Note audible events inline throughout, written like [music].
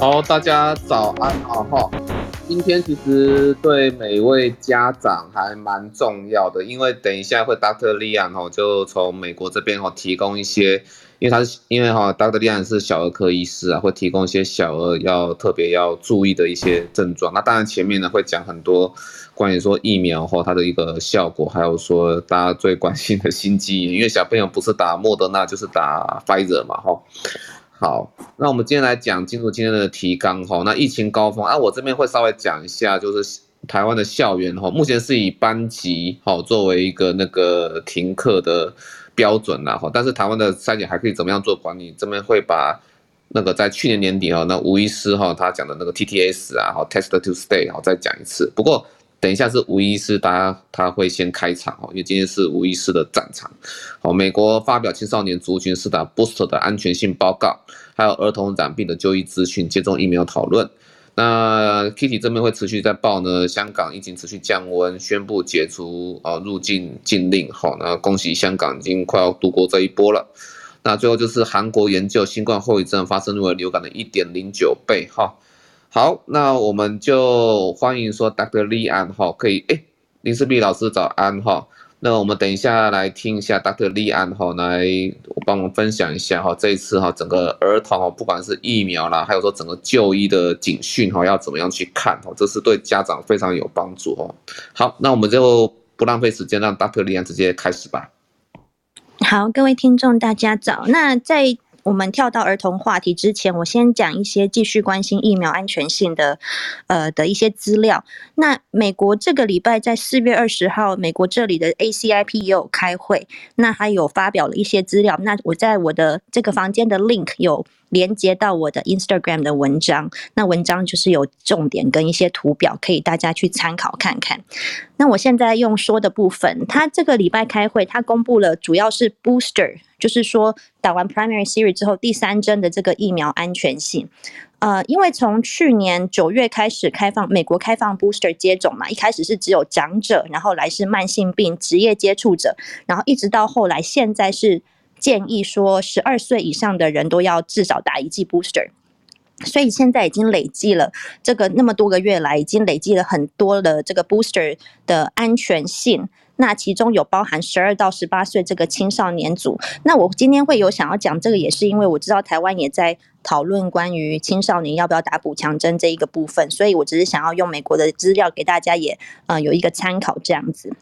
好，大家早安啊哈！今天其实对每位家长还蛮重要的，因为等一下会 Dr. Lian 哈就从美国这边哈提供一些，因为他是因为哈 Dr. Lian 是小儿科医师啊，会提供一些小儿要特别要注意的一些症状。那当然前面呢会讲很多关于说疫苗后它的一个效果，还有说大家最关心的心肌炎，因为小朋友不是打莫德纳就是打 Pfizer 嘛哈。好，那我们今天来讲进入今天的提纲哈。那疫情高峰啊，我这边会稍微讲一下，就是台湾的校园哈，目前是以班级哈作为一个那个停课的标准啦哈。但是台湾的筛检还可以怎么样做管理？这边会把那个在去年年底哈，那吴医师哈他讲的那个 TTS 啊，哈 Test to Stay 哈再讲一次。不过。等一下是吴医师，大家他会先开场哦，因为今天是吴医师的战场。好，美国发表青少年族群施打 booster 的安全性报告，还有儿童染病的就医资讯、接种疫苗讨论。那 Kitty 这边会持续在报呢，香港疫情持续降温，宣布解除啊入境禁令。好，那恭喜香港已经快要度过这一波了。那最后就是韩国研究新冠后遗症发生率为流感的一点零九倍。哈。好，那我们就欢迎说 Dr. Li An 哈，可以诶，林世碧老师早安哈。那我们等一下来听一下 Dr. Li An 哈，来帮我们分享一下哈，这一次哈整个儿童哈，不管是疫苗啦，还有说整个就医的警讯哈，要怎么样去看哈，这是对家长非常有帮助哦。好，那我们就不浪费时间，让 Dr. Li An 直接开始吧。好，各位听众大家早。那在我们跳到儿童话题之前，我先讲一些继续关心疫苗安全性的，呃的一些资料。那美国这个礼拜在四月二十号，美国这里的 ACIP 也有开会，那还有发表了一些资料。那我在我的这个房间的 link 有连接到我的 Instagram 的文章，那文章就是有重点跟一些图表，可以大家去参考看看。那我现在用说的部分，他这个礼拜开会，他公布了主要是 booster。就是说，打完 primary series 之后，第三针的这个疫苗安全性，呃，因为从去年九月开始开放美国开放 booster 接种嘛，一开始是只有长者，然后来是慢性病、职业接触者，然后一直到后来，现在是建议说十二岁以上的人都要至少打一剂 booster，所以现在已经累计了这个那么多个月来，已经累计了很多的这个 booster 的安全性。那其中有包含十二到十八岁这个青少年组。那我今天会有想要讲这个，也是因为我知道台湾也在讨论关于青少年要不要打补强针这一个部分，所以我只是想要用美国的资料给大家也呃有一个参考这样子。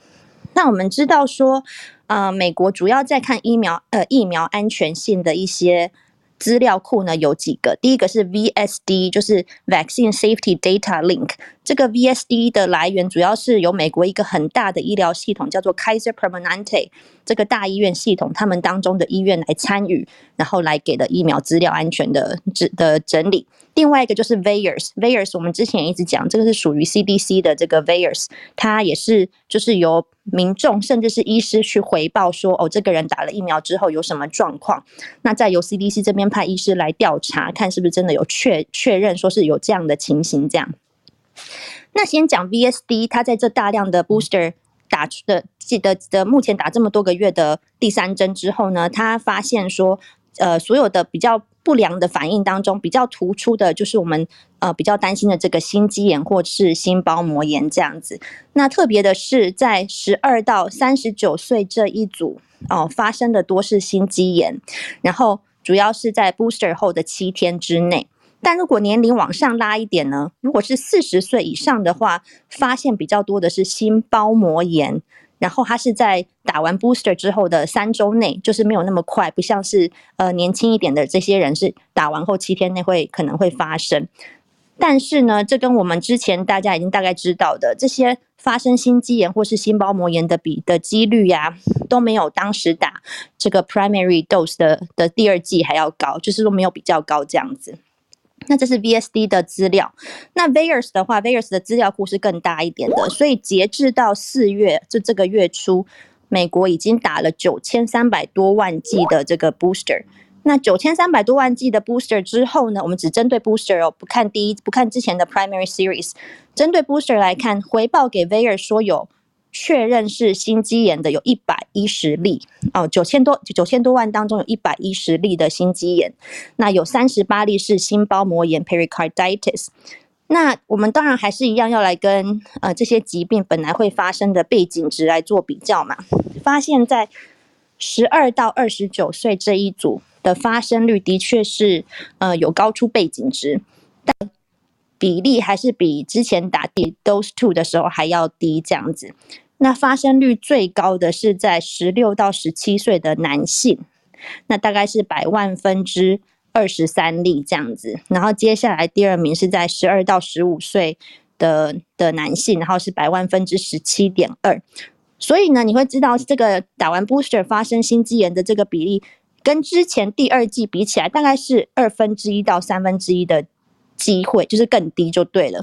那我们知道说，啊，美国主要在看疫苗呃疫苗安全性的一些。资料库呢有几个，第一个是 VSD，就是 Vaccine Safety Data Link。这个 VSD 的来源主要是由美国一个很大的医疗系统叫做 Kaiser Permanente 这个大医院系统，他们当中的医院来参与，然后来给的疫苗资料安全的的整理。另外一个就是 VAERS，VAERS 我们之前一直讲，这个是属于 CDC 的这个 VAERS，它也是就是由民众甚至是医师去回报说，哦，这个人打了疫苗之后有什么状况，那再由 CDC 这边派医师来调查，看是不是真的有确确认说是有这样的情形这样。那先讲 VSD，它在这大量的 booster 打出的记得的目前打这么多个月的第三针之后呢，他发现说，呃，所有的比较。不良的反应当中，比较突出的就是我们呃比较担心的这个心肌炎或是心包膜炎这样子。那特别的是，在十二到三十九岁这一组哦、呃，发生的多是心肌炎，然后主要是在 booster 后的七天之内。但如果年龄往上拉一点呢，如果是四十岁以上的话，发现比较多的是心包膜炎。然后它是在打完 booster 之后的三周内，就是没有那么快，不像是呃年轻一点的这些人是打完后七天内会可能会发生。但是呢，这跟我们之前大家已经大概知道的这些发生心肌炎或是心包膜炎的比的几率呀、啊，都没有当时打这个 primary dose 的的第二剂还要高，就是说没有比较高这样子。那这是 VSD 的资料，那 VAERS 的话，VAERS 的资料库是更大一点的，所以截至到四月，就这个月初，美国已经打了九千三百多万剂的这个 booster。那九千三百多万剂的 booster 之后呢，我们只针对 booster 哦，不看第一，不看之前的 primary series，针对 booster 来看，回报给 VAERS 说有确认是心肌炎的有一百一十例哦，九千多九千多万当中有一百一十例的心肌炎，那有三十八例是心包膜炎 （pericarditis）。那我们当然还是一样要来跟呃这些疾病本来会发生的背景值来做比较嘛，发现，在十二到二十九岁这一组的发生率的确是呃有高出背景值，但比例还是比之前打第 dose two 的时候还要低这样子。那发生率最高的是在十六到十七岁的男性，那大概是百万分之。二十三例这样子，然后接下来第二名是在十二到十五岁的的男性，然后是百万分之十七点二。所以呢，你会知道这个打完 booster 发生心肌炎的这个比例，跟之前第二季比起来，大概是二分之一到三分之一的机会，就是更低就对了。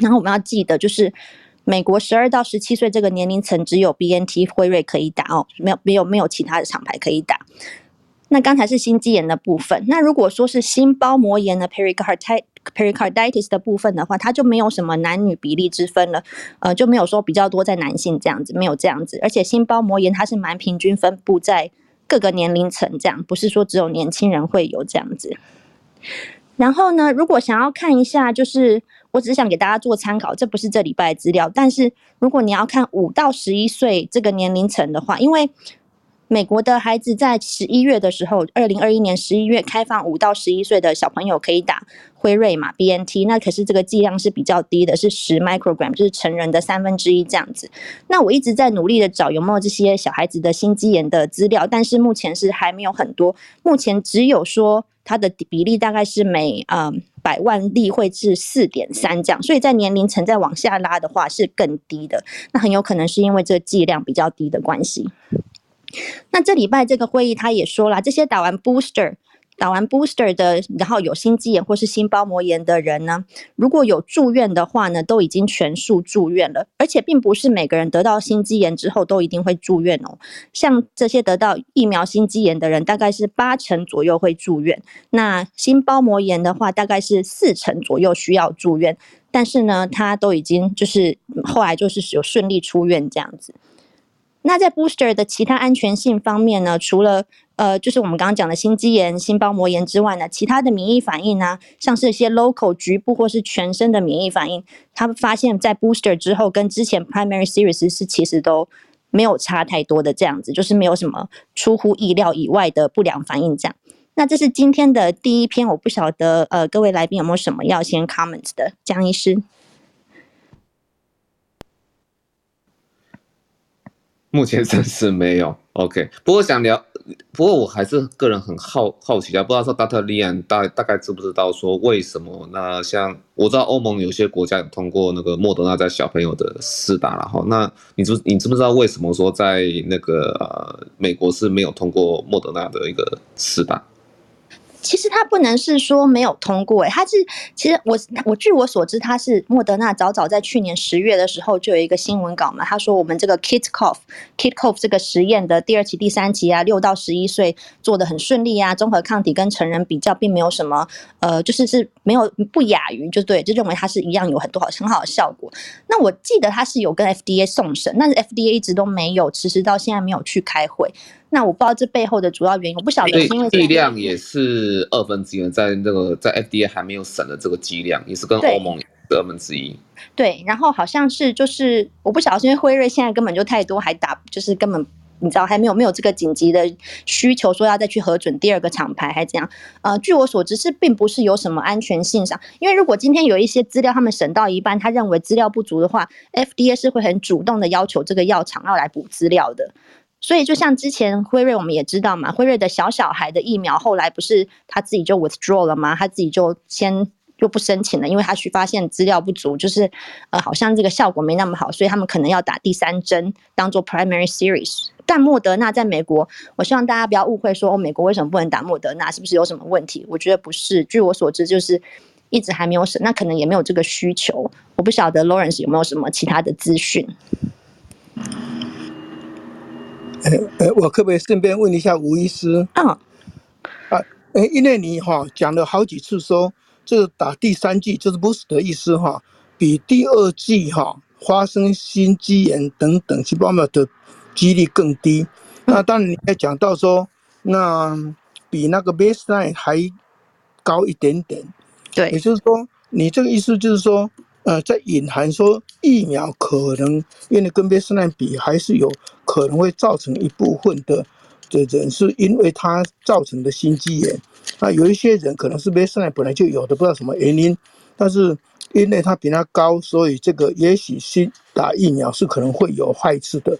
然后我们要记得，就是美国十二到十七岁这个年龄层只有 BNT 辉瑞可以打哦，没有没有没有其他的厂牌可以打。那刚才是心肌炎的部分，那如果说是心包膜炎的 pericarditis pericarditis 的部分的话，它就没有什么男女比例之分了，呃，就没有说比较多在男性这样子，没有这样子，而且心包膜炎它是蛮平均分布在各个年龄层，这样不是说只有年轻人会有这样子。然后呢，如果想要看一下，就是我只是想给大家做参考，这不是这礼拜的资料，但是如果你要看五到十一岁这个年龄层的话，因为美国的孩子在十一月的时候，二零二一年十一月开放五到十一岁的小朋友可以打辉瑞嘛，BNT。那可是这个剂量是比较低的，是十 microgram，就是成人的三分之一这样子。那我一直在努力的找有没有这些小孩子的心肌炎的资料，但是目前是还没有很多。目前只有说它的比例大概是每嗯百万例会至四点三这样，所以在年龄层再往下拉的话是更低的。那很有可能是因为这个剂量比较低的关系。那这礼拜这个会议，他也说了，这些打完 booster、打完 booster 的，然后有心肌炎或是心包膜炎的人呢，如果有住院的话呢，都已经全数住院了。而且并不是每个人得到心肌炎之后都一定会住院哦。像这些得到疫苗心肌炎的人，大概是八成左右会住院。那心包膜炎的话，大概是四成左右需要住院。但是呢，他都已经就是后来就是有顺利出院这样子。那在 booster 的其他安全性方面呢，除了呃，就是我们刚刚讲的心肌炎、心包膜炎之外呢，其他的免疫反应呢，像是一些 local 局部或是全身的免疫反应，他们发现，在 booster 之后跟之前 primary series 是其实都没有差太多的这样子，就是没有什么出乎意料以外的不良反应这样。那这是今天的第一篇，我不晓得呃，各位来宾有没有什么要先 comment 的，江医师。目前暂时没有，OK。不过想聊，不过我还是个人很好好奇啊，不知道说 Dr. Lian 大大概知不知道说为什么？那像我知道欧盟有些国家有通过那个莫德纳在小朋友的试打了哈，那你知你知不知道为什么说在那个呃美国是没有通过莫德纳的一个试打？其实他不能是说没有通过，诶，它是其实我我据我所知，他是莫德纳早早在去年十月的时候就有一个新闻稿嘛，他说我们这个 KIT-COV，KIT-COV 这个实验的第二期、第三期啊，六到十一岁做的很顺利啊，综合抗体跟成人比较并没有什么，呃，就是是没有不亚于，就对，就认为它是一样有很多好很好的效果。那我记得他是有跟 FDA 送审，但是 FDA 一直都没有，迟迟到现在没有去开会。那我不知道这背后的主要原因，我不晓得是因为剂量也是二分之一，在那个在 FDA 还没有审的这个剂量，也是跟欧盟二分之一。对，然后好像是就是我不晓得是因为辉瑞现在根本就太多，还打就是根本你知道还没有没有这个紧急的需求，说要再去核准第二个厂牌还怎样。呃，据我所知是并不是有什么安全性上，因为如果今天有一些资料他们审到一半，他认为资料不足的话，FDA 是会很主动的要求这个药厂要来补资料的。所以，就像之前辉瑞，我们也知道嘛，辉瑞的小小孩的疫苗后来不是他自己就 withdraw 了吗？他自己就先又不申请了，因为他去发现资料不足，就是呃，好像这个效果没那么好，所以他们可能要打第三针当做 primary series。但莫德纳在美国，我希望大家不要误会说，哦，美国为什么不能打莫德纳？是不是有什么问题？我觉得不是，据我所知，就是一直还没有审，那可能也没有这个需求。我不晓得 Lawrence 有没有什么其他的资讯。呃呃，我可不可以顺便问一下吴医师？嗯，啊，呃，因为你哈讲了好几次说，这个打第三剂就是 boost 的意思哈，比第二剂哈发生心肌炎等等细胞的几率更低。那当然你也讲到说，那比那个 baseline 还高一点点。对，也就是说，你这个意思就是说，呃，在隐含说疫苗可能因为跟 baseline 比，还是有可能会造成一部分的的人是因为它造成的心肌炎。那有一些人可能是 baseline 本来就有的，不知道什么原因，但是因为它比它高，所以这个也许新打疫苗是可能会有坏处的，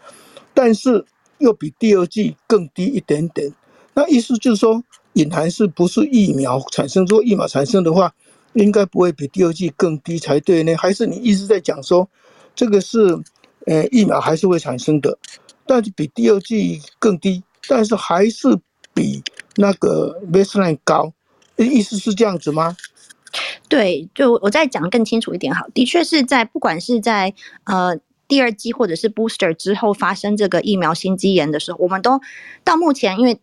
但是又比第二剂更低一点点。那意思就是说，隐含是不是疫苗产生？如果疫苗产生的话，应该不会比第二季更低才对呢？还是你一直在讲说，这个是，呃，疫苗还是会产生的，但是比第二季更低，但是还是比那个 baseline 高，意思是这样子吗？对，就我再讲更清楚一点好，的确是在不管是在呃第二季或者是 booster 之后发生这个疫苗心肌炎的时候，我们都到目前因为。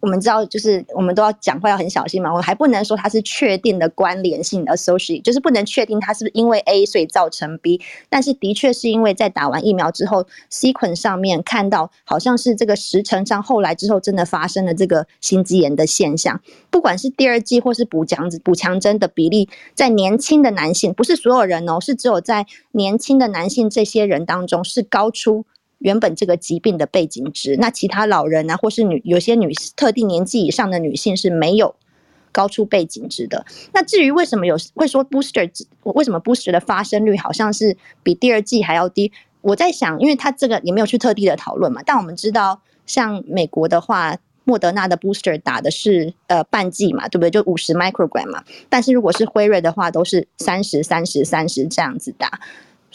我们知道，就是我们都要讲话要很小心嘛。我还不能说它是确定的关联性 associate，就是不能确定它是不是因为 A 所以造成 B。但是的确是因为在打完疫苗之后，sequence 上面看到好像是这个时程上后来之后真的发生了这个心肌炎的现象。不管是第二剂或是补强补强针的比例，在年轻的男性，不是所有人哦，是只有在年轻的男性这些人当中是高出。原本这个疾病的背景值，那其他老人啊，或是女有些女特定年纪以上的女性是没有高出背景值的。那至于为什么有会说 booster，为什么 booster 的发生率好像是比第二季还要低？我在想，因为他这个也没有去特地的讨论嘛。但我们知道，像美国的话，莫德纳的 booster 打的是呃半剂嘛，对不对？就五十 microgram 嘛。但是如果是辉瑞的话，都是三十、三十、三十这样子打。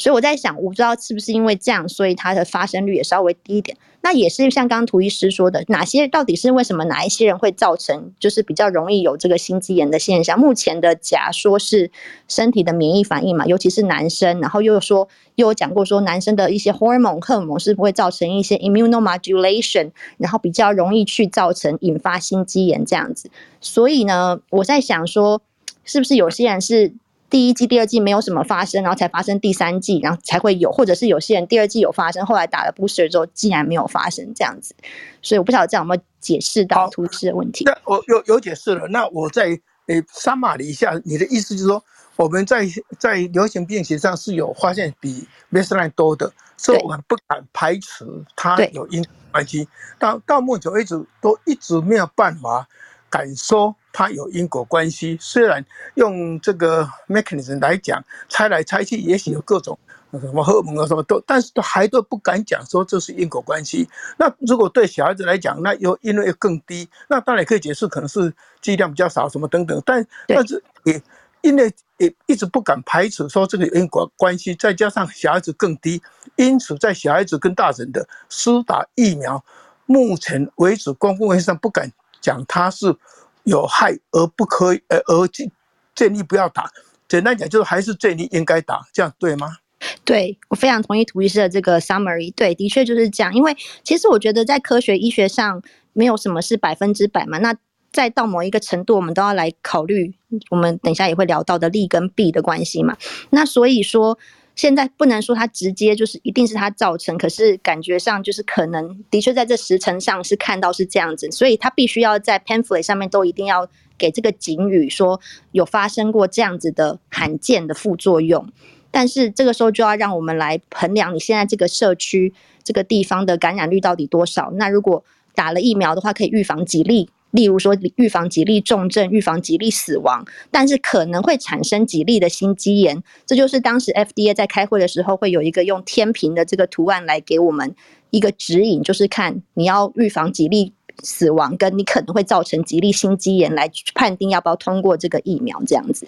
所以我在想，我不知道是不是因为这样，所以它的发生率也稍微低一点。那也是像刚刚涂医师说的，哪些到底是为什么哪一些人会造成，就是比较容易有这个心肌炎的现象？目前的假说是身体的免疫反应嘛，尤其是男生，然后又说又有讲过说男生的一些荷尔蒙荷尔蒙是不会造成一些 immunomodulation，然后比较容易去造成引发心肌炎这样子。所以呢，我在想说，是不是有些人是？第一季、第二季没有什么发生，然后才发生第三季，然后才会有，或者是有些人第二季有发生，后来打了 booster 之后，竟然没有发生这样子，所以我不晓得这样有没有解释到图示的问题。那我有有解释了，那我再诶 summary 一下，你的意思就是说，我们在在流行病学上是有发现比 baseline 多的，所以我们不敢排除它有因果关系，到到目前为止都一直没有办法敢说。它有因果关系，虽然用这个 mechanism 来讲，猜来猜去，也许有各种什么荷尔蒙啊什么都，但是都还都不敢讲说这是因果关系。那如果对小孩子来讲，那又因为更低，那当然可以解释可能是剂量比较少什么等等，但但是也因为也一直不敢排除说这个因果关系，再加上小孩子更低，因此在小孩子跟大人的施打疫苗，目前为止公共卫生上不敢讲它是。有害而不可以，呃，而建建议不要打。简单讲，就是还是建议应该打，这样对吗？对，我非常同意涂医师的这个 summary。对，的确就是这样。因为其实我觉得在科学医学上，没有什么是百分之百嘛。那再到某一个程度，我们都要来考虑，我们等一下也会聊到的利跟弊的关系嘛。那所以说。现在不能说它直接就是一定是它造成，可是感觉上就是可能的确在这时程上是看到是这样子，所以它必须要在 pamphlet 上面都一定要给这个警语，说有发生过这样子的罕见的副作用。但是这个时候就要让我们来衡量你现在这个社区这个地方的感染率到底多少。那如果打了疫苗的话，可以预防几例。例如说，预防几例重症，预防几例死亡，但是可能会产生几例的心肌炎。这就是当时 FDA 在开会的时候，会有一个用天平的这个图案来给我们一个指引，就是看你要预防几例死亡，跟你可能会造成几例心肌炎，来判定要不要通过这个疫苗。这样子，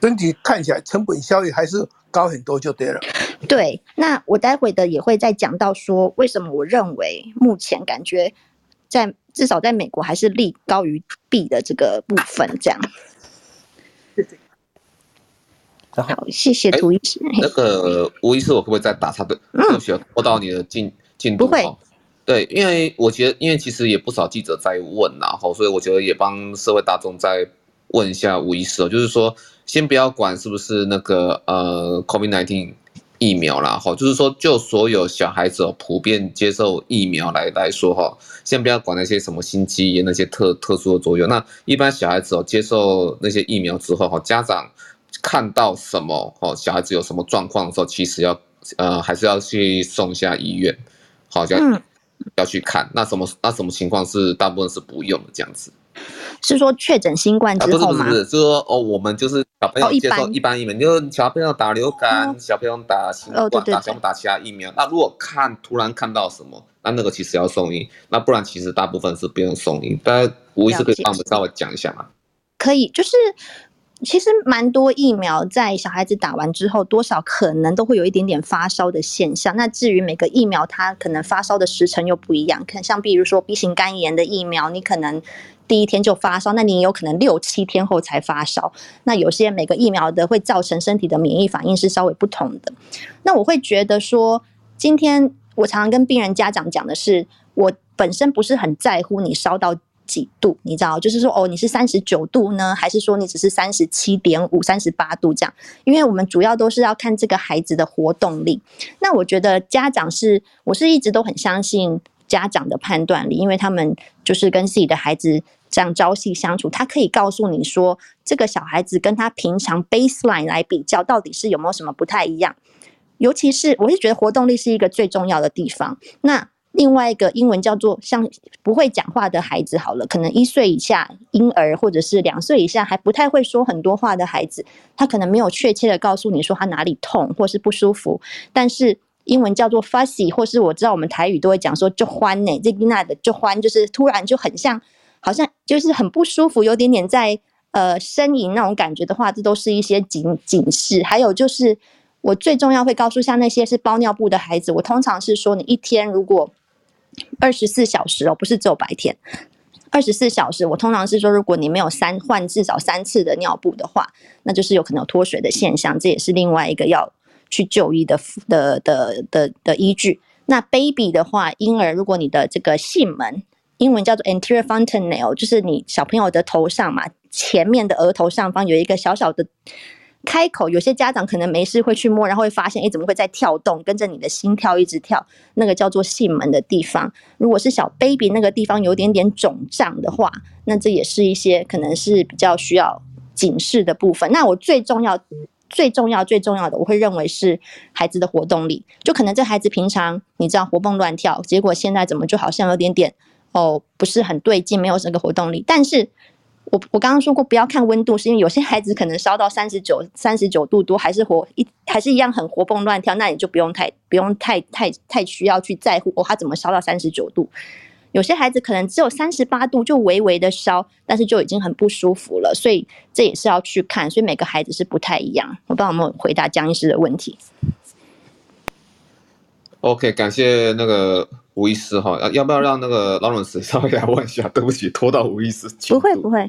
整体看起来成本效益还是高很多，就对了。对，那我待会的也会再讲到说，为什么我认为目前感觉。在至少在美国还是利高于弊的这个部分，这样。好，谢谢涂医师。那个吴医师，我可不可以再打岔的？嗯，需要拖到你的进进度。不会。对，因为我觉得，因为其实也不少记者在问，然后所以我觉得也帮社会大众再问一下吴医师哦，就是说，先不要管是不是那个呃，COVID-19。疫苗啦，哈，就是说就所有小孩子哦，普遍接受疫苗来来说哈，先不要管那些什么心肌炎那些特特殊的作用，那一般小孩子哦接受那些疫苗之后哈，家长看到什么哦，小孩子有什么状况的时候，其实要呃还是要去送一下医院，好像要去看，那什么那什么情况是大部分是不用的这样子。[laughs] 是说确诊新冠之后吗？啊、不是不是，就是说哦，我们就是小朋友接受一般疫苗，就小朋友打流感，哦、小朋友打新冠，哦、对对对打小朋友打其他疫苗。那如果看突然看到什么，那那个其实要送医，那不然其实大部分是不用送医。大家吴医师可以帮我们稍微讲一下吗？可以，就是其实蛮多疫苗在小孩子打完之后，多少可能都会有一点点发烧的现象。那至于每个疫苗，它可能发烧的时程又不一样，可能像比如说 B 型肝炎的疫苗，你可能。第一天就发烧，那你有可能六七天后才发烧。那有些每个疫苗的会造成身体的免疫反应是稍微不同的。那我会觉得说，今天我常常跟病人家长讲的是，我本身不是很在乎你烧到几度，你知道，就是说哦，你是三十九度呢，还是说你只是三十七点五、三十八度这样？因为我们主要都是要看这个孩子的活动力。那我觉得家长是，我是一直都很相信家长的判断力，因为他们就是跟自己的孩子。这样朝夕相处，他可以告诉你说，这个小孩子跟他平常 baseline 来比较，到底是有没有什么不太一样？尤其是我是觉得活动力是一个最重要的地方。那另外一个英文叫做像不会讲话的孩子，好了，可能一岁以下婴儿或者是两岁以下还不太会说很多话的孩子，他可能没有确切的告诉你说他哪里痛或是不舒服，但是英文叫做 fussy，或是我知道我们台语都会讲说就欢呢，这那的就欢，就是突然就很像。好像就是很不舒服，有点点在呃呻吟那种感觉的话，这都是一些警警示。还有就是，我最重要会告诉像那些是包尿布的孩子，我通常是说，你一天如果二十四小时哦，不是只有白天，二十四小时，我通常是说，如果你没有三换至少三次的尿布的话，那就是有可能有脱水的现象，这也是另外一个要去就医的的的的的依据。那 baby 的话，婴儿如果你的这个囟门。英文叫做 anterior fontanelle，就是你小朋友的头上嘛，前面的额头上方有一个小小的开口。有些家长可能没事会去摸，然后会发现，哎，怎么会在跳动？跟着你的心跳一直跳，那个叫做囟门的地方。如果是小 baby 那个地方有点点肿胀的话，那这也是一些可能是比较需要警示的部分。那我最重要、最重要、最重要的，我会认为是孩子的活动力。就可能这孩子平常你知道活蹦乱跳，结果现在怎么就好像有点点。哦，不是很对劲，没有这个活动力。但是我我刚刚说过，不要看温度，是因为有些孩子可能烧到三十九、三十九度多，还是活一还是一样很活蹦乱跳，那你就不用太不用太太太需要去在乎哦，他怎么烧到三十九度？有些孩子可能只有三十八度，就微微的烧，但是就已经很不舒服了，所以这也是要去看。所以每个孩子是不太一样。我不知道有没有回答江医师的问题。OK，感谢那个吴医师哈，要要不要让那个 Lawrence 稍微来问一下？对不起，拖到吴医师。不会不会。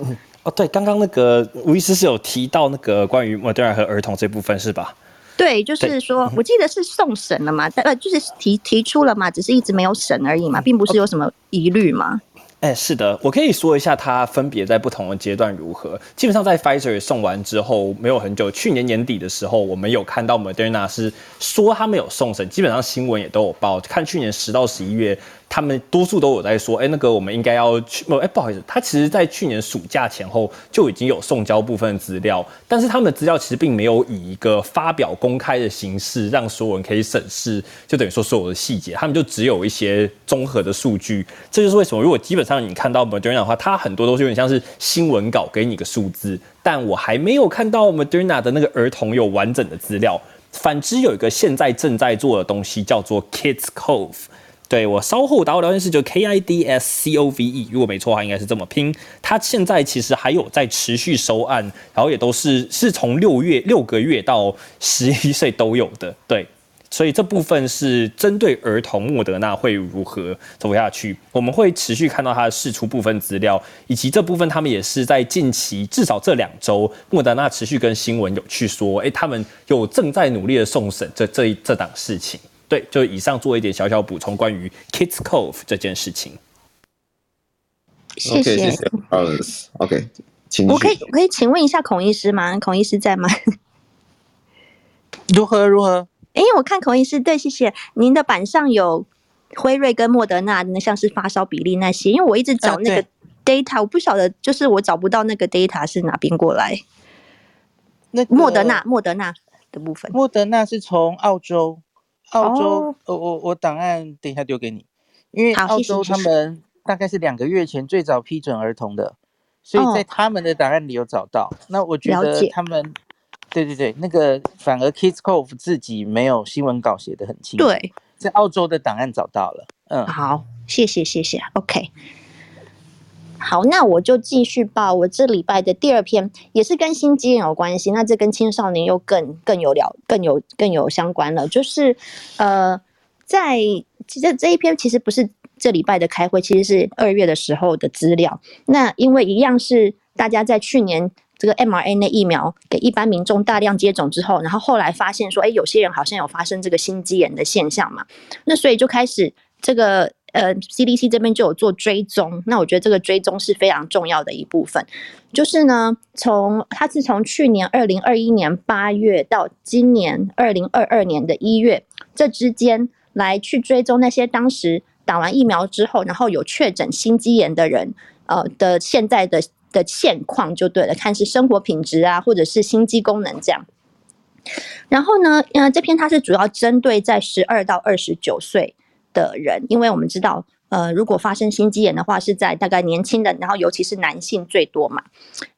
嗯，哦，对，刚刚那个吴医师是有提到那个关于 Moderna 和儿童这部分是吧？对，就是说我记得是送审了嘛，呃，就是提提出了嘛，只是一直没有审而已嘛，并不是有什么疑虑嘛。哎，是的，我可以说一下它分别在不同的阶段如何。基本上在 Pfizer 送完之后没有很久，去年年底的时候，我们有看到 Moderna 是说他们有送审，基本上新闻也都有报。看去年十到十一月。他们多数都有在说，哎，那个我们应该要去，哎，不好意思，他其实在去年暑假前后就已经有送交部分资料，但是他们的资料其实并没有以一个发表公开的形式让所有人可以审视，就等于说所有的细节，他们就只有一些综合的数据。这就是为什么，如果基本上你看到 Moderna 的话，它很多都是有点像是新闻稿给你个数字，但我还没有看到 Moderna 的那个儿童有完整的资料。反之，有一个现在正在做的东西叫做 Kids Cove。对，我稍后打我聊天室就 K I D S C O V E，如果没错的话，应该是这么拼。他现在其实还有在持续收案，然后也都是是从六月六个月到十一岁都有的。对，所以这部分是针对儿童莫德纳会如何走下去，我们会持续看到它的释出部分资料，以及这部分他们也是在近期至少这两周，莫德纳持续跟新闻有去说，哎，他们有正在努力的送审这这这档事情。对，就以上做一点小小补充，关于 Kids Cove 这件事情。谢谢。Okay, 谢谢 OK，请我可以可以请问一下孔医师吗？孔医师在吗？如 [laughs] 何如何？哎，我看孔医师对，谢谢您的板上有辉瑞跟莫德纳，那像是发烧比例那些，因为我一直找那个 data，、呃、我不晓得，就是我找不到那个 data 是哪边过来。那个、莫德纳，莫德纳的部分，莫德纳是从澳洲，澳洲，哦、我我我档案等一下丢给你，因为澳洲他们大概是两个月前最早批准儿童的，所以在他们的档案里有找到。哦、那我觉得他们。对对对，那个反而 Kids Cove 自己没有新闻稿写得很清楚。对，在澳洲的档案找到了。嗯，好，谢谢谢谢。OK，好，那我就继续报我这礼拜的第二篇，也是跟心肌炎有关系。那这跟青少年又更更有了，更有更有相关了。就是呃，在这这一篇其实不是这礼拜的开会，其实是二月的时候的资料。那因为一样是大家在去年。这个 mRNA 疫苗给一般民众大量接种之后，然后后来发现说，哎，有些人好像有发生这个心肌炎的现象嘛，那所以就开始这个呃 CDC 这边就有做追踪。那我觉得这个追踪是非常重要的一部分，就是呢，从它是从去年二零二一年八月到今年二零二二年的一月这之间来去追踪那些当时打完疫苗之后，然后有确诊心肌炎的人，呃的现在的。的现况就对了，看是生活品质啊，或者是心肌功能这样。然后呢，呃，这篇它是主要针对在十二到二十九岁的人，因为我们知道，呃，如果发生心肌炎的话，是在大概年轻的，然后尤其是男性最多嘛。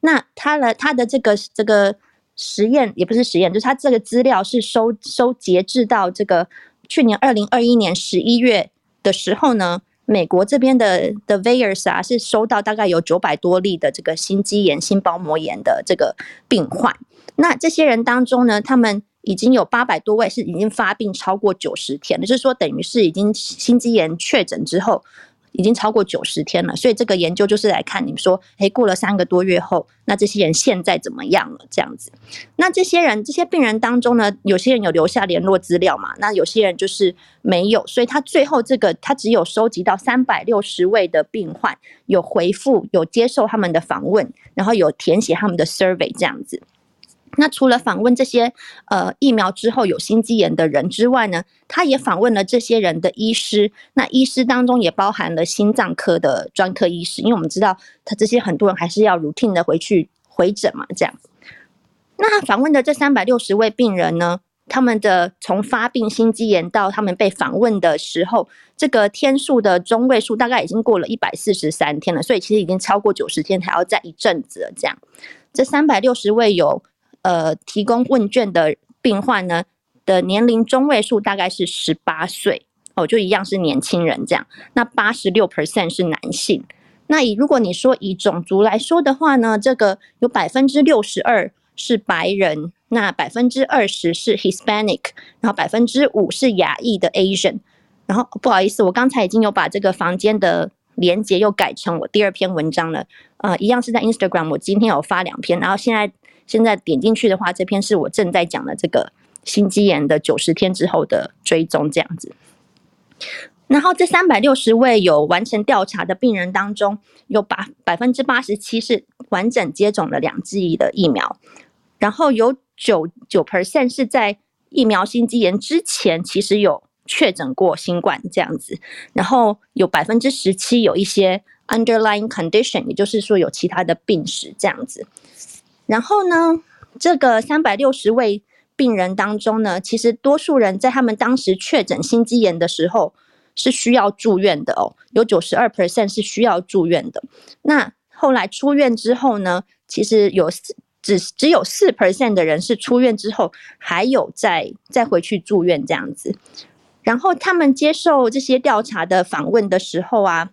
那他的他的这个这个实验也不是实验，就是他这个资料是收收截至到这个去年二零二一年十一月的时候呢。美国这边的的 VAERS 啊，是收到大概有九百多例的这个心肌炎、心包膜炎的这个病患。那这些人当中呢，他们已经有八百多位是已经发病超过九十天了，就是说等于是已经心肌炎确诊之后。已经超过九十天了，所以这个研究就是来看你们说，诶，过了三个多月后，那这些人现在怎么样了？这样子，那这些人这些病人当中呢，有些人有留下联络资料嘛，那有些人就是没有，所以他最后这个他只有收集到三百六十位的病患有回复，有接受他们的访问，然后有填写他们的 survey 这样子。那除了访问这些呃疫苗之后有心肌炎的人之外呢，他也访问了这些人的医师。那医师当中也包含了心脏科的专科医师，因为我们知道他这些很多人还是要 routine 的回去回诊嘛，这样。那访问的这三百六十位病人呢，他们的从发病心肌炎到他们被访问的时候，这个天数的中位数大概已经过了一百四十三天了，所以其实已经超过九十天，还要再一阵子了。这样，这三百六十位有。呃，提供问卷的病患呢的年龄中位数大概是十八岁哦，就一样是年轻人这样。那八十六 percent 是男性。那以如果你说以种族来说的话呢，这个有百分之六十二是白人，那百分之二十是 Hispanic，然后百分之五是亚裔的 Asian。然后不好意思，我刚才已经有把这个房间的连接又改成我第二篇文章了。呃，一样是在 Instagram，我今天有发两篇，然后现在。现在点进去的话，这篇是我正在讲的这个心肌炎的九十天之后的追踪这样子。然后这三百六十位有完成调查的病人当中，有百百分之八十七是完整接种了两剂的疫苗，然后有九九 percent 是在疫苗心肌炎之前其实有确诊过新冠这样子，然后有百分之十七有一些 underlying condition，也就是说有其他的病史这样子。然后呢，这个三百六十位病人当中呢，其实多数人在他们当时确诊心肌炎的时候是需要住院的哦，有九十二 percent 是需要住院的。那后来出院之后呢，其实有只只有四 percent 的人是出院之后还有再再回去住院这样子。然后他们接受这些调查的访问的时候啊，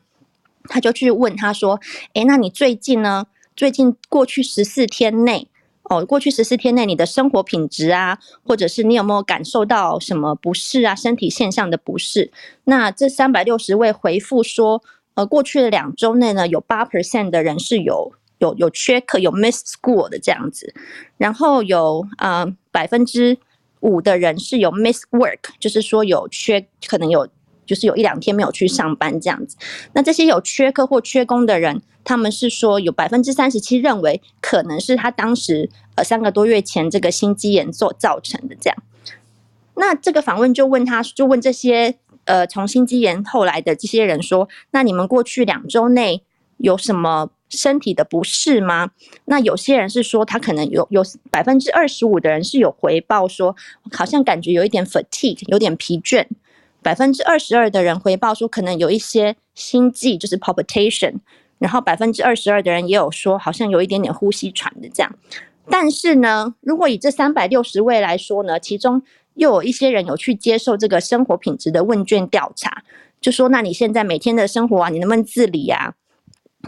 他就去问他说：“诶，那你最近呢？”最近过去十四天内，哦，过去十四天内你的生活品质啊，或者是你有没有感受到什么不适啊，身体现象的不适？那这三百六十位回复说，呃，过去的两周内呢，有八 percent 的人是有有有缺课，有 miss school 的这样子，然后有呃百分之五的人是有 miss work，就是说有缺，可能有就是有一两天没有去上班这样子。那这些有缺课或缺工的人。他们是说有百分之三十七认为可能是他当时呃三个多月前这个心肌炎所造成的这样，那这个访问就问他，就问这些呃从心肌炎后来的这些人说，那你们过去两周内有什么身体的不适吗？那有些人是说他可能有有百分之二十五的人是有回报说，好像感觉有一点 fatigue，有点疲倦。百分之二十二的人回报说可能有一些心悸，就是 palpitation。然后百分之二十二的人也有说好像有一点点呼吸喘的这样。但是呢，如果以这三百六十位来说呢，其中又有一些人有去接受这个生活品质的问卷调查，就说那你现在每天的生活啊，你能不能自理呀？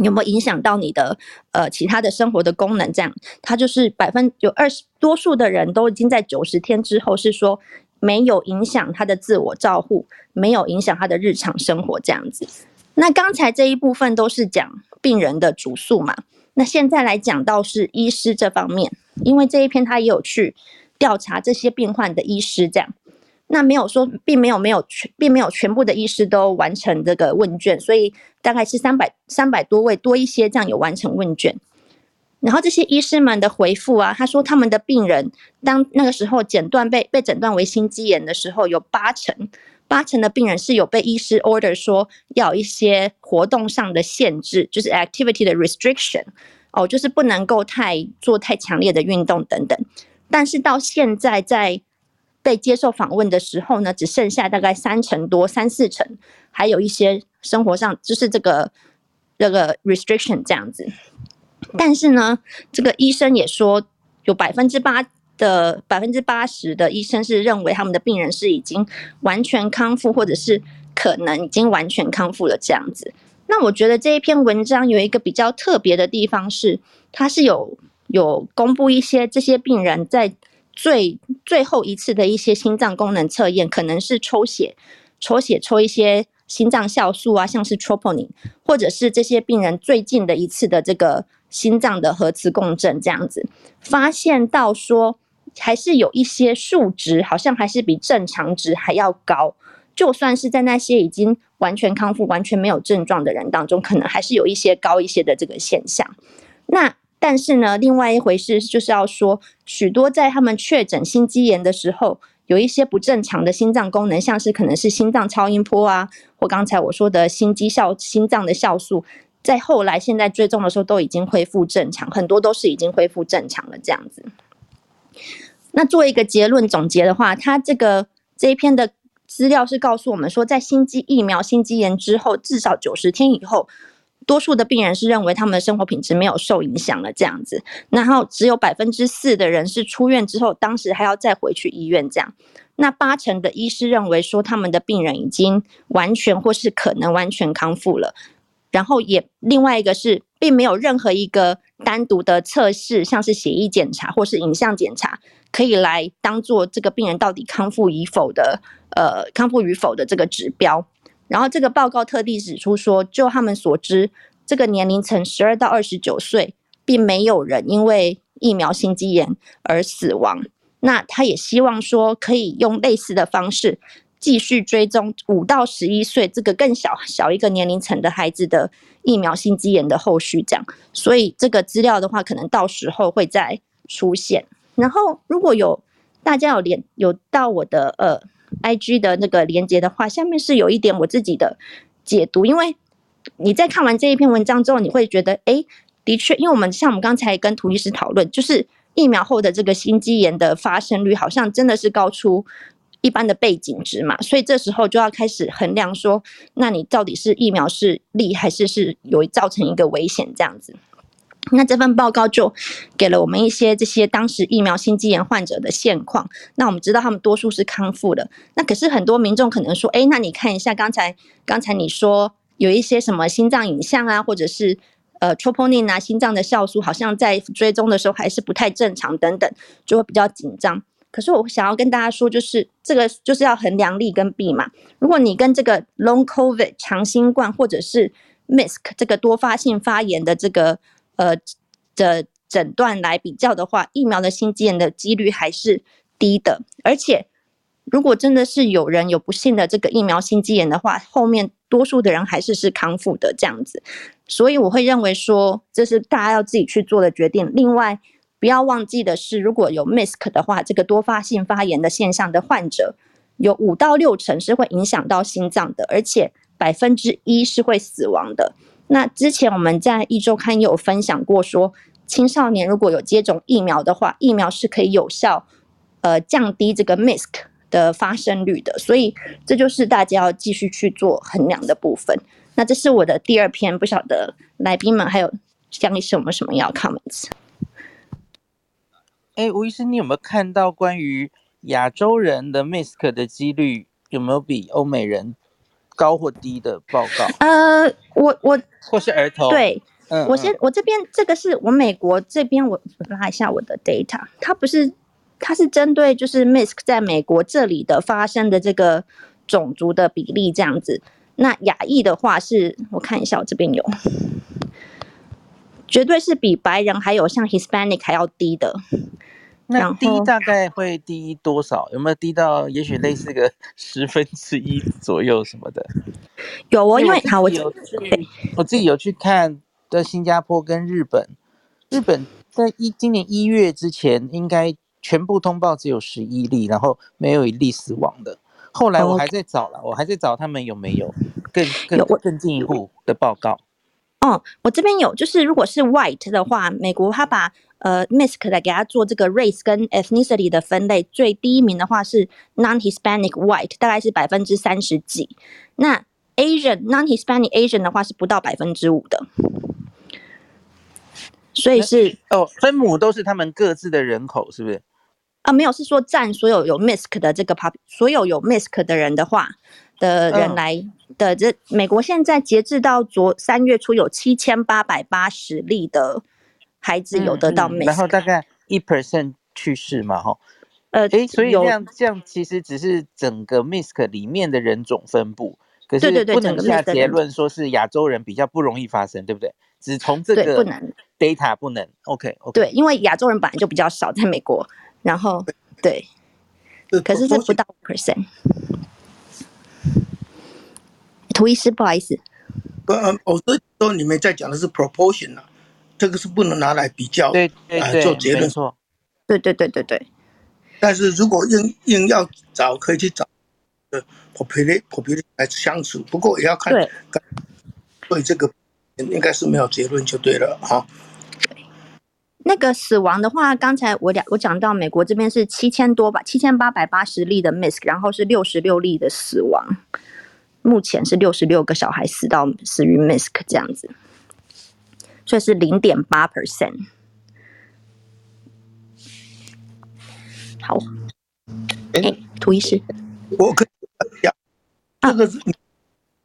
有没有影响到你的呃其他的生活的功能？这样，他就是百分有二十多数的人都已经在九十天之后是说没有影响他的自我照护，没有影响他的日常生活这样子。那刚才这一部分都是讲病人的主诉嘛，那现在来讲到是医师这方面，因为这一篇他也有去。调查这些病患的医师，这样，那没有说，并没有没有全，并没有全部的医师都完成这个问卷，所以大概是三百三百多位多一些这样有完成问卷。然后这些医师们的回复啊，他说他们的病人当那个时候诊断被被诊断为心肌炎的时候，有八成八成的病人是有被医师 order 说要一些活动上的限制，就是 activity 的 restriction，哦，就是不能够太做太强烈的运动等等。但是到现在，在被接受访问的时候呢，只剩下大概三成多、三四成，还有一些生活上就是这个这个 restriction 这样子。但是呢，这个医生也说，有百分之八的百分之八十的医生是认为他们的病人是已经完全康复，或者是可能已经完全康复了这样子。那我觉得这一篇文章有一个比较特别的地方是，它是有。有公布一些这些病人在最最后一次的一些心脏功能测验，可能是抽血，抽血抽一些心脏酵素啊，像是 troponin，或者是这些病人最近的一次的这个心脏的核磁共振这样子，发现到说还是有一些数值，好像还是比正常值还要高，就算是在那些已经完全康复、完全没有症状的人当中，可能还是有一些高一些的这个现象。那但是呢，另外一回事就是要说，许多在他们确诊心肌炎的时候，有一些不正常的心脏功能，像是可能是心脏超音波啊，或刚才我说的心肌酵心脏的酵素，在后来现在追踪的时候都已经恢复正常，很多都是已经恢复正常了这样子。那做一个结论总结的话，他这个这一篇的资料是告诉我们说，在心肌疫苗心肌炎之后，至少九十天以后。多数的病人是认为他们的生活品质没有受影响了这样子，然后只有百分之四的人是出院之后，当时还要再回去医院这样。那八成的医师认为说他们的病人已经完全或是可能完全康复了，然后也另外一个是并没有任何一个单独的测试，像是血液检查或是影像检查，可以来当做这个病人到底康复与否的呃康复与否的这个指标。然后这个报告特地指出说，就他们所知，这个年龄层十二到二十九岁，并没有人因为疫苗心肌炎而死亡。那他也希望说，可以用类似的方式继续追踪五到十一岁这个更小小一个年龄层的孩子的疫苗心肌炎的后续这样。所以这个资料的话，可能到时候会再出现。然后如果有大家有连有到我的呃。IG 的那个连接的话，下面是有一点我自己的解读，因为你在看完这一篇文章之后，你会觉得，哎，的确，因为我们像我们刚才跟涂医师讨论，就是疫苗后的这个心肌炎的发生率，好像真的是高出一般的背景值嘛，所以这时候就要开始衡量说，那你到底是疫苗是利还是是有造成一个危险这样子。那这份报告就给了我们一些这些当时疫苗心肌炎患者的现况。那我们知道他们多数是康复的。那可是很多民众可能说，哎，那你看一下刚才刚才你说有一些什么心脏影像啊，或者是呃 troponin 啊，心脏的酵素好像在追踪的时候还是不太正常等等，就会比较紧张。可是我想要跟大家说，就是这个就是要衡量利跟弊嘛。如果你跟这个 long covid 长新冠或者是 MISC 这个多发性发炎的这个呃的诊断来比较的话，疫苗的心肌炎的几率还是低的。而且，如果真的是有人有不幸的这个疫苗心肌炎的话，后面多数的人还是是康复的这样子。所以我会认为说，这是大家要自己去做的决定。另外，不要忘记的是，如果有 MIS-C 的话，这个多发性发炎的现象的患者，有五到六成是会影响到心脏的，而且百分之一是会死亡的。那之前我们在一周刊也有分享过说，青少年如果有接种疫苗的话，疫苗是可以有效呃降低这个 MIS-C 的发生率的，所以这就是大家要继续去做衡量的部分。那这是我的第二篇，不晓得来宾们还有江医师有没有什么要 comments？哎，吴医师，你有没有看到关于亚洲人的 MISK 的几率有没有比欧美人高或低的报告？呃，我我或是儿童？对，嗯，我先我这边这个是我美国这边我拉一下我的 data，它不是它是针对就是 MISK 在美国这里的发生的这个种族的比例这样子。那亚裔的话是，我看一下我这边有，绝对是比白人还有像 Hispanic 还要低的。那低大概会低多少？有没有低到也许类似个十分之一左右什么的？有哦，因为好，我有去，我自己有去看在新加坡跟日本，日本在一今年一月之前应该全部通报只有十一例，然后没有一例死亡的。后来我还在找了，我还在找他们有没有更更更进一步的报告。哦，我这边有，就是如果是 white 的话，美国他把呃 MIS-C 来给他做这个 race 跟 ethnicity 的分类，最第一名的话是 non-Hispanic white，大概是百分之三十几。那 Asian non-Hispanic Asian 的话是不到百分之五的，所以是哦，分母都是他们各自的人口，是不是？啊，没有，是说占所有有 MIS-C 的这个 pop，所有有 MIS-C 的人的话的人来。嗯的这美国现在截至到昨三月初有七千八百八十例的孩子有得到嗯、然后大概一 percent 去世嘛，哈，呃，哎，所以这样这样其实只是整个 MIS-C 里面的人种分布，可是不能下结论说是亚洲人比较不容易发生，对不对？只从这个 data 不能，OK OK，对，因为亚洲人本来就比较少在美国，然后对，可是这不到 percent。涂医师，不好意思，不，我这说你们在讲的是 proportion 啊，这个是不能拿来比较，对对对，做结论说，对对对对对。但是如果硬硬要找，可以去找呃 population population 来相处，不过也要看，对，对这个应该是没有结论就对了哈。对，那个死亡的话，刚才我讲我讲到美国这边是七千多吧，七千八百八十例的 miss，然后是六十六例的死亡。目前是六十六个小孩死到死于 MIS-C 这样子，所以是零点八 percent。好，哎、欸，涂医师，我可以讲，这个是已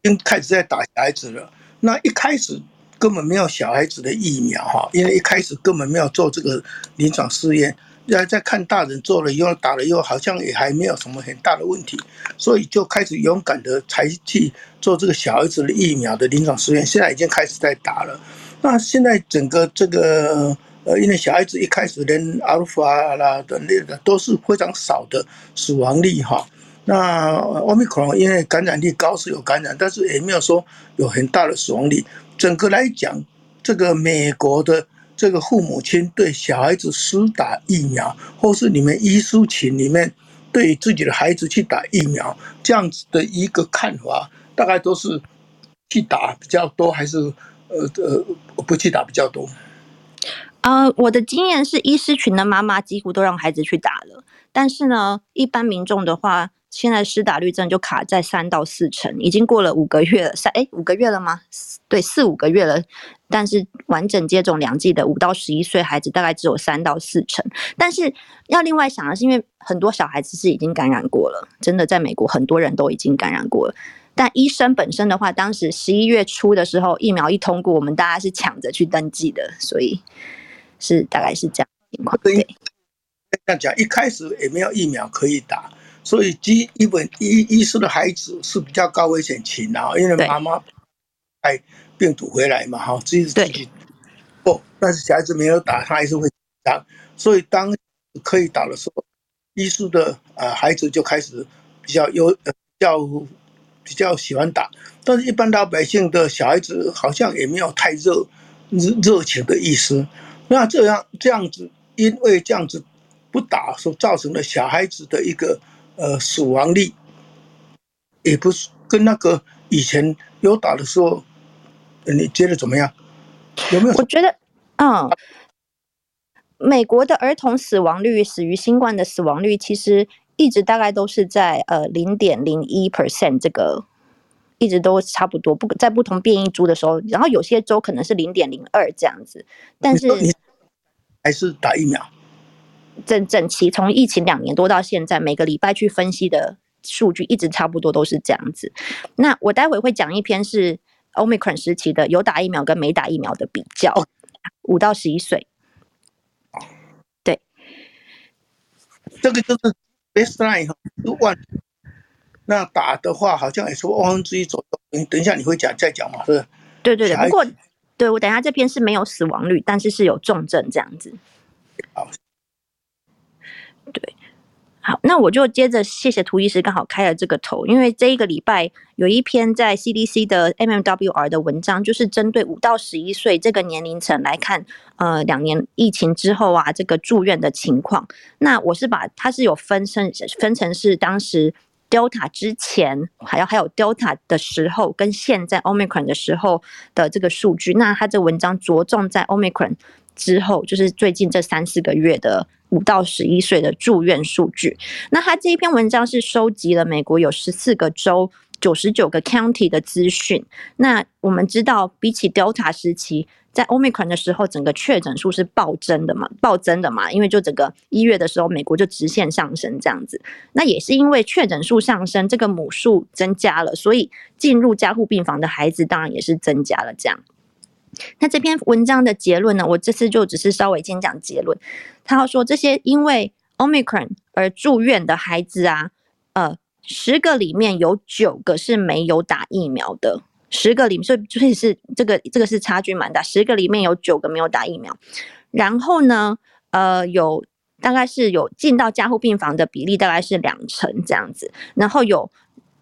经开始在打小孩子了。那一开始根本没有小孩子的疫苗哈，因为一开始根本没有做这个临床试验。在在看大人做了以后打了以后，好像也还没有什么很大的问题，所以就开始勇敢的才去做这个小孩子的疫苗的临床试验。现在已经开始在打了。那现在整个这个呃，因为小孩子一开始连阿尔法啦的那个都是非常少的死亡率哈。那奥密克戎因为感染力高是有感染，但是也没有说有很大的死亡率。整个来讲，这个美国的。这个父母亲对小孩子施打疫苗，或是你们医师群里面对自己的孩子去打疫苗，这样子的一个看法，大概都是去打比较多，还是呃呃不去打比较多？呃，我的经验是，医师群的妈妈几乎都让孩子去打了，但是呢，一般民众的话。现在施打率真的就卡在三到四成，已经过了五个月了，三哎五个月了吗？对，四五个月了。但是完整接种两剂的五到十一岁孩子大概只有三到四成。但是要另外想的是，因为很多小孩子是已经感染过了，真的在美国很多人都已经感染过了。但医生本身的话，当时十一月初的时候疫苗一通过，我们大家是抢着去登记的，所以是大概是这样情况。对，这样讲，一开始也没有疫苗可以打。所以，基一本医医师的孩子是比较高危险群啊，因为妈妈带病毒回来嘛，哈，自己自己不，但是小孩子没有打，他还是会紧张。所以，当可以打的时候，医师的呃孩子就开始比较有比较比较喜欢打。但是，一般老百姓的小孩子好像也没有太热热热情的意思。那这样这样子因为这样子不打所造成的小孩子的一个呃死亡率，也不是跟那个以前有打的时候，你觉得怎么样？有没有？我觉得，嗯，美国的儿童死亡率，死于新冠的死亡率，其实一直大概都是在呃零点零一 percent 这个，一直都差不多。不在不同变异株的时候，然后有些州可能是零点零二这样子，但是还是打疫苗。整整齐从疫情两年多到现在，每个礼拜去分析的数据一直差不多都是这样子。那我待会会讲一篇是 Omicron 时期的有打疫苗跟没打疫苗的比较，五到十一岁。对，这个就是 baseline。那打的话，好像也是万分之一左右。你等一下你会讲再讲嘛？是。对对对。不过，对我等一下这篇是没有死亡率，但是是有重症这样子。好。好，那我就接着谢谢涂医师刚好开了这个头，因为这一个礼拜有一篇在 CDC 的 MMWR 的文章，就是针对五到十一岁这个年龄层来看，呃，两年疫情之后啊，这个住院的情况。那我是把它是有分成分成是当时 Delta 之前，还有还有 Delta 的时候，跟现在 Omicron 的时候的这个数据。那它这文章着重在 Omicron 之后，就是最近这三四个月的。五到十一岁的住院数据，那他这一篇文章是收集了美国有十四个州九十九个 county 的资讯。那我们知道，比起 Delta 时期，在 Omicron 的时候，整个确诊数是暴增的嘛，暴增的嘛，因为就整个一月的时候，美国就直线上升这样子。那也是因为确诊数上升，这个母数增加了，所以进入加护病房的孩子当然也是增加了这样。那这篇文章的结论呢？我这次就只是稍微先讲结论。他要说，这些因为 Omicron 而住院的孩子啊，呃，十个里面有九个是没有打疫苗的，十个里面，所以所以是这个这个是差距蛮大，十个里面有九个没有打疫苗。然后呢，呃，有大概是有进到加护病房的比例大概是两成这样子，然后有。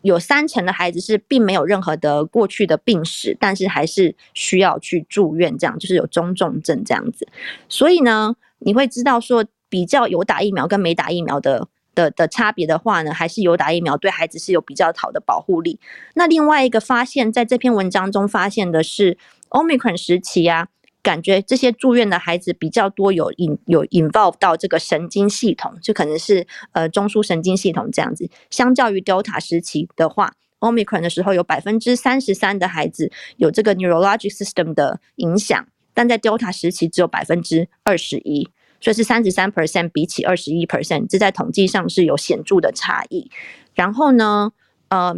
有三成的孩子是并没有任何的过去的病史，但是还是需要去住院，这样就是有中重症这样子。所以呢，你会知道说，比较有打疫苗跟没打疫苗的的的差别的话呢，还是有打疫苗对孩子是有比较好的保护力。那另外一个发现，在这篇文章中发现的是，Omicron 时期啊。感觉这些住院的孩子比较多有引有 involve 到这个神经系统，就可能是呃中枢神经系统这样子。相较于 Delta 时期的话，Omicron 的时候有百分之三十三的孩子有这个 neurologic system 的影响，但在 Delta 时期只有百分之二十一，所以是三十三 percent 比起二十一 percent，这在统计上是有显著的差异。然后呢，呃。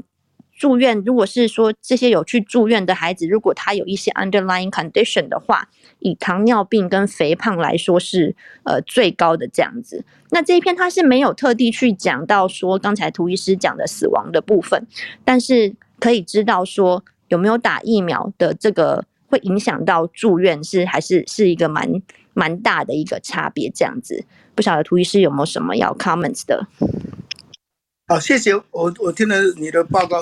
住院，如果是说这些有去住院的孩子，如果他有一些 underlying condition 的话，以糖尿病跟肥胖来说是呃最高的这样子。那这一篇他是没有特地去讲到说刚才涂医师讲的死亡的部分，但是可以知道说有没有打疫苗的这个会影响到住院是还是是一个蛮蛮大的一个差别这样子。不晓得涂医师有没有什么要 comments 的？好，谢谢我我听了你的报告。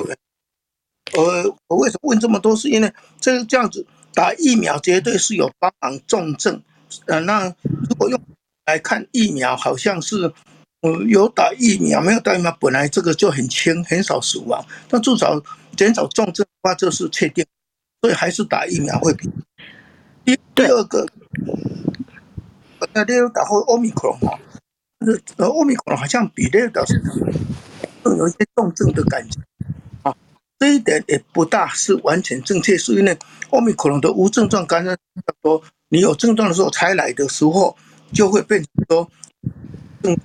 我我为什么问这么多？是因为这这样子打疫苗绝对是有帮忙重症。呃，那如果用来看疫苗，好像是呃有打疫苗没有打疫苗，本来这个就很轻，很少死亡。但至少减少重症的话，这是确定。所以还是打疫苗会比。第第二个，那第二打后奥密克戎哈，呃奥密克戎好像比那个更有一些重症的感觉啊。这一点也不大是完全正确，是因为奥密克戎的无症状感染比较多，你有症状的时候才来的时候，就会变成说症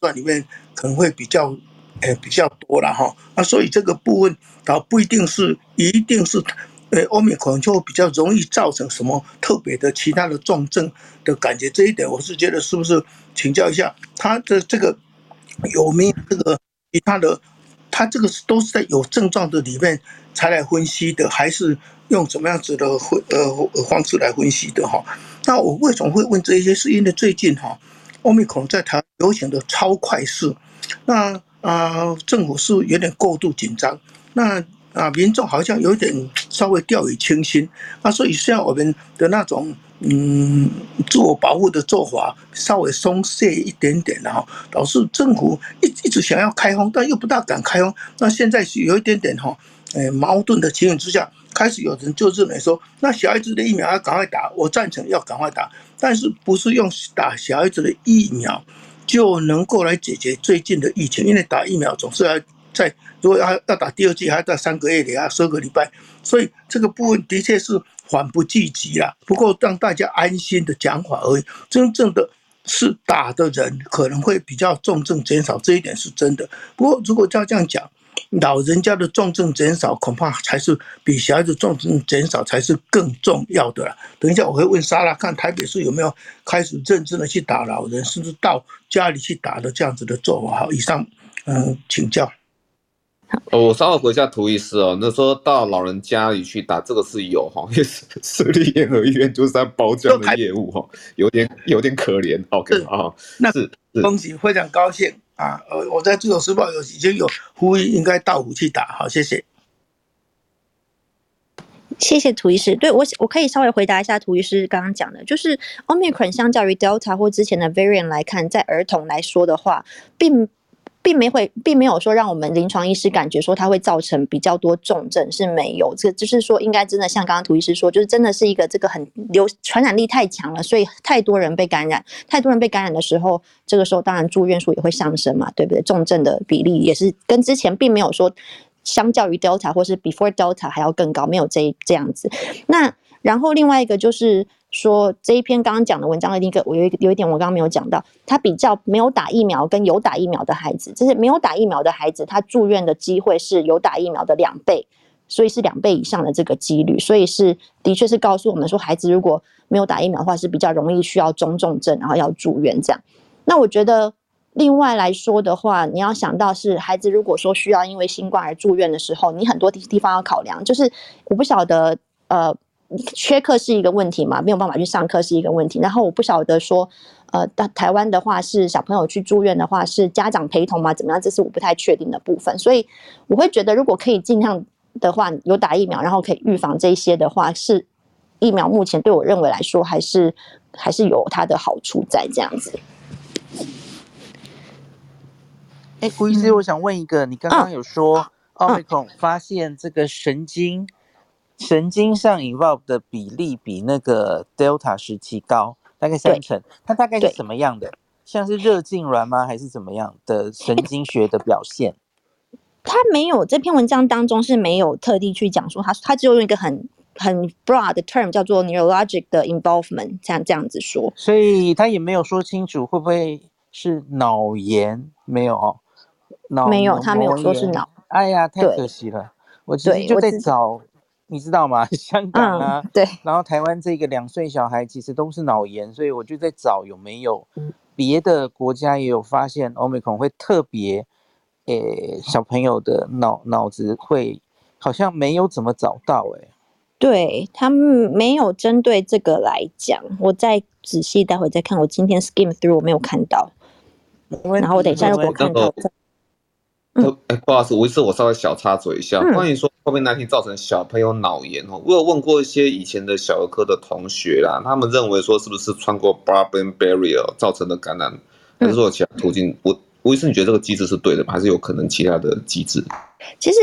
状里面可能会比较呃比较多了哈。啊，所以这个部分倒不一定是一定是呃奥密克戎就比较容易造成什么特别的其他的重症的感觉。这一点我是觉得是不是请教一下他的这个有没有这个其他的？他这个是都是在有症状的里面才来分析的，还是用什么样子的呃方式来分析的哈？那我为什么会问这些？是因为最近哈，奥密克戎在台流行的超快速，那啊政府是有点过度紧张，那啊民众好像有点稍微掉以轻心，那所以像我们的那种嗯，自我保护的做法稍微松懈一点点，然后导致政府一一直想要开放，但又不大敢开放。那现在是有一点点哈，诶矛盾的情形之下，开始有人就认为说，那小孩子的疫苗要赶快打，我赞成要赶快打，但是不是用打小孩子的疫苗就能够来解决最近的疫情？因为打疫苗总是要在，如果要要打第二剂，还要在三个月里啊，十二个礼拜，所以这个部分的确是。缓不济急啦，不过让大家安心的讲法而已。真正的是打的人可能会比较重症减少，这一点是真的。不过如果照这样讲，老人家的重症减少恐怕才是比小孩子重症减少才是更重要的啦。等一下我会问莎拉，看台北市有没有开始认真的去打老人，甚至到家里去打的这样子的做法。好，以上嗯请教。[laughs] 我稍微回一下涂医师哦，那说到老人家里去打这个是有哈，[laughs] 因为私立联合医院就是在包这样的业务哈，有点有点可怜。OK 啊，那是恭喜，非常高兴啊！呃，我在自由时报有已经有呼吁，应该到府去打。好，谢谢，谢谢涂医师。对我，我可以稍微回答一下涂医师刚刚讲的，就是 Omicron 相较于 Delta 或之前的 Variant 来看，在儿童来说的话，并。并没会，并没有说让我们临床医师感觉说它会造成比较多重症是没有，这就是说应该真的像刚刚涂医师说，就是真的是一个这个很流传染力太强了，所以太多人被感染，太多人被感染的时候，这个时候当然住院数也会上升嘛，对不对？重症的比例也是跟之前并没有说相较于 Delta 或是 Before Delta 还要更高，没有这这样子。那然后另外一个就是。说这一篇刚刚讲的文章的一个，我有一个有一点我刚刚没有讲到，他比较没有打疫苗跟有打疫苗的孩子，就是没有打疫苗的孩子，他住院的机会是有打疫苗的两倍，所以是两倍以上的这个几率，所以是的确是告诉我们说，孩子如果没有打疫苗的话，是比较容易需要中重症，然后要住院这样。那我觉得另外来说的话，你要想到是孩子如果说需要因为新冠而住院的时候，你很多地地方要考量，就是我不晓得呃。缺课是一个问题嘛，没有办法去上课是一个问题。然后我不晓得说，呃，到台湾的话是小朋友去住院的话是家长陪同吗？怎么样？这是我不太确定的部分。所以我会觉得，如果可以尽量的话，有打疫苗，然后可以预防这些的话，是疫苗目前对我认为来说还是还是有它的好处在这样子。哎，胡医师，我想问一个，你刚刚有说奥密克戎发现这个神经。神经上 involve 的比例比那个 Delta 时期高，大概三成。它大概是什么样的？像是热痉挛吗？还是怎么样的神经学的表现？他没有这篇文章当中是没有特地去讲说他，他只有用一个很很 broad 的 term 叫做 neurologic 的 involvement，这样这样子说。所以他也没有说清楚会不会是脑炎，没有哦，脑没有，他没有说是脑。哎呀，太可惜了，我其实就在找。你知道吗？[laughs] 香港啊，嗯、对，然后台湾这个两岁小孩其实都是脑炎，所以我就在找有没有别的国家也有发现 Omicron 会特别，诶，小朋友的脑脑子会好像没有怎么找到诶，对他们没有针对这个来讲，我再仔细待会再看，我今天 skim through 我没有看到，然后我等一下如果看到。哎，不好意思，吴医师，我稍微小插嘴一下，关于说 COVID-19 造成小朋友脑炎哦，我有问过一些以前的小儿科的同学啦，他们认为说是不是穿过 blood-brain barrier 造成的感染，还是说有其他途径？我吴医生，你觉得这个机制是对的吗？还是有可能其他的机制？其实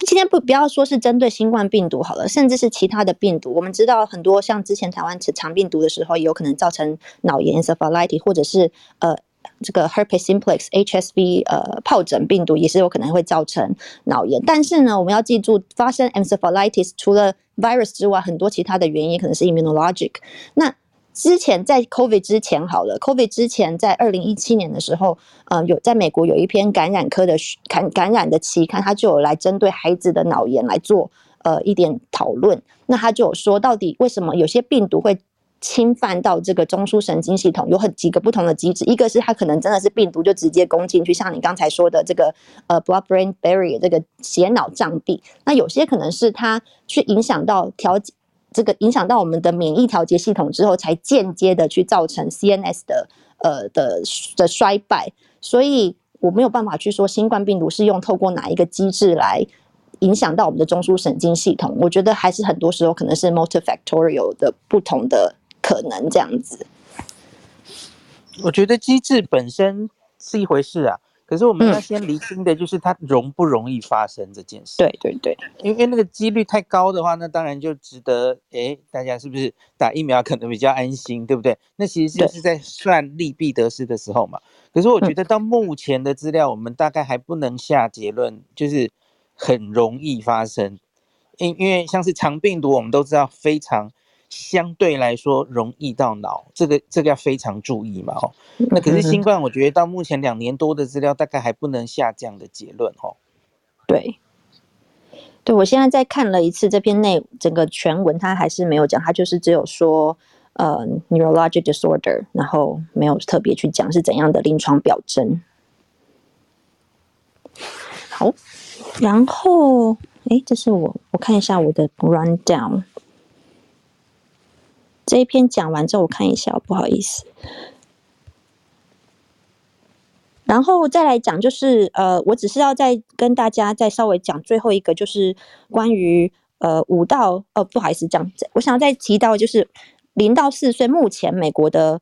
今天不不要说是针对新冠病毒好了，甚至是其他的病毒，我们知道很多像之前台湾肠病毒的时候，也有可能造成脑炎 encephalitis 或者是呃。这个 herpes simplex HSV 呃疱疹病毒也是有可能会造成脑炎，但是呢，我们要记住，发生 encephalitis 除了 virus 之外，很多其他的原因可能是 immunologic。那之前在 COVID 之前好了，COVID 之前在二零一七年的时候，呃，有在美国有一篇感染科的感感染的期刊，它就有来针对孩子的脑炎来做呃一点讨论。那他就有说，到底为什么有些病毒会侵犯到这个中枢神经系统有很几个不同的机制，一个是它可能真的是病毒就直接攻进去，像你刚才说的这个呃 blood-brain barrier 这个血脑障壁，那有些可能是它去影响到调节这个影响到我们的免疫调节系统之后，才间接的去造成 CNS 的呃的的衰败，所以我没有办法去说新冠病毒是用透过哪一个机制来影响到我们的中枢神经系统，我觉得还是很多时候可能是 multifactorial 的不同的。可能这样子？我觉得机制本身是一回事啊。可是我们要先厘清的就是它容不容易发生这件事。对对对，因为那个几率太高的话，那当然就值得诶，大家是不是打疫苗可能比较安心，对不对？那其实就是在算利弊得失的时候嘛。可是我觉得到目前的资料，我们大概还不能下结论，就是很容易发生。因因为像是肠病毒，我们都知道非常。相对来说容易到脑，这个这个要非常注意嘛，哦。那可是新冠，我觉得到目前两年多的资料，大概还不能下这样的结论，哦。对，对我现在再看了一次这篇内整个全文，他还是没有讲，他就是只有说呃 neurologic disorder，然后没有特别去讲是怎样的临床表征。好，然后哎，这是我我看一下我的 rundown。这一篇讲完之后，我看一下，不好意思。然后再来讲，就是呃，我只是要再跟大家再稍微讲最后一个，就是关于呃五到呃不好意思讲，我想再提到就是零到四岁目前美国的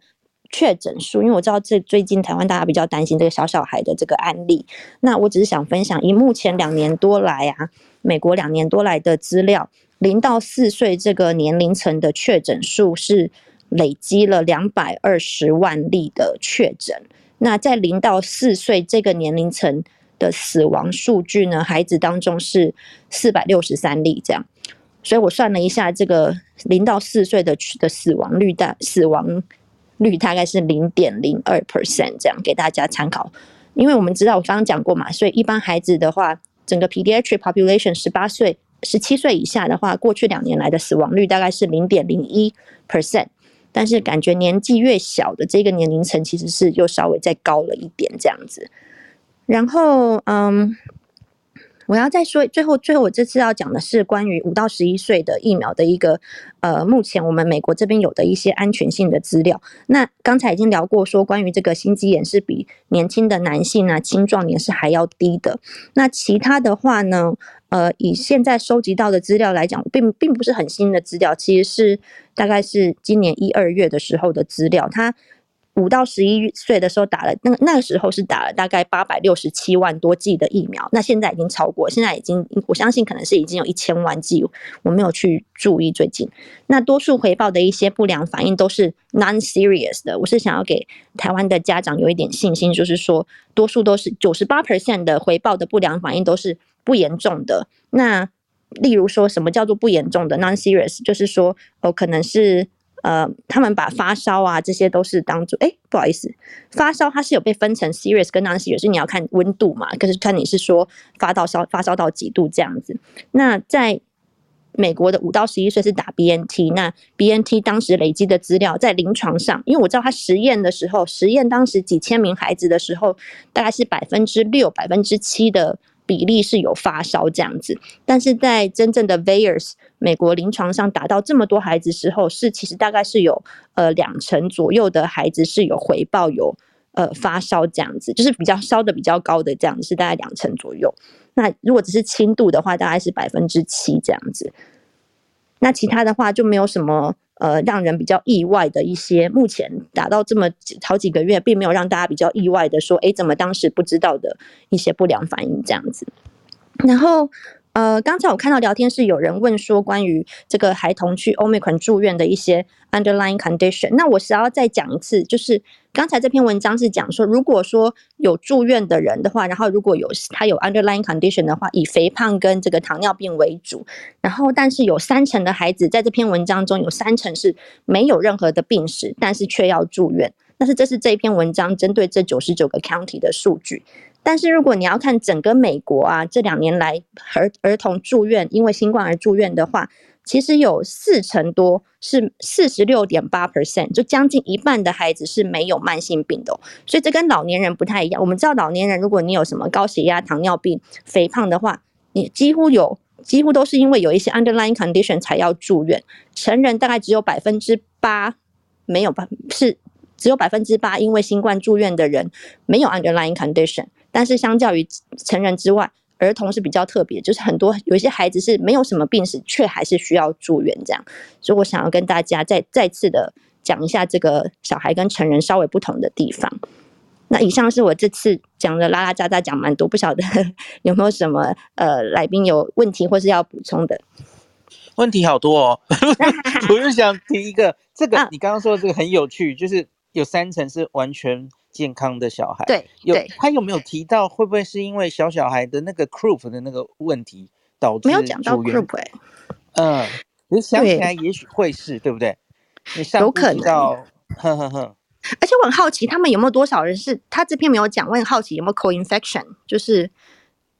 确诊数，因为我知道这最近台湾大家比较担心这个小小孩的这个案例，那我只是想分享以目前两年多来啊，美国两年多来的资料。零到四岁这个年龄层的确诊数是累积了两百二十万例的确诊。那在零到四岁这个年龄层的死亡数据呢，孩子当中是四百六十三例这样。所以我算了一下，这个零到四岁的的死亡率大死亡率大概是零点零二 percent 这样，给大家参考。因为我们知道我刚刚讲过嘛，所以一般孩子的话，整个 pediatric population 十八岁。十七岁以下的话，过去两年来的死亡率大概是零点零一 percent，但是感觉年纪越小的这个年龄层其实是又稍微再高了一点这样子。然后，嗯。我要再说，最后最后我这次要讲的是关于五到十一岁的疫苗的一个，呃，目前我们美国这边有的一些安全性的资料。那刚才已经聊过，说关于这个心肌炎是比年轻的男性啊、青壮年是还要低的。那其他的话呢，呃，以现在收集到的资料来讲，并并不是很新的资料，其实是大概是今年一二月的时候的资料，他。五到十一岁的时候打了，那那个时候是打了大概八百六十七万多剂的疫苗，那现在已经超过，现在已经我相信可能是已经有一千万剂，我没有去注意最近。那多数回报的一些不良反应都是 non-serious 的，我是想要给台湾的家长有一点信心，就是说多数都是九十八 percent 的回报的不良反应都是不严重的。那例如说什么叫做不严重的 non-serious，就是说哦可能是。呃，他们把发烧啊这些都是当做，哎，不好意思，发烧它是有被分成 serious 跟 non-serious，你要看温度嘛，可是看你是说发到烧发烧到几度这样子。那在美国的五到十一岁是打 BNT，那 BNT 当时累积的资料在临床上，因为我知道他实验的时候，实验当时几千名孩子的时候，大概是百分之六、百分之七的。比例是有发烧这样子，但是在真正的 VAERS 美国临床上打到这么多孩子时候，是其实大概是有呃两成左右的孩子是有回报有呃发烧这样子，就是比较烧的比较高的这样子是大概两成左右。那如果只是轻度的话，大概是百分之七这样子。那其他的话就没有什么。呃，让人比较意外的一些，目前打到这么好几个月，并没有让大家比较意外的说，哎，怎么当时不知道的一些不良反应这样子。然后，呃，刚才我看到聊天室有人问说，关于这个孩童去 Omicron 住院的一些 underlying condition，那我是要再讲一次，就是。刚才这篇文章是讲说，如果说有住院的人的话，然后如果有他有 underlying condition 的话，以肥胖跟这个糖尿病为主，然后但是有三成的孩子在这篇文章中有三成是没有任何的病史，但是却要住院。但是这是这一篇文章针对这九十九个 county 的数据。但是如果你要看整个美国啊，这两年来儿儿童住院因为新冠而住院的话。其实有四成多是四十六点八 percent，就将近一半的孩子是没有慢性病的，所以这跟老年人不太一样。我们知道老年人，如果你有什么高血压、糖尿病、肥胖的话，你几乎有几乎都是因为有一些 underlying condition 才要住院。成人大概只有百分之八没有吧，是只有百分之八因为新冠住院的人没有 underlying condition，但是相较于成人之外。儿童是比较特别，就是很多有一些孩子是没有什么病史，却还是需要住院这样。所以我想要跟大家再再次的讲一下这个小孩跟成人稍微不同的地方。那以上是我这次讲的拉拉杂杂讲蛮多，不晓得 [laughs] 有没有什么呃来宾有问题或是要补充的？问题好多哦，[laughs] 我就想提一个，这个你刚刚说的这个很有趣，就是有三成是完全健康的小孩，对，有他有没有提到会不会是因为小小孩的那个 croup 的那个问题导致？没有讲到 croup 哎，嗯，你想起来也许会是对不对？你有可能，哼哼哼。而且我很好奇，他们有没有多少人是他这篇没有讲？我很好奇有没有 co-infection，就是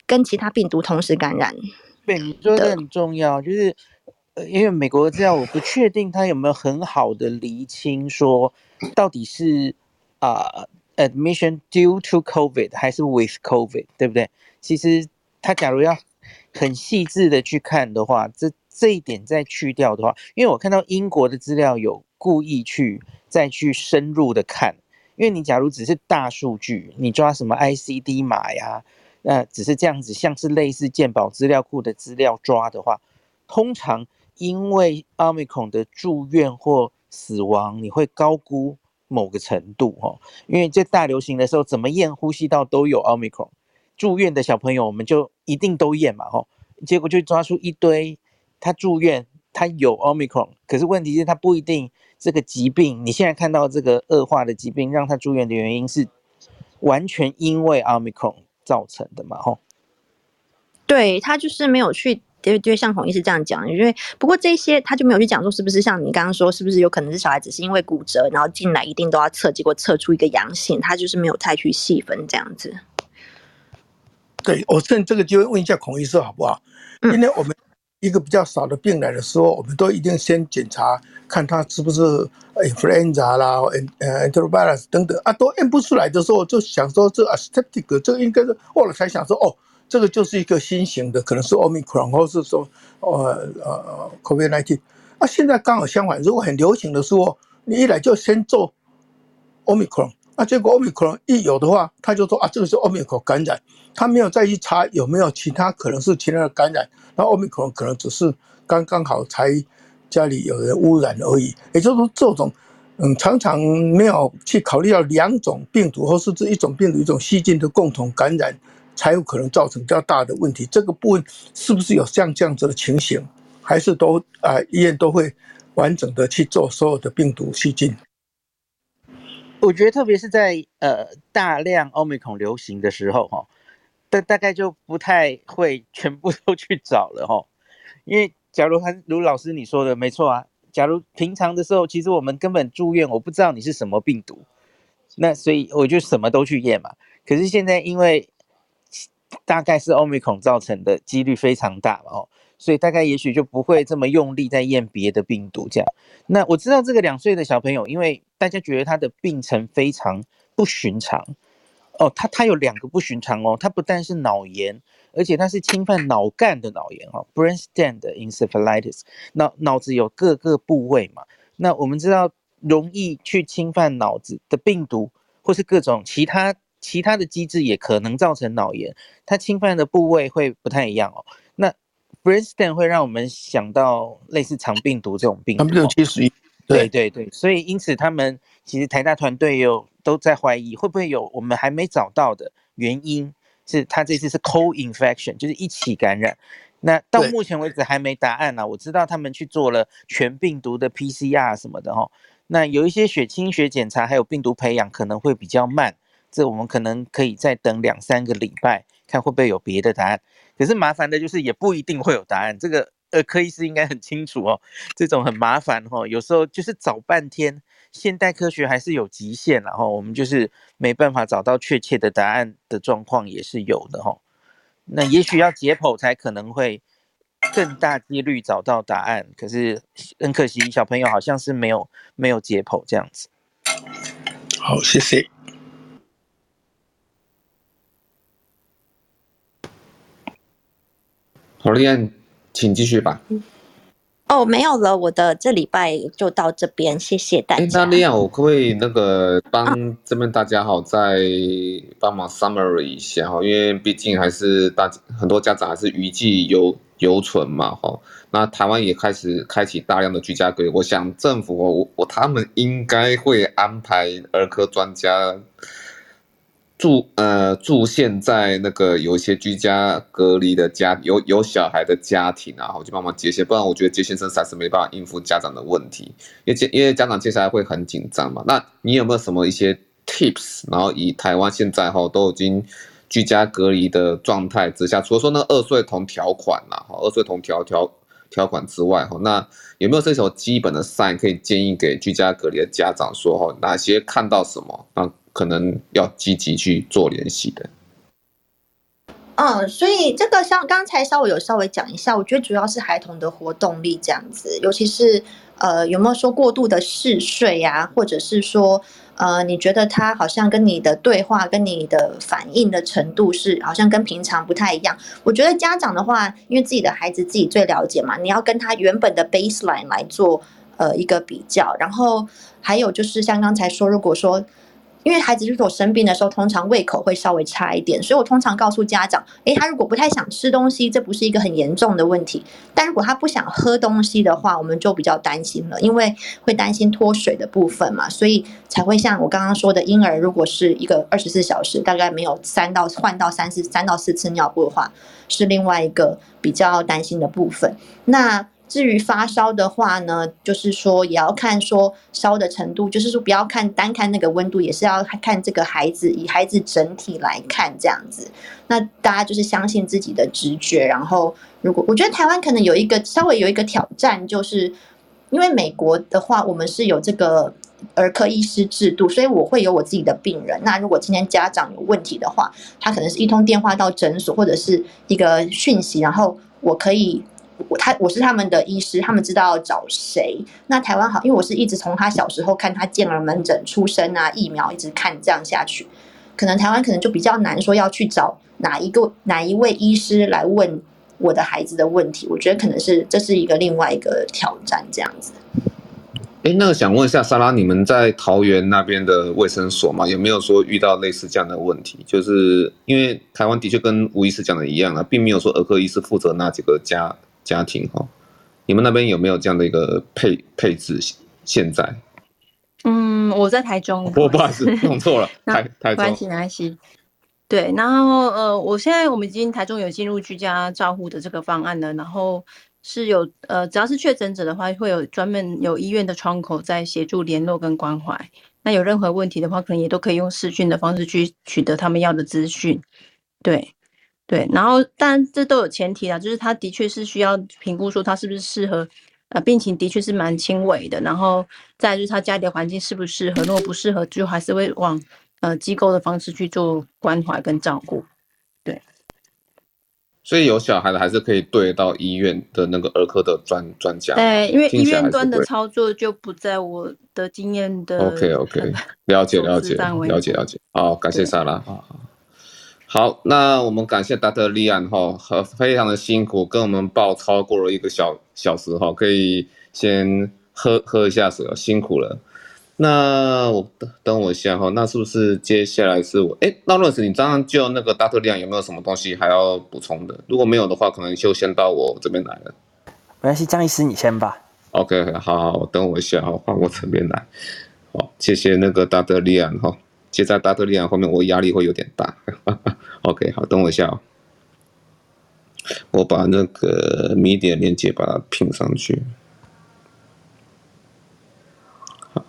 跟其他病毒同时感染。对，你说的很重要，就是。因为美国的资料我不确定他有没有很好的厘清，说到底是啊、admission due to COVID 还是 with COVID，对不对？其实他假如要很细致的去看的话，这这一点再去掉的话，因为我看到英国的资料有故意去再去深入的看，因为你假如只是大数据，你抓什么 ICD 码呀，那只是这样子，像是类似健保资料库的资料抓的话，通常。因为奥密克戎的住院或死亡，你会高估某个程度哦。因为在大流行的时候，怎么验呼吸道都有奥密克戎，住院的小朋友我们就一定都验嘛吼。结果就抓出一堆，他住院他有奥密克戎，可是问题是他不一定这个疾病，你现在看到这个恶化的疾病让他住院的原因是完全因为奥密克戎造成的嘛吼。对，他就是没有去。就就像孔医师这样讲，因为不过这些他就没有去讲说是不是像你刚刚说，是不是有可能是小孩子是因为骨折，然后进来一定都要测，结果测出一个阳性，他就是没有太去细分这样子。对，我趁这个机会问一下孔医师好不好？因为我们一个比较少的病来的时候，我们都一定先检查看他是不是 influenza 啦，呃 enterovirus 等等啊，都验不出来的时候，就想说这 aseptic 这个应该是，后来才想说哦。这个就是一个新型的，可能是 Omicron，或是说，呃呃，COVID-19。那、啊、现在刚好相反，如果很流行的时候，你一来就先做 Omicron，那结果 Omicron 一有的话，他就说啊，这个是 Omicron 感染，他没有再去查有没有其他可能是其他的感染，那 Omicron 可能只是刚刚好才家里有人污染而已。也就是说，这种嗯，常常没有去考虑到两种病毒或是这一种病毒一种细菌的共同感染。才有可能造成较大的问题。这个部分是不是有像这样子的情形，还是都啊、呃、医院都会完整的去做所有的病毒细菌？我觉得特别是在呃大量奥密克戎流行的时候哈，大大概就不太会全部都去找了哈。因为假如他如老师你说的没错啊，假如平常的时候，其实我们根本住院，我不知道你是什么病毒，那所以我就什么都去验嘛。可是现在因为大概是欧米孔造成的几率非常大哦，所以大概也许就不会这么用力在验别的病毒这样。那我知道这个两岁的小朋友，因为大家觉得他的病程非常不寻常哦，他他有两个不寻常哦，他不但是脑炎，而且他是侵犯脑干的脑炎哦，brainstem 的 encephalitis，脑脑子有各个部位嘛。那我们知道容易去侵犯脑子的病毒，或是各种其他。其他的机制也可能造成脑炎，它侵犯的部位会不太一样哦。那 brainstem 会让我们想到类似肠病毒这种病毒，他们其实对对对，所以因此他们其实台大团队有都在怀疑会不会有我们还没找到的原因，是他这次是 co-infection，就是一起感染。那到目前为止还没答案呢、啊。我知道他们去做了全病毒的 PCR 什么的哈、哦，那有一些血清学检查还有病毒培养可能会比较慢。这我们可能可以再等两三个礼拜，看会不会有别的答案。可是麻烦的就是也不一定会有答案。这个呃，柯医师应该很清楚哦。这种很麻烦哦，有时候就是找半天，现代科学还是有极限，然后我们就是没办法找到确切的答案的状况也是有的哈。那也许要解剖才可能会更大几率找到答案。可是很可惜，小朋友好像是没有没有解剖这样子。好，谢谢。好，丽安，请继续吧。哦，没有了，我的这礼拜就到这边，谢谢大家。那那样，我可不可以那个帮这边大家好再帮忙 summary 一下哈，因为毕竟还是大很多家长还是余悸犹犹存嘛哈。那台湾也开始开启大量的居家隔离，我想政府我我他们应该会安排儿科专家。住呃住现在那个有一些居家隔离的家有有小孩的家庭啊，我就帮忙接线，不然我觉得接线生实在是没办法应付家长的问题，因为因为家长接下来会很紧张嘛。那你有没有什么一些 tips？然后以台湾现在哈都已经居家隔离的状态之下，除了说那二岁童条款呐，哈二岁童条条条款之外哈，那有没有这种基本的 sign 可以建议给居家隔离的家长说哈哪些看到什么啊？可能要积极去做联系的。嗯，所以这个像刚才稍微有稍微讲一下，我觉得主要是孩童的活动力这样子，尤其是呃有没有说过度的嗜睡呀，或者是说呃你觉得他好像跟你的对话跟你的反应的程度是好像跟平常不太一样。我觉得家长的话，因为自己的孩子自己最了解嘛，你要跟他原本的 baseline 来做呃一个比较，然后还有就是像刚才说，如果说。因为孩子如果生病的时候，通常胃口会稍微差一点，所以我通常告诉家长，诶，他如果不太想吃东西，这不是一个很严重的问题。但如果他不想喝东西的话，我们就比较担心了，因为会担心脱水的部分嘛，所以才会像我刚刚说的，婴儿如果是一个二十四小时大概没有三到换到三四三到四次尿布的话，是另外一个比较担心的部分。那。至于发烧的话呢，就是说也要看说烧的程度，就是说不要看单看那个温度，也是要看这个孩子，以孩子整体来看这样子。那大家就是相信自己的直觉，然后如果我觉得台湾可能有一个稍微有一个挑战，就是因为美国的话，我们是有这个儿科医师制度，所以我会有我自己的病人。那如果今天家长有问题的话，他可能是一通电话到诊所或者是一个讯息，然后我可以。我他我是他们的医师，他们知道找谁。那台湾好，因为我是一直从他小时候看他健儿门诊出生啊，疫苗一直看这样下去，可能台湾可能就比较难说要去找哪一个哪一位医师来问我的孩子的问题。我觉得可能是这是一个另外一个挑战这样子。哎，那个想问一下莎拉，你们在桃园那边的卫生所吗？有没有说遇到类似这样的问题？就是因为台湾的确跟吴医师讲的一样啊，并没有说儿科医师负责那几个家。家庭哈，你们那边有没有这样的一个配配置？现在，嗯，我在台中，不不好意思，[laughs] 弄错了，台台中。没关系，没关系。对，然后呃，我现在我们已经台中有进入居家照护的这个方案了，然后是有呃，只要是确诊者的话，会有专门有医院的窗口在协助联络跟关怀。那有任何问题的话，可能也都可以用视讯的方式去取得他们要的资讯。对。对，然后当然这都有前提啦，就是他的确是需要评估说他是不是适合，呃，病情的确是蛮轻微的，然后再就是他家里的环境适不适合，如果不适合，就还是会往呃机构的方式去做关怀跟照顾。对，所以有小孩的还是可以对到医院的那个儿科的专专家。对，因为医院端的操作就不在我的经验的。OK OK，了解了解了解了解，好，感谢莎拉，好好。那我们感谢 Dr. Lian 哈，和非常的辛苦，跟我们报超过了一个小小时哈，可以先喝喝一下水，辛苦了。那我等等我一下哈，那是不是接下来是我？哎，那 Rose 你刚刚就那个 Dr. Lian 有没有什么东西还要补充的？如果没有的话，可能就先到我这边来了。没关系，江医师你先吧。OK，好好，等我一下哈，换我这边来。好，谢谢那个 Dr. Lian 哈。接在 Dr. Lian 后面，我压力会有点大。[laughs] OK，好，等我一下哦，我把那个 Media 链接把它拼上去。好，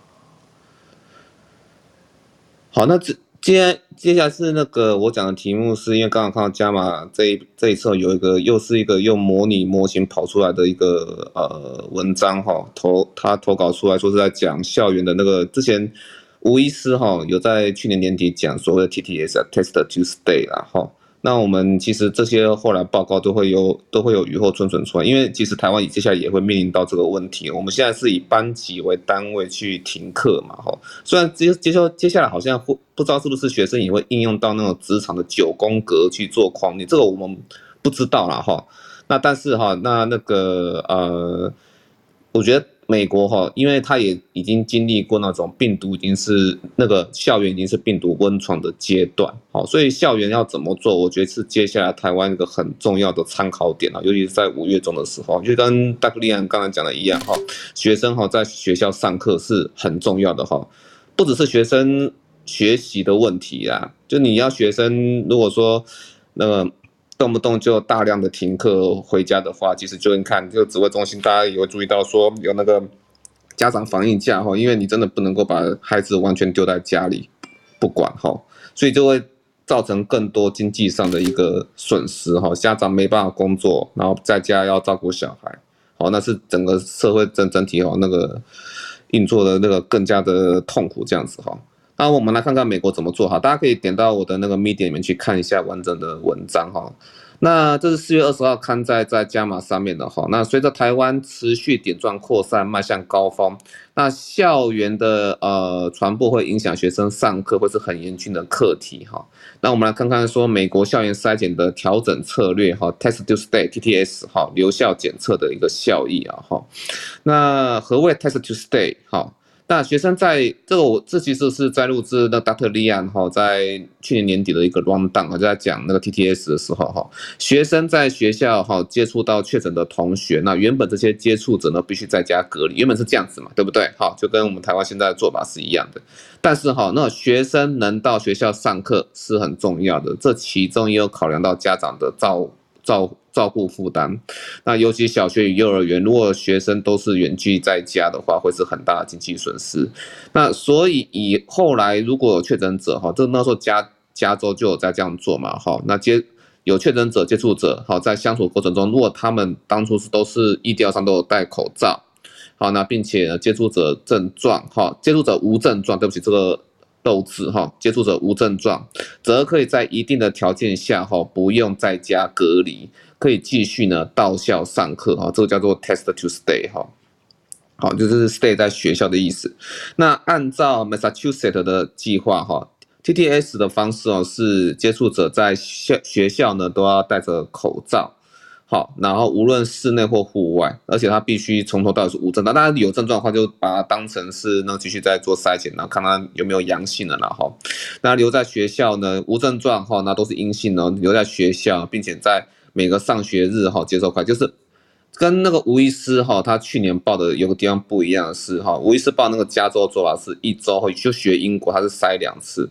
好，那这接接下来是那个我讲的题目，是因为刚刚看到加码这一这一侧有一个又是一个用模拟模型跑出来的一个呃文章哈，投他投稿出来说是在讲校园的那个之前。吴医师哈有在去年年底讲所谓的 TTS 啊，Test to Stay 啦哈。那我们其实这些后来报告都会有都会有雨后春笋出来，因为其实台湾接下来也会面临到这个问题。我们现在是以班级为单位去停课嘛哈。虽然接接下接下来好像不不知道是不是学生也会应用到那种职场的九宫格去做框，你这个我们不知道啦哈。那但是哈那那个呃。我觉得美国哈，因为他也已经经历过那种病毒已经是那个校园已经是病毒温床的阶段，好，所以校园要怎么做，我觉得是接下来台湾一个很重要的参考点啊，尤其是在五月中的时候，就跟戴克利安刚才讲的一样哈，学生哈在学校上课是很重要的哈，不只是学生学习的问题啊，就你要学生如果说那个。动不动就大量的停课回家的话，其实就你看，就指挥中心，大家也会注意到说有那个家长防疫假哈，因为你真的不能够把孩子完全丢在家里不管哈，所以就会造成更多经济上的一个损失哈，家长没办法工作，然后在家要照顾小孩，好，那是整个社会整整体哦那个运作的那个更加的痛苦这样子哈。那我们来看看美国怎么做哈，大家可以点到我的那个 Medium 里面去看一下完整的文章哈。那这是四月二十号刊载在加码上面的哈。那随着台湾持续点状扩散迈向高峰，那校园的呃传播会影响学生上课，会是很严峻的课题哈。那我们来看看说美国校园筛检的调整策略哈，Test to Stay TTS 哈，留校检测的一个效益啊哈。那何谓 Test to Stay 哈？那学生在这个我这其实是在录制那 Dr. Lian 哈，在去年年底的一个 rundown 哈，就在讲那个 TTS 的时候哈，学生在学校哈接触到确诊的同学，那原本这些接触者呢必须在家隔离，原本是这样子嘛，对不对？好，就跟我们台湾现在的做法是一样的。但是哈，那学生能到学校上课是很重要的，这其中也有考量到家长的照照。照顾负担，那尤其小学与幼儿园，如果学生都是远距在家的话，会是很大的经济损失。那所以以后来如果有确诊者哈，这那时候加加州就有在这样做嘛哈，那接有确诊者接触者好，在相处过程中，如果他们当初是都是疫调上都有戴口罩，好，那并且接触者症状哈，接触者无症状，对不起这个。斗志哈，接触者无症状，则可以在一定的条件下哈，不用在家隔离，可以继续呢到校上课哈，这个叫做 test to stay 哈，好，就是 stay 在学校的意思。那按照 Massachusetts 的计划哈，TTS 的方式哦，是接触者在校学校呢都要戴着口罩。好，然后无论室内或户外，而且他必须从头到尾是无症状。当然有症状的话，就把它当成是那继续在做筛检，然后看他有没有阳性了，然后那留在学校呢，无症状哈，那都是阴性呢，留在学校，并且在每个上学日哈接受快，就是跟那个吴医师哈他去年报的有个地方不一样的是哈，吴医师报那个加州做法是一周会就学英国，他是筛两次，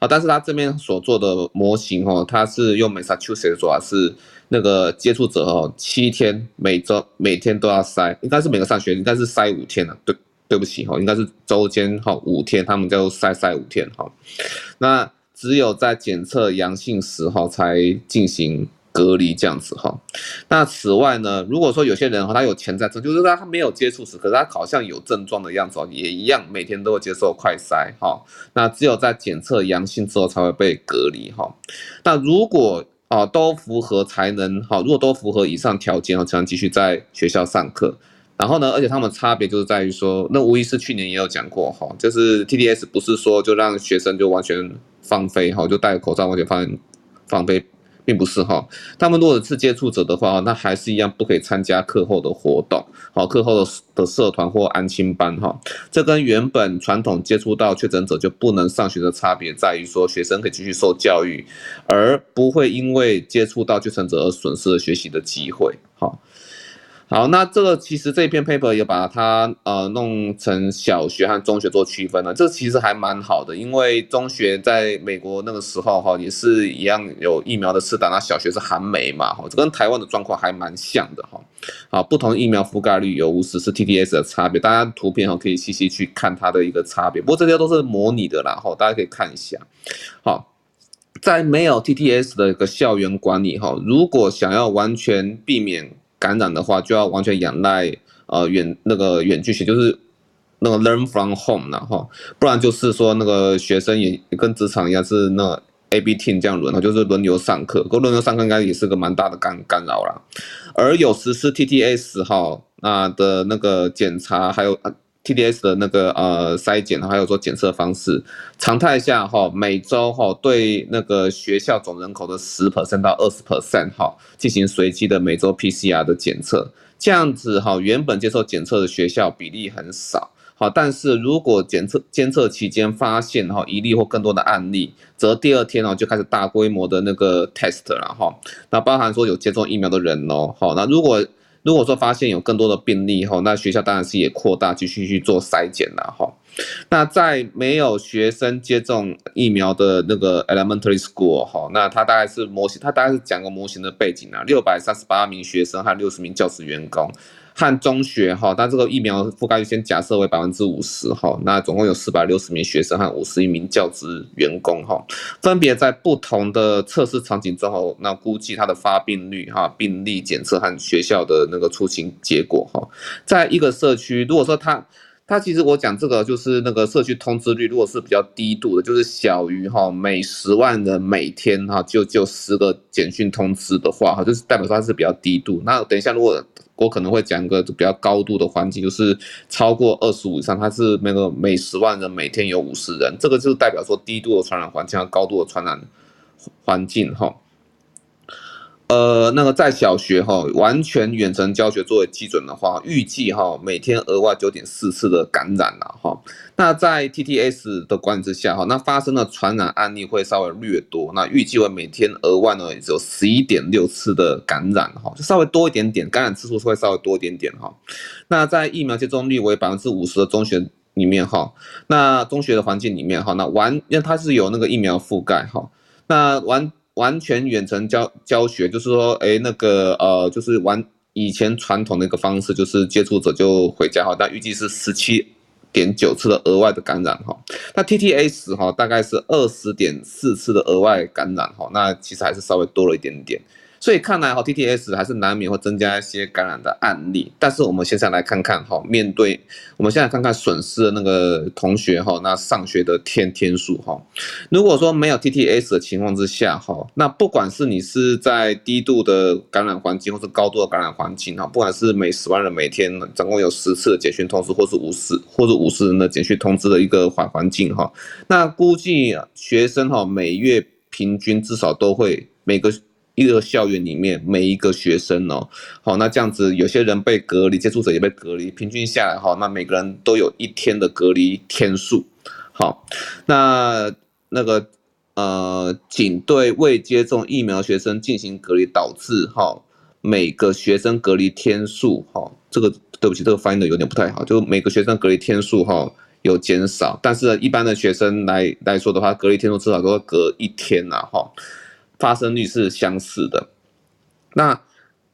好，但是他这边所做的模型哈，他是用马萨诸塞的做法是。那个接触者哦，七天每周每天都要筛，应该是每个上学应该是筛五天了。对，对不起哈，应该是周间哈五天，他们就筛筛五天哈。那只有在检测阳性时哈才进行隔离这样子哈。那此外呢，如果说有些人哈他有潜在症，就是他他没有接触史，可是他好像有症状的样子哦，也一样每天都会接受快筛哈。那只有在检测阳性之后才会被隔离哈。那如果啊，都符合才能好。如果都符合以上条件，才能继续在学校上课。然后呢，而且他们差别就是在于说，那无疑是去年也有讲过哈，就是 TDS 不是说就让学生就完全放飞哈，就戴口罩完全放放飞。并不是哈，他们如果是接触者的话，那还是一样不可以参加课后的活动，好，课后的的社团或安亲班哈。这跟原本传统接触到确诊者就不能上学的差别在于说，学生可以继续受教育，而不会因为接触到确诊者而损失了学习的机会，好。好，那这个其实这篇 paper 也把它呃弄成小学和中学做区分了，这其实还蛮好的，因为中学在美国那个时候哈也是一样有疫苗的施打，那小学是还没嘛哈，这跟台湾的状况还蛮像的哈。好，不同疫苗覆盖率有无实施 TTS 的差别，大家图片哈可以细细去看它的一个差别，不过这些都是模拟的啦哈，大家可以看一下。好，在没有 TTS 的一个校园管理哈，如果想要完全避免感染的话，就要完全仰赖呃远那个远距学，就是那个 learn from home 然后，不然就是说那个学生也跟职场一样是那 AB team 这样轮，就是轮流上课，不过轮流上课应该也是个蛮大的干干扰啦。而有实施 TTS 哈那的那个检查，还有 TDS 的那个呃筛检，还有说检测方式，常态下哈，每周哈对那个学校总人口的十 percent 到二十 percent 哈进行随机的每周 PCR 的检测，这样子哈，原本接受检测的学校比例很少。好，但是如果检测监测期间发现哈一例或更多的案例，则第二天哦就开始大规模的那个 test 了哈。那包含说有接种疫苗的人哦，好，那如果如果说发现有更多的病例后，那学校当然是也扩大继续去做筛检了哈。那在没有学生接种疫苗的那个 elementary school 哈，那它大概是模型，它大概是讲个模型的背景啊，六百三十八名学生和六十名教职员工。和中学哈，那这个疫苗覆盖率先假设为百分之五十哈，那总共有四百六十名学生和五十一名教职员工哈，分别在不同的测试场景之后，那估计它的发病率哈、病例检测和学校的那个出勤结果哈，在一个社区，如果说它它其实我讲这个就是那个社区通知率，如果是比较低度的，就是小于哈每十万人每天哈就就十个简讯通知的话哈，就是代表说它是比较低度。那等一下如果我可能会讲一个比较高度的环境，就是超过二十五以上，它是那个每十万人每天有五十人，这个就是代表说低度的传染环境和高度的传染环境哈。呃，那个在小学哈，完全远程教学作为基准的话，预计哈每天额外九点四次的感染了哈。那在 TTS 的管理之下哈，那发生的传染案例会稍微略多，那预计为每天额外呢只有十一点六次的感染哈，就稍微多一点点，感染次数会稍微多一点点哈。那在疫苗接种率为百分之五十的中学里面哈，那中学的环境里面哈，那完因为它是有那个疫苗覆盖哈，那完。完全远程教教学，就是说，哎，那个呃，就是完以前传统的一个方式，就是接触者就回家哈，但预计是十七点九次的额外的感染哈，那 TTS 哈大概是二十点四次的额外感染哈，那其实还是稍微多了一点点。所以看来哈，TTS 还是难免会增加一些感染的案例。但是我们现在来看看哈，面对我们现在看看损失的那个同学哈，那上学的天天数哈，如果说没有 TTS 的情况之下哈，那不管是你是在低度的感染环境，或是高度的感染环境哈，不管是每十万人每天总共有十次的简讯通知，或是五十或者五十人的简讯通知的一个环环境哈，那估计学生哈每月平均至少都会每个。一个校园里面每一个学生哦，好，那这样子有些人被隔离，接触者也被隔离，平均下来哈，那每个人都有一天的隔离天数，好，那那个呃，仅对未接种疫苗学生进行隔离，导致哈每个学生隔离天数哈，这个对不起，这个翻译的有点不太好，就每个学生隔离天数哈有减少，但是一般的学生来来说的话，隔离天数至少都要隔一天呐哈。发生率是相似的，那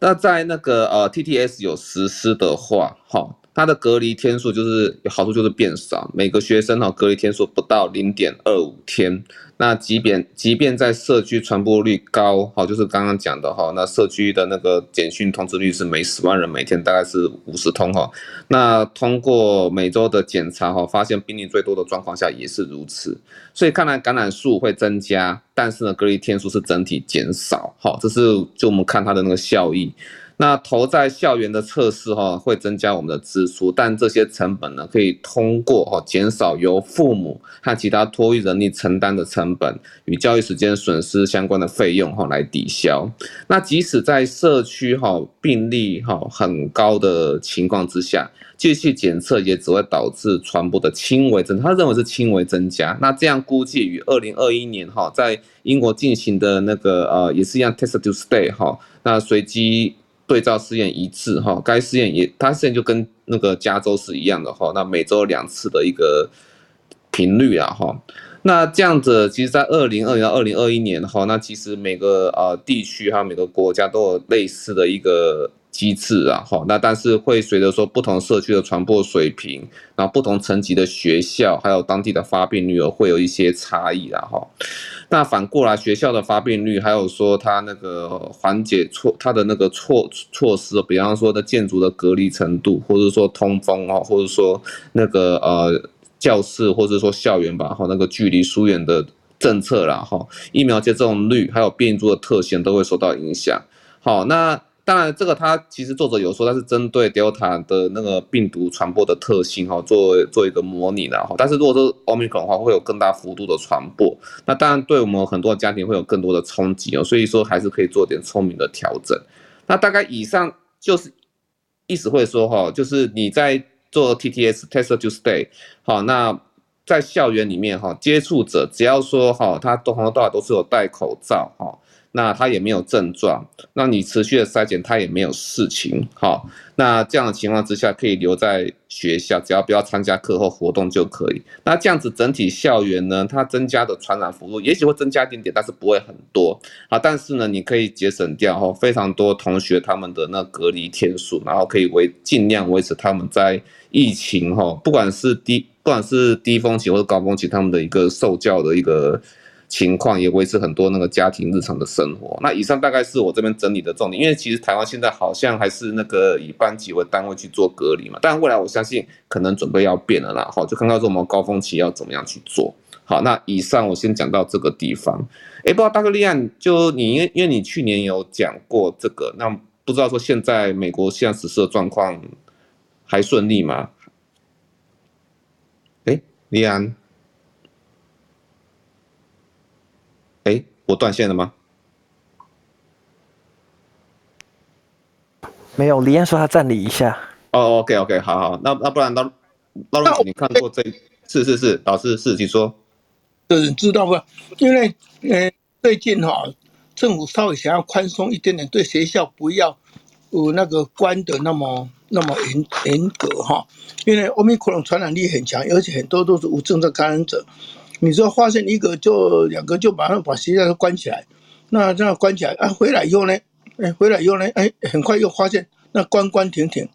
那在那个呃 TTS 有实施的话，哈，它的隔离天数就是有好处就是变少，每个学生哈隔离天数不到零点二五天。那即便即便在社区传播率高，哈，就是刚刚讲的哈，那社区的那个简讯通知率是每十万人每天大概是五十通哈。那通过每周的检查哈，发现病例最多的状况下也是如此。所以看来感染数会增加，但是呢，隔离天数是整体减少，哈，这是就我们看它的那个效益。那投在校园的测试哈，会增加我们的支出，但这些成本呢，可以通过哈减少由父母和其他托育人力承担的成本与教育时间损失相关的费用哈来抵消。那即使在社区哈病例哈很高的情况之下，继续检测也只会导致传播的轻微增，他认为是轻微增加。那这样估计与二零二一年哈在英国进行的那个呃也是一样 test to stay 哈，那随机。对照试验一致哈，该试验也，它试验就跟那个加州是一样的哈，那每周两次的一个频率啊哈，那这样子，其实，在二零二零到二零二一年哈，那其实每个呃地区还有每个国家都有类似的一个。机制啊，哈，那但是会随着说不同社区的传播水平，然后不同层级的学校，还有当地的发病率会有一些差异啊，哈。那反过来，学校的发病率，还有说它那个缓解措，它的那个措措施，比方说的建筑的隔离程度，或者说通风啊，或者说那个呃教室，或者说校园吧，哈，那个距离疏远的政策啦，哈，疫苗接种率，还有病毒的特性都会受到影响。好，那。当然，这个它其实作者有说，它是针对 Delta 的那个病毒传播的特性哈，做做一个模拟的哈。但是如果说 Omicron 的话，会有更大幅度的传播，那当然对我们很多家庭会有更多的冲击哦。所以说还是可以做点聪明的调整。那大概以上就是意思会说哈，就是你在做 TTS Test to Stay 好，那在校园里面哈，接触者只要说哈，他从头到尾都是有戴口罩哈。那他也没有症状，那你持续的筛检，他也没有事情，好，那这样的情况之下，可以留在学校，只要不要参加课后活动就可以。那这样子整体校园呢，它增加的传染幅度也许会增加一点点，但是不会很多，好，但是呢，你可以节省掉哈非常多同学他们的那隔离天数，然后可以维尽量维持他们在疫情哈，不管是低不管是低峰期或者高峰期，他们的一个受教的一个。情况也维持很多那个家庭日常的生活。那以上大概是我这边整理的重点，因为其实台湾现在好像还是那个以班级为单位去做隔离嘛，但未来我相信可能准备要变了啦。好，就看看说我们高峰期要怎么样去做。好，那以上我先讲到这个地方。哎，不知道大哥利安，就你因为因为你去年有讲过这个，那不知道说现在美国现在实施的状况还顺利吗？哎，利安。哎，我断线了吗？没有，李安说他暂理一下。哦，OK，OK，好好，那那不然那那老师你看过这？是是是，老师是，请说。嗯，知道吧？因为呃，最近哈、哦，政府稍微想要宽松一点点，对学校不要有那个关的那么那么严严格哈。因为奥密克戎传染力很强，而且很多都是无症状感染者。你说发现一个就两个就马上把学校都关起来，那这样关起来啊，回来以后呢，哎，回来以后呢，哎，很快又发现那关关停停，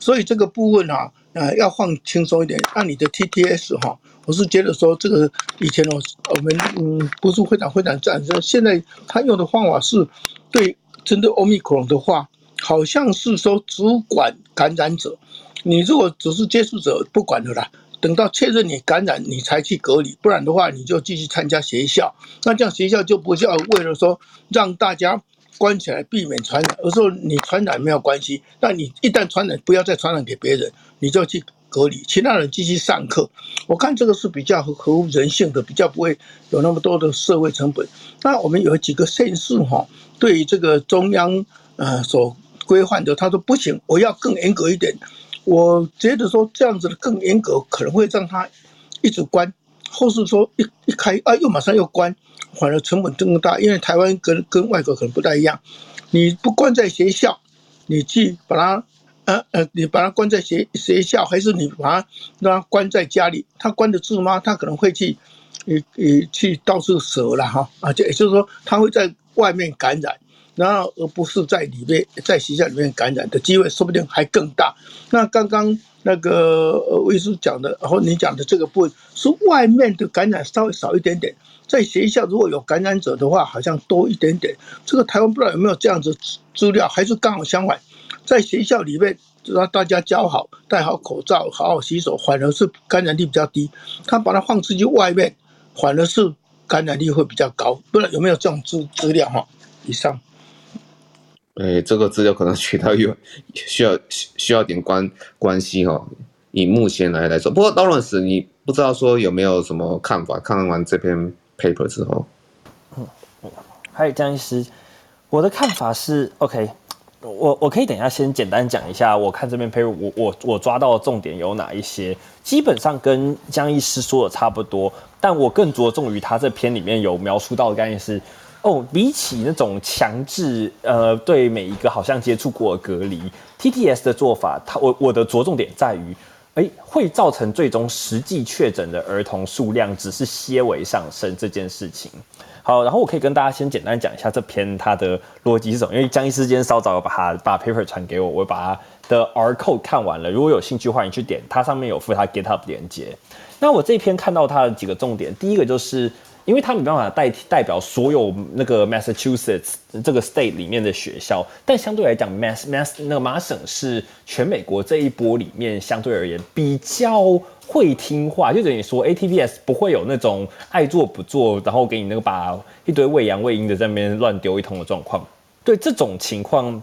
所以这个部分啊，呃，要放轻松一点。按你的 TTS 哈，我是觉得说这个以前我我们嗯不是非常非常赞成，现在他用的方法是对针对 Omicron 的话，好像是说只管感染者，你如果只是接触者不管的啦。等到确认你感染，你才去隔离，不然的话，你就继续参加学校。那这样学校就不需要为了说让大家关起来避免传染，而说你传染没有关系。但你一旦传染，不要再传染给别人，你就去隔离，其他人继续上课。我看这个是比较合乎人性的，比较不会有那么多的社会成本。那我们有几个县市哈，对于这个中央呃所规范的，他说不行，我要更严格一点。我觉得说这样子的更严格，可能会让他一直关，或是说一一开啊又马上又关，反而成本更大。因为台湾跟跟外国可能不太一样，你不关在学校，你去把它呃呃，你把它关在学学校，还是你把它让它关在家里，他关得住吗？他可能会去，呃呃去到处折了哈啊，就也就是说他会在外面感染。然后，而不是在里面，在学校里面感染的机会，说不定还更大。那刚刚那个呃魏叔讲的，然后你讲的这个部分，是外面的感染稍微少一点点，在学校如果有感染者的话，好像多一点点。这个台湾不知道有没有这样子资料，还是刚好相反，在学校里面让大家教好，戴好口罩，好好洗手，反而是感染力比较低。他把它放出去外面，反而是感染力会比较高。不知道有没有这种资资料哈？以上。哎，这个资料可能取到有需要需需要点关关系哈。以目前来来说，不过 Lawrence 你不知道说有没有什么看法？看完这篇 paper 之后，嗯，还有江医师，我的看法是 OK，我我可以等一下先简单讲一下，我看这篇 paper，我我我抓到的重点有哪一些？基本上跟江医师说的差不多，但我更着重于他这篇里面有描述到的概念是。哦，比起那种强制，呃，对每一个好像接触过隔离，TTS 的做法，它我我的着重点在于，诶，会造成最终实际确诊的儿童数量只是些微上升这件事情。好，然后我可以跟大家先简单讲一下这篇它的逻辑是什么，因为江医师今天稍早把它把 paper 传给我，我把它的 R code 看完了，如果有兴趣欢迎去点，它上面有附它 GitHub 连接。那我这篇看到它的几个重点，第一个就是。因为他没办法代替代表所有那个 Massachusetts 这个 state 里面的学校，但相对来讲，Mass Mass 那个麻省是全美国这一波里面相对而言比较会听话，就等于说 ATVS 不会有那种爱做不做，然后给你那个把一堆喂羊喂鹰的在那边乱丢一通的状况。对这种情况，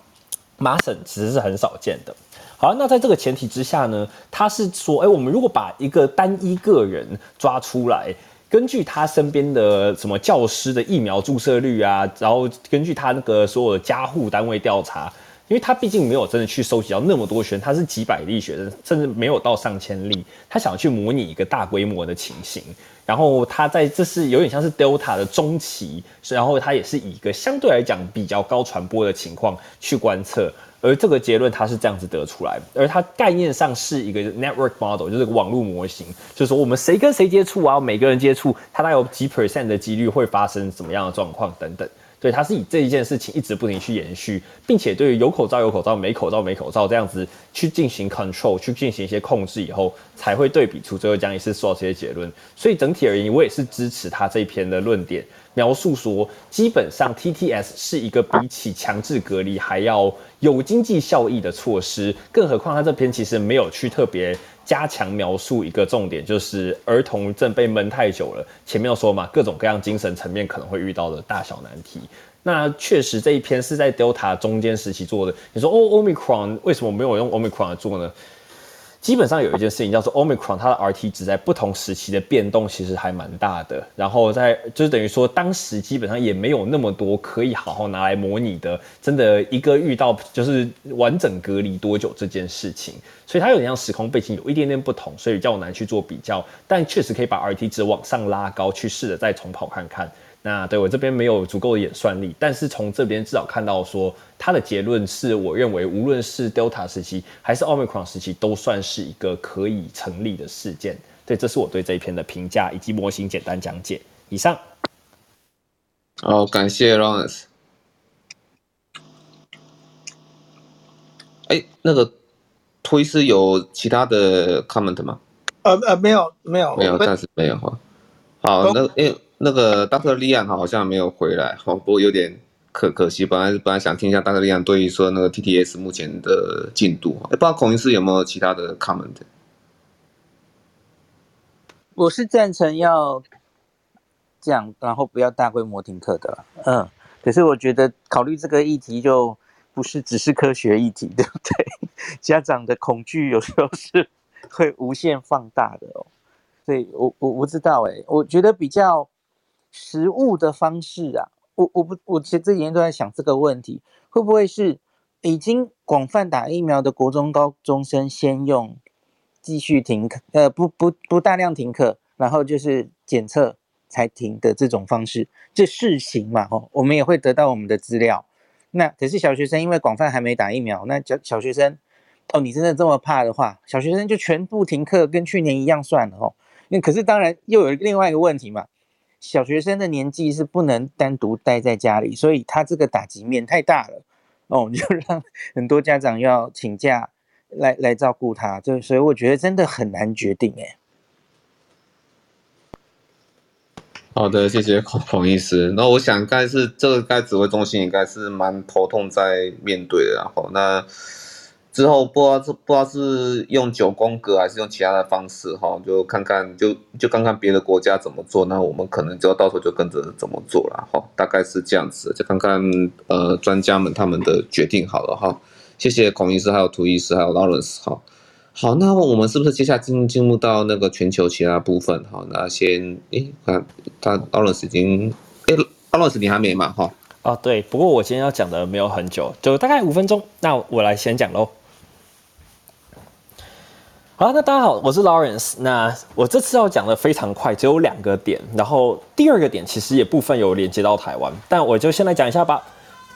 麻省其实是很少见的。好，那在这个前提之下呢，他是说，哎、我们如果把一个单一个人抓出来，根据他身边的什么教师的疫苗注射率啊，然后根据他那个所有的家户单位调查。因为他毕竟没有真的去收集到那么多学生，他是几百例学生，甚至没有到上千例。他想要去模拟一个大规模的情形，然后他在这是有点像是 Delta 的中期，然后他也是以一个相对来讲比较高传播的情况去观测，而这个结论它是这样子得出来，而它概念上是一个 network model，就是个网络模型，就是说我们谁跟谁接触啊，每个人接触，它大概有几 percent 的几率会发生什么样的状况等等。对，它是以这一件事情一直不停去延续，并且对于有口罩有口罩，没口罩没口罩这样子去进行 control，去进行一些控制以后，才会对比出最后将一次说到这些结论。所以整体而言，我也是支持他这一篇的论点，描述说，基本上 TTS 是一个比起强制隔离还要有经济效益的措施，更何况他这篇其实没有去特别。加强描述一个重点，就是儿童正被闷太久了。前面有说嘛，各种各样精神层面可能会遇到的大小难题。那确实这一篇是在 Delta 中间时期做的。你说哦，Omicron 为什么没有用 Omicron 来做呢？基本上有一件事情叫做 Omicron，它的 RT 值在不同时期的变动其实还蛮大的。然后在就是等于说，当时基本上也没有那么多可以好好拿来模拟的，真的一个遇到就是完整隔离多久这件事情。所以它有点像时空背景有一点点不同，所以较难去做比较。但确实可以把 RT 值往上拉高，去试着再重跑看看。那对我这边没有足够的演算力，但是从这边至少看到说，他的结论是我认为无论是 Delta 时期还是 Omicron 时期，都算是一个可以成立的事件。对，这是我对这一篇的评价以及模型简单讲解。以上。好，感谢 Lawrence。哎，那个推是有其他的 comment 吗？呃呃，没有没有没有，暂时没有哈。好，那因为。那个 Dr. Liang 好像没有回来，好，不过有点可可惜。本来本来想听一下 Dr. Liang 对于说那个 TTS 目前的进度，不知道孔医师有没有其他的 comment？我是赞成要讲，然后不要大规模停课的，嗯。可是我觉得考虑这个议题就不是只是科学议题，[laughs] 对不对？家长的恐惧有时候是会无限放大的哦。所以我我不知道哎，我觉得比较。实物的方式啊，我我不我其实这几天都在想这个问题，会不会是已经广泛打疫苗的国中高中生先用继续停课，呃不不不大量停课，然后就是检测才停的这种方式，这试行嘛吼，我们也会得到我们的资料。那可是小学生因为广泛还没打疫苗，那小小学生哦，你真的这么怕的话，小学生就全部停课，跟去年一样算了吼。那可是当然又有另外一个问题嘛。小学生的年纪是不能单独待在家里，所以他这个打击面太大了哦，[laughs] 就让很多家长要请假来来照顾他，就所以我觉得真的很难决定哎。好的，谢谢孔孔医师。那我想该是这个该指挥中心应该是蛮头痛在面对的，然后那。之后不知道是不知道是用九宫格还是用其他的方式哈，就看看就就看看别的国家怎么做，那我们可能就要到时候就跟着怎么做了哈，大概是这样子，就看看呃专家们他们的决定好了哈。谢谢孔医师，还有涂医师，还有 Lawrence 哈。好，那我们是不是接下来进进入到那个全球其他部分哈？那先诶看他 Lawrence 已经诶 Lawrence 你还没嘛哈？哦对，不过我今天要讲的没有很久，就大概五分钟，那我来先讲喽。好，那大家好，我是 Lawrence。那我这次要讲的非常快，只有两个点。然后第二个点其实也部分有连接到台湾，但我就先来讲一下吧。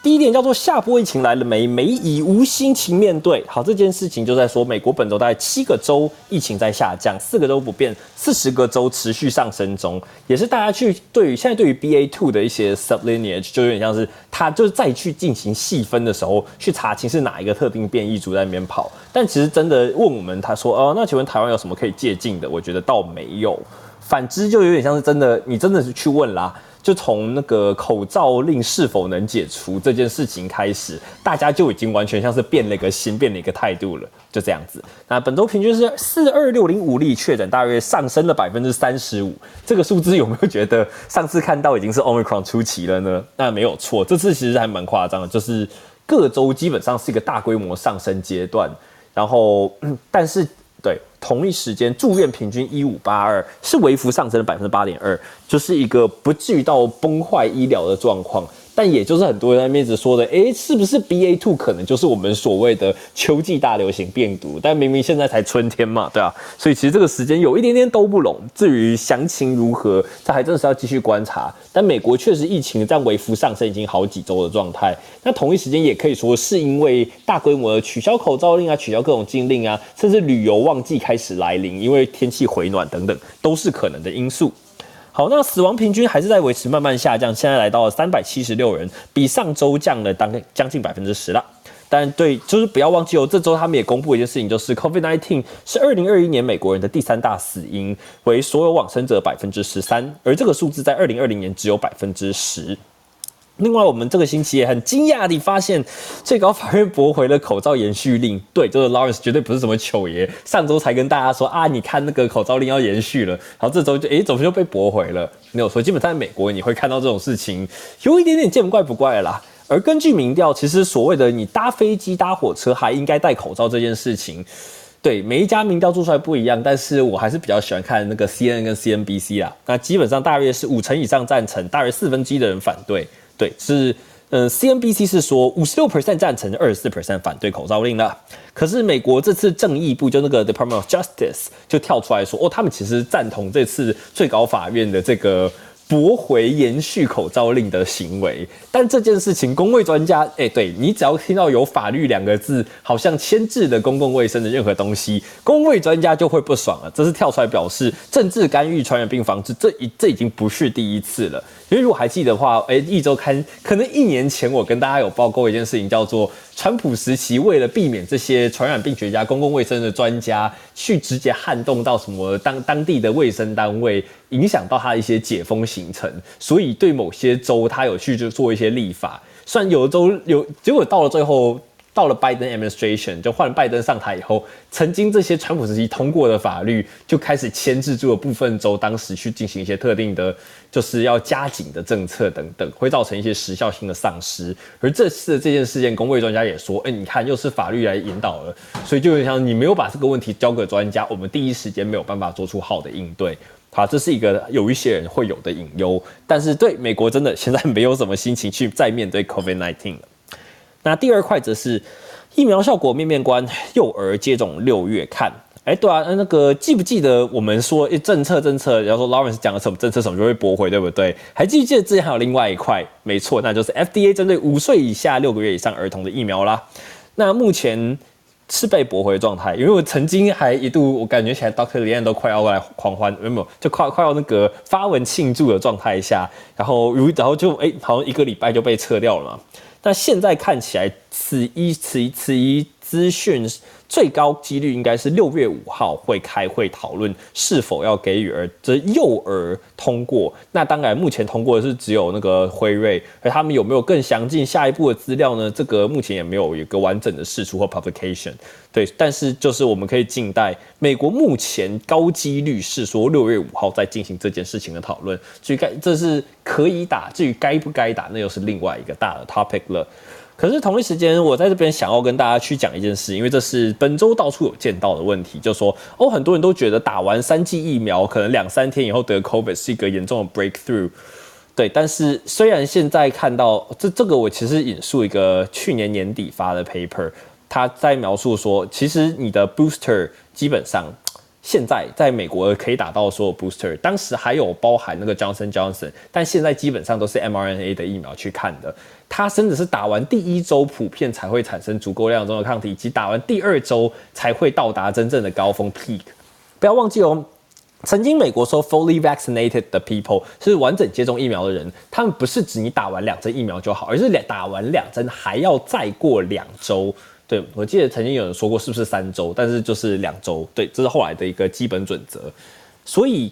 第一点叫做下波疫情来了没？没已无心情面对。好，这件事情就在说，美国本周大概七个州疫情在下降，四个州不变，四十个州持续上升中，也是大家去对于现在对于 BA two 的一些 sublineage，就有点像是他就是再去进行细分的时候，去查清是哪一个特定变异株在那边跑。但其实真的问我们，他说，哦，那请问台湾有什么可以借鉴的？我觉得倒没有，反之就有点像是真的，你真的是去问啦。就从那个口罩令是否能解除这件事情开始，大家就已经完全像是变了一个心，变了一个态度了，就这样子。那本周平均是四二六零五例确诊，大约上升了百分之三十五。这个数字有没有觉得上次看到已经是 Omicron 初期了呢？那没有错，这次其实还蛮夸张的，就是各州基本上是一个大规模上升阶段，然后，嗯、但是对同一时间住院平均一五八二是微幅上升了百分之八点二，就是一个不至于到崩坏医疗的状况。但也就是很多人在面子说的，诶，是不是 BA two 可能就是我们所谓的秋季大流行病毒？但明明现在才春天嘛，对啊，所以其实这个时间有一点点都不拢。至于详情如何，这还真的是要继续观察。但美国确实疫情在微幅上升已经好几周的状态。那同一时间也可以说是因为大规模的取消口罩令啊，取消各种禁令啊，甚至旅游旺季开始来临，因为天气回暖等等，都是可能的因素。好，那死亡平均还是在维持慢慢下降，现在来到了三百七十六人，比上周降了当将近百分之十了。但对，就是不要忘记哦，这周他们也公布一件事情，就是 COVID-19 是二零二一年美国人的第三大死因，为所有往生者百分之十三，而这个数字在二零二零年只有百分之十。另外，我们这个星期也很惊讶地发现，最高法院驳回了口罩延续令。对，这个 Lawrence 绝对不是什么糗爷，上周才跟大家说啊，你看那个口罩令要延续了，然后这周就诶，怎么就被驳回了？没有错，基本上在美国你会看到这种事情，有一点点见怪不怪啦。而根据民调，其实所谓的你搭飞机、搭火车还应该戴口罩这件事情，对每一家民调做出来不一样，但是我还是比较喜欢看那个 CNN 跟 CNBC 啦。那基本上大约是五成以上赞成，大约四分之一的人反对。对，是，嗯，CNBC 是说五十六 percent 赞成，二十四 percent 反对口罩令的。可是美国这次正义部就那个 Department of Justice 就跳出来说，哦，他们其实赞同这次最高法院的这个。驳回延续口罩令的行为，但这件事情，公卫专家，哎、对，你只要听到有法律两个字，好像牵制的公共卫生的任何东西，公卫专家就会不爽了。这是跳出来表示政治干预传染病防治，这已这已经不是第一次了。因为如果还记得的话，哎、一周刊可能一年前我跟大家有报告一件事情，叫做。川普时期，为了避免这些传染病学家、公共卫生的专家去直接撼动到什么当当地的卫生单位，影响到他一些解封行程，所以对某些州他有去就做一些立法。虽然有的州有，结果到了最后。到了拜登 administration，就换了拜登上台以后，曾经这些川普时期通过的法律就开始牵制住了部分州，当时去进行一些特定的，就是要加紧的政策等等，会造成一些时效性的丧失。而这次的这件事件，公卫专家也说，哎、你看又是法律来引导了，所以就像你没有把这个问题交给专家，我们第一时间没有办法做出好的应对。好，这是一个有一些人会有的隐忧，但是对美国真的现在没有什么心情去再面对 COVID-19 了。那第二块则是疫苗效果面面观，幼儿接种六月看。哎，对啊，那个记不记得我们说政策政策，然后说 Lawrence 讲了什么政策什么就会驳回，对不对？还记不记得之前还有另外一块？没错，那就是 FDA 针对五岁以下六个月以上儿童的疫苗啦。那目前是被驳回状态，因为我曾经还一度我感觉起来 Doctor Lian 都快要来狂欢，没有，就快快要那个发文庆祝的状态下，然后如然后就哎，好像一个礼拜就被撤掉了嘛。但现在看起来，此一此一此一资讯最高几率应该是六月五号会开会讨论是否要给予儿这幼儿通过。那当然，目前通过的是只有那个辉瑞，而他们有没有更详尽下一步的资料呢？这个目前也没有一个完整的释出或 publication。对，但是就是我们可以静待。美国目前高几率是说六月五号再进行这件事情的讨论。至于该这是可以打，至于该不该打，那又是另外一个大的 topic 了。可是同一时间，我在这边想要跟大家去讲一件事，因为这是本周到处有见到的问题，就说哦，很多人都觉得打完三剂疫苗，可能两三天以后得 COVID 是一个严重的 breakthrough。对，但是虽然现在看到这这个，我其实引述一个去年年底发的 paper，他在描述说，其实你的 booster 基本上。现在在美国可以打到所有 booster，当时还有包含那个 Johnson Johnson，但现在基本上都是 mRNA 的疫苗去看的。它甚至是打完第一周普遍才会产生足够量中的抗体，以及打完第二周才会到达真正的高峰 peak。不要忘记哦，曾经美国说 fully vaccinated 的 people 是完整接种疫苗的人，他们不是指你打完两针疫苗就好，而是两打完两针还要再过两周。对，我记得曾经有人说过，是不是三周？但是就是两周。对，这是后来的一个基本准则。所以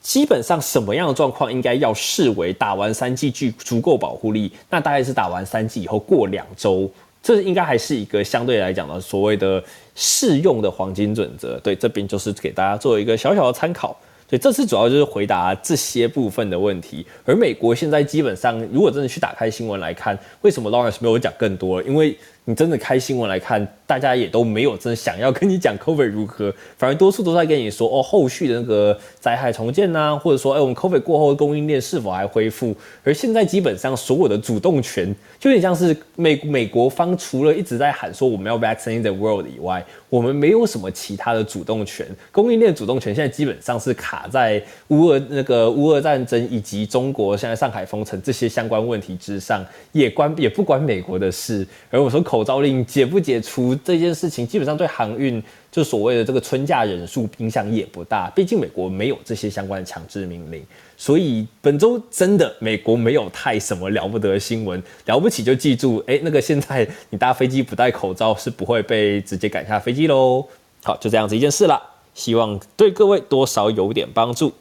基本上什么样的状况应该要视为打完三剂具足够保护力？那大概是打完三剂以后过两周，这应该还是一个相对来讲的所谓的适用的黄金准则。对，这边就是给大家做一个小小的参考。所以这次主要就是回答这些部分的问题。而美国现在基本上，如果真的去打开新闻来看，为什么 Lawrence 没有讲更多？因为你真的开新闻来看，大家也都没有真的想要跟你讲 COVID 如何，反而多数都在跟你说哦，后续的那个灾害重建呐、或者说哎，我们 COVID 过后的供应链是否还恢复？而现在基本上所有的主动权，就有点像是美美国方除了一直在喊说我们要 vaccinate the world 以外，我们没有什么其他的主动权。供应链主动权现在基本上是卡在乌俄那个乌俄战争以及中国现在上海封城这些相关问题之上，也关也不关美国的事。而我说口口罩令解不解除这件事情，基本上对航运就所谓的这个春假人数影响也不大，毕竟美国没有这些相关的强制命令。所以本周真的美国没有太什么了不得的新闻，了不起就记住，哎，那个现在你搭飞机不戴口罩是不会被直接赶下飞机喽。好，就这样子一件事啦，希望对各位多少有点帮助。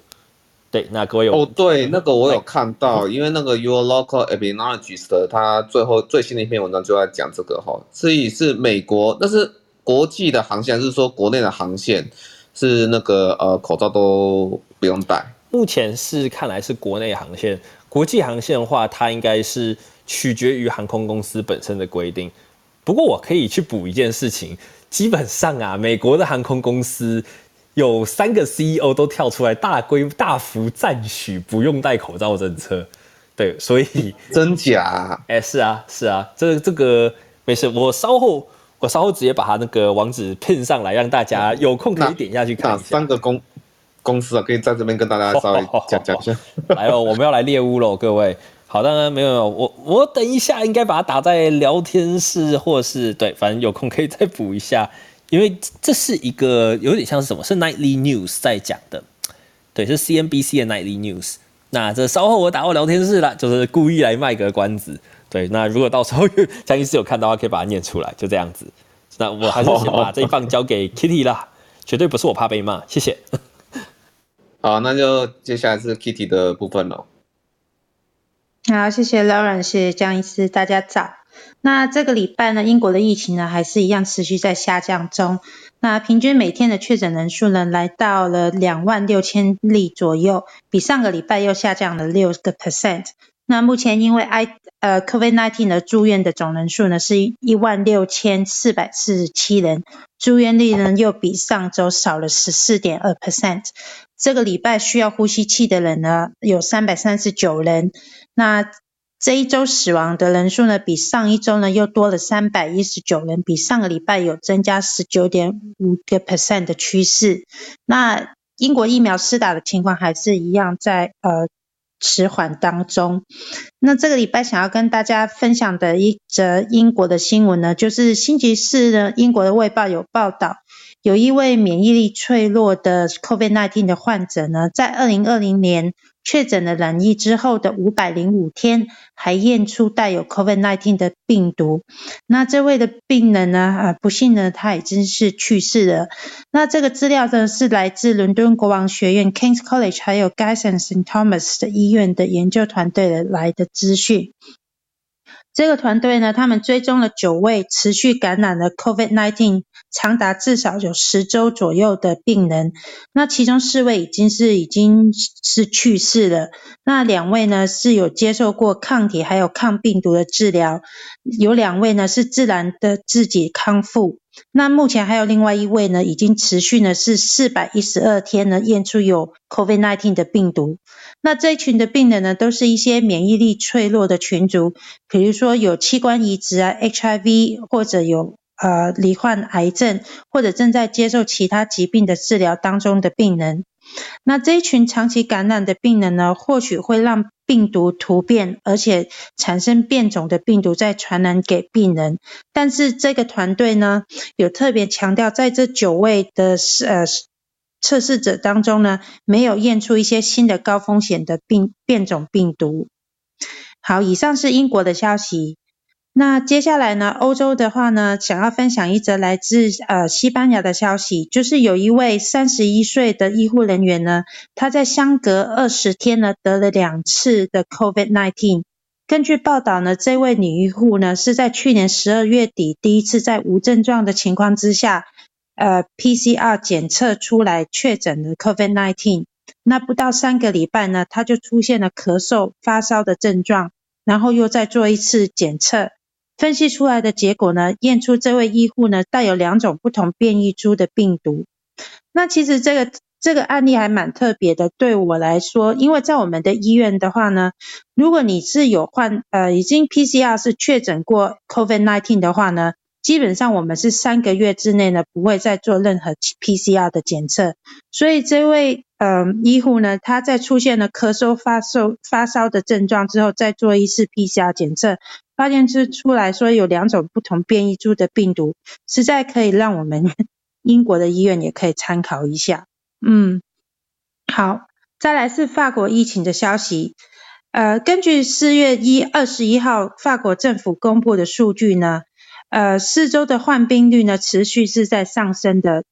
对，那各位有哦，对，那个我有看到，因为那个 Your Local Epidemiologist 他最后最新的一篇文章就在讲这个哈，所以是美国，但是国际的航线，还是说国内的航线是那个呃口罩都不用戴？目前是看来是国内航线，国际航线的话，它应该是取决于航空公司本身的规定。不过我可以去补一件事情，基本上啊，美国的航空公司有三个 CEO 都跳出来大规大幅赞许不用戴口罩政策。对，所以 [laughs] 真假？哎、欸，是啊，是啊，这这个没事，我稍后我稍后直接把它那个网址拼上来，让大家有空可以点下去看一下。三个公。公司啊，可以在这边跟大家稍微讲讲一下。[laughs] 来哦，我们要来猎屋喽，各位。好的，当然没有没有，我我等一下应该把它打在聊天室，或是对，反正有空可以再补一下，因为这是一个有点像是什么，是 Nightly News 在讲的，对，是 CNBC 的 Nightly News。那这稍后我打到聊天室了，就是故意来卖个关子。对，那如果到时候江医师有看到的话，可以把它念出来，就这样子。那我还是先把这一棒交给 Kitty 啦，绝对不是我怕被骂，谢谢。[laughs] 好，那就接下来是 Kitty 的部分喽。好，谢谢 Lauren，谢谢江医师，大家早。那这个礼拜呢，英国的疫情呢还是一样持续在下降中。那平均每天的确诊人数呢来到了两万六千例左右，比上个礼拜又下降了六个 percent。那目前因为 I 呃 COVID-19 的住院的总人数呢是一万六千四百四十七人，住院率呢又比上周少了十四点二 percent。这个礼拜需要呼吸器的人呢有三百三十九人，那这一周死亡的人数呢比上一周呢又多了三百一十九人，比上个礼拜有增加十九点五个 percent 的趋势。那英国疫苗施打的情况还是一样在呃迟缓当中。那这个礼拜想要跟大家分享的一则英国的新闻呢，就是星期四呢英国的卫报有报道。有一位免疫力脆弱的 COVID-19 的患者呢，在二零二零年确诊了染疫之后的五百零五天，还验出带有 COVID-19 的病毒。那这位的病人呢，啊，不幸呢，他已经是去世了。那这个资料呢，是来自伦敦国王学院 King's College 还有 Guy's and St Thomas 的医院的研究团队的来的资讯。这个团队呢，他们追踪了九位持续感染了 COVID-19 长达至少有十周左右的病人，那其中四位已经是已经是去世了，那两位呢是有接受过抗体还有抗病毒的治疗，有两位呢是自然的自己康复。那目前还有另外一位呢，已经持续呢是四百一十二天呢，验出有 COVID-19 的病毒。那这一群的病人呢，都是一些免疫力脆弱的群组，比如说有器官移植啊、HIV，或者有呃罹患癌症，或者正在接受其他疾病的治疗当中的病人。那这一群长期感染的病人呢，或许会让病毒突变，而且产生变种的病毒再传染给病人。但是这个团队呢，有特别强调，在这九位的呃测试者当中呢，没有验出一些新的高风险的病变种病毒。好，以上是英国的消息。那接下来呢，欧洲的话呢，想要分享一则来自呃西班牙的消息，就是有一位三十一岁的医护人员呢，他在相隔二十天呢得了两次的 COVID-19。根据报道呢，这位女医护呢是在去年十二月底第一次在无症状的情况之下，呃 PCR 检测出来确诊了 COVID-19。那不到三个礼拜呢，他就出现了咳嗽、发烧的症状，然后又再做一次检测，分析出来的结果呢，验出这位医护呢带有两种不同变异株的病毒。那其实这个这个案例还蛮特别的，对我来说，因为在我们的医院的话呢，如果你是有患呃已经 PCR 是确诊过 COVID-19 的话呢。基本上我们是三个月之内呢，不会再做任何 PCR 的检测。所以这位呃医护呢，他在出现了咳嗽、发烧、发烧的症状之后，再做一次 PCR 检测，发现是出来说有两种不同变异株的病毒，实在可以让我们 [laughs] 英国的医院也可以参考一下。嗯，好，再来是法国疫情的消息。呃，根据四月一二十一号法国政府公布的数据呢。呃，四周的患病率呢，持续是在上升的。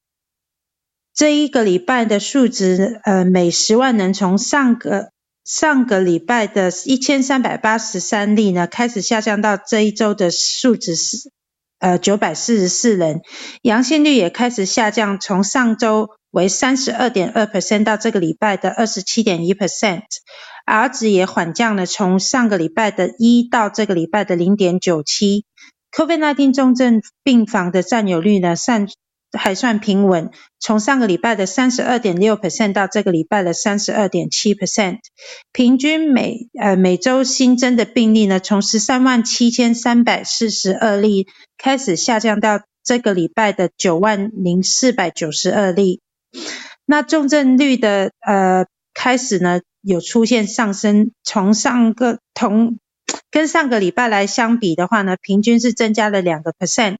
这一个礼拜的数值，呃，每十万人从上个上个礼拜的一千三百八十三例呢，开始下降到这一周的数值是呃九百四十四人，阳性率也开始下降，从上周为三十二点二 percent 到这个礼拜的二十七点一 percent，R 值也缓降了，从上个礼拜的一到这个礼拜的零点九七。COVID-19 重症病房的占有率呢，上还算平稳，从上个礼拜的三十二点六 percent 到这个礼拜的三十二点七 percent，平均每呃每周新增的病例呢，从十三万七千三百四十二例开始下降到这个礼拜的九万零四百九十二例，那重症率的呃开始呢有出现上升，从上个同。跟上个礼拜来相比的话呢，平均是增加了两个 percent。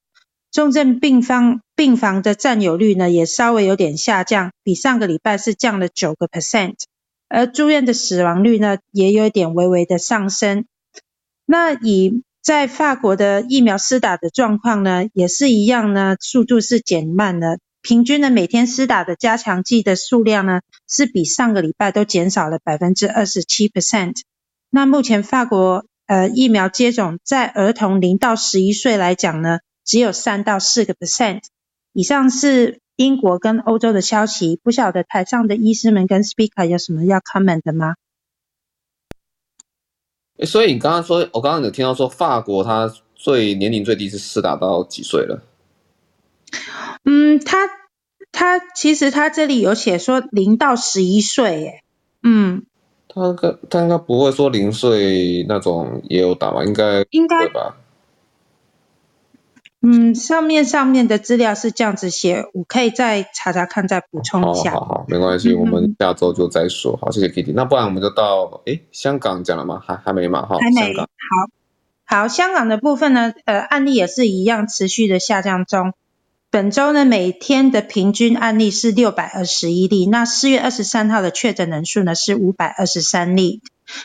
重症病房病房的占有率呢，也稍微有点下降，比上个礼拜是降了九个 percent。而住院的死亡率呢，也有一点微微的上升。那以在法国的疫苗施打的状况呢，也是一样呢，速度是减慢了。平均的每天施打的加强剂的数量呢，是比上个礼拜都减少了百分之二十七 percent。那目前法国。呃，疫苗接种在儿童零到十一岁来讲呢，只有三到四个 percent。以上是英国跟欧洲的消息，不晓得台上的医师们跟 speaker 有什么要 comment 的吗？所以你刚刚说，我刚刚有听到说法国它最年龄最低是施打到几岁了？嗯，他他其实他这里有写说零到十一岁，耶，嗯。他应他应该不会说零岁那种也有打吧？应该应该吧？嗯，上面上面的资料是这样子写，我可以再查查看，再补充一下。好好好，没关系，嗯、我们下周就再说。好，谢谢 Kitty。那不然我们就到诶香港讲了吗？还还没嘛？哈，还没。好，好，香港的部分呢，呃，案例也是一样持续的下降中。本周呢，每天的平均案例是六百二十一例。那四月二十三号的确诊人数呢是五百二十三例。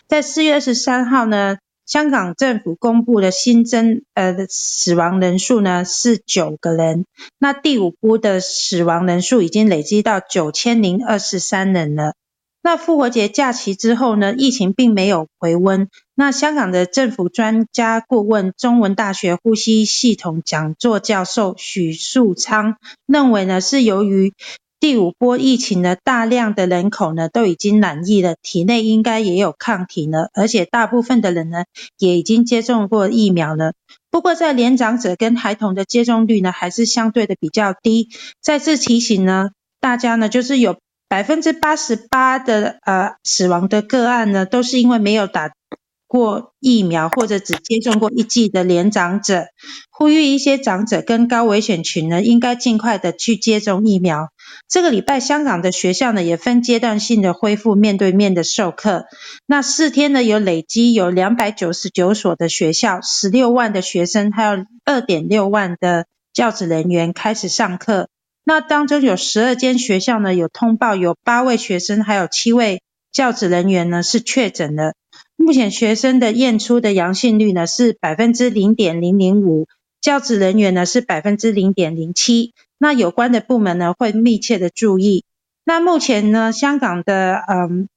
在四月二十三号呢，香港政府公布的新增呃死亡人数呢是九个人。那第五波的死亡人数已经累积到九千零二十三人了。那复活节假期之后呢，疫情并没有回温。那香港的政府专家顾问、中文大学呼吸系统讲座教授许树昌认为呢，是由于第五波疫情呢，大量的人口呢都已经染疫了，体内应该也有抗体了，而且大部分的人呢也已经接种过疫苗了。不过在年长者跟孩童的接种率呢，还是相对的比较低。再次提醒呢，大家呢就是有。百分之八十八的呃死亡的个案呢，都是因为没有打过疫苗或者只接种过一剂的年长者。呼吁一些长者跟高危险群呢，应该尽快的去接种疫苗。这个礼拜，香港的学校呢也分阶段性的恢复面对面的授课。那四天呢，有累积有两百九十九所的学校，十六万的学生，还有二点六万的教职人员开始上课。那当中有十二间学校呢，有通报有八位学生，还有七位教职人员呢是确诊的。目前学生的验出的阳性率呢是百分之零点零零五，教职人员呢是百分之零点零七。那有关的部门呢会密切的注意。那目前呢，香港的嗯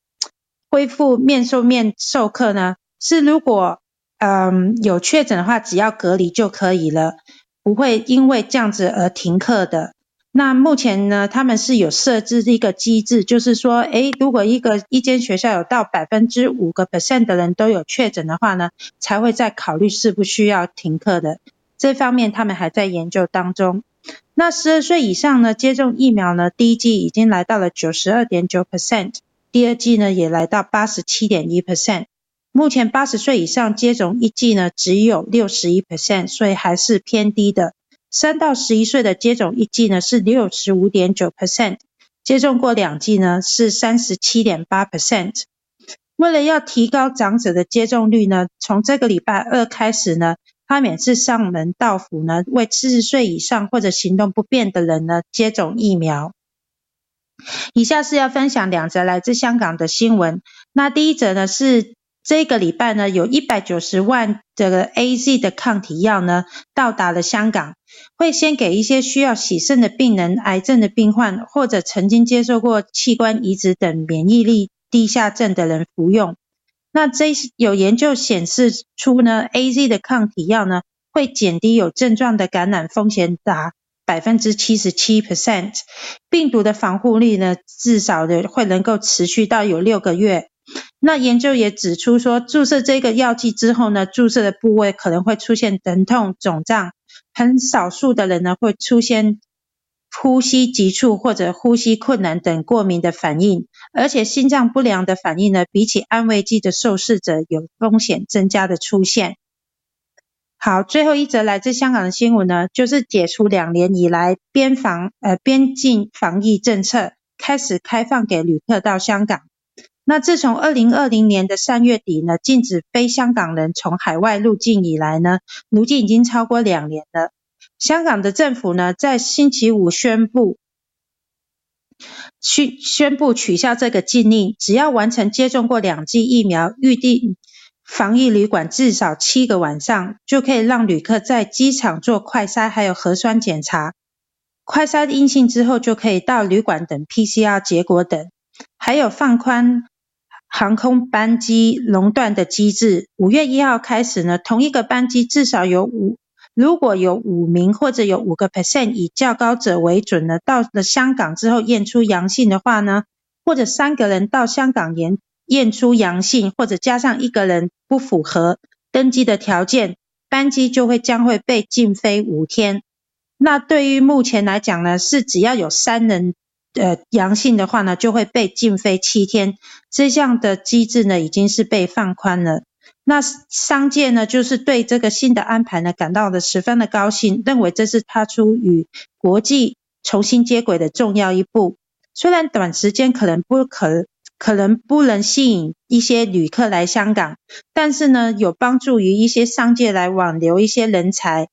恢复面授面授课呢，是如果嗯有确诊的话，只要隔离就可以了，不会因为这样子而停课的。那目前呢，他们是有设置一个机制，就是说，诶，如果一个一间学校有到百分之五个 percent 的人都有确诊的话呢，才会再考虑是不需要停课的。这方面他们还在研究当中。那十二岁以上呢，接种疫苗呢，第一剂已经来到了九十二点九 percent，第二剂呢也来到八十七点一 percent。目前八十岁以上接种一剂呢，只有六十一 percent，所以还是偏低的。三到十一岁的接种一剂呢是六十五点九 percent，接种过两剂呢是三十七点八 percent。为了要提高长者的接种率呢，从这个礼拜二开始呢，他每次上门到府呢，为七十岁以上或者行动不便的人呢接种疫苗。以下是要分享两则来自香港的新闻。那第一则呢是。这个礼拜呢，有一百九十万这个 AZ 的抗体药呢到达了香港，会先给一些需要洗肾的病人、癌症的病患或者曾经接受过器官移植等免疫力低下症的人服用。那这有研究显示出呢，AZ 的抗体药呢会减低有症状的感染风险达百分之七十七 percent，病毒的防护力呢至少的会能够持续到有六个月。那研究也指出说，注射这个药剂之后呢，注射的部位可能会出现疼痛、肿胀，很少数的人呢会出现呼吸急促或者呼吸困难等过敏的反应，而且心脏不良的反应呢，比起安慰剂的受试者有风险增加的出现。好，最后一则来自香港的新闻呢，就是解除两年以来边防呃边境防疫政策，开始开放给旅客到香港。那自从二零二零年的三月底呢，禁止非香港人从海外入境以来呢，如今已经超过两年了。香港的政府呢，在星期五宣布，宣宣布取消这个禁令，只要完成接种过两剂疫苗，预订防疫旅馆至少七个晚上，就可以让旅客在机场做快筛还有核酸检查，快筛阴性之后就可以到旅馆等 PCR 结果等，还有放宽。航空班机熔断的机制，五月一号开始呢，同一个班机至少有五，如果有五名或者有五个 percent 以较高者为准呢，到了香港之后验出阳性的话呢，或者三个人到香港验验出阳性，或者加上一个人不符合登机的条件，班机就会将会被禁飞五天。那对于目前来讲呢，是只要有三人。呃，阳性的话呢，就会被禁飞七天。这项的机制呢，已经是被放宽了。那商界呢，就是对这个新的安排呢，感到的十分的高兴，认为这是踏出与国际重新接轨的重要一步。虽然短时间可能不可，可能不能吸引一些旅客来香港，但是呢，有帮助于一些商界来挽留一些人才。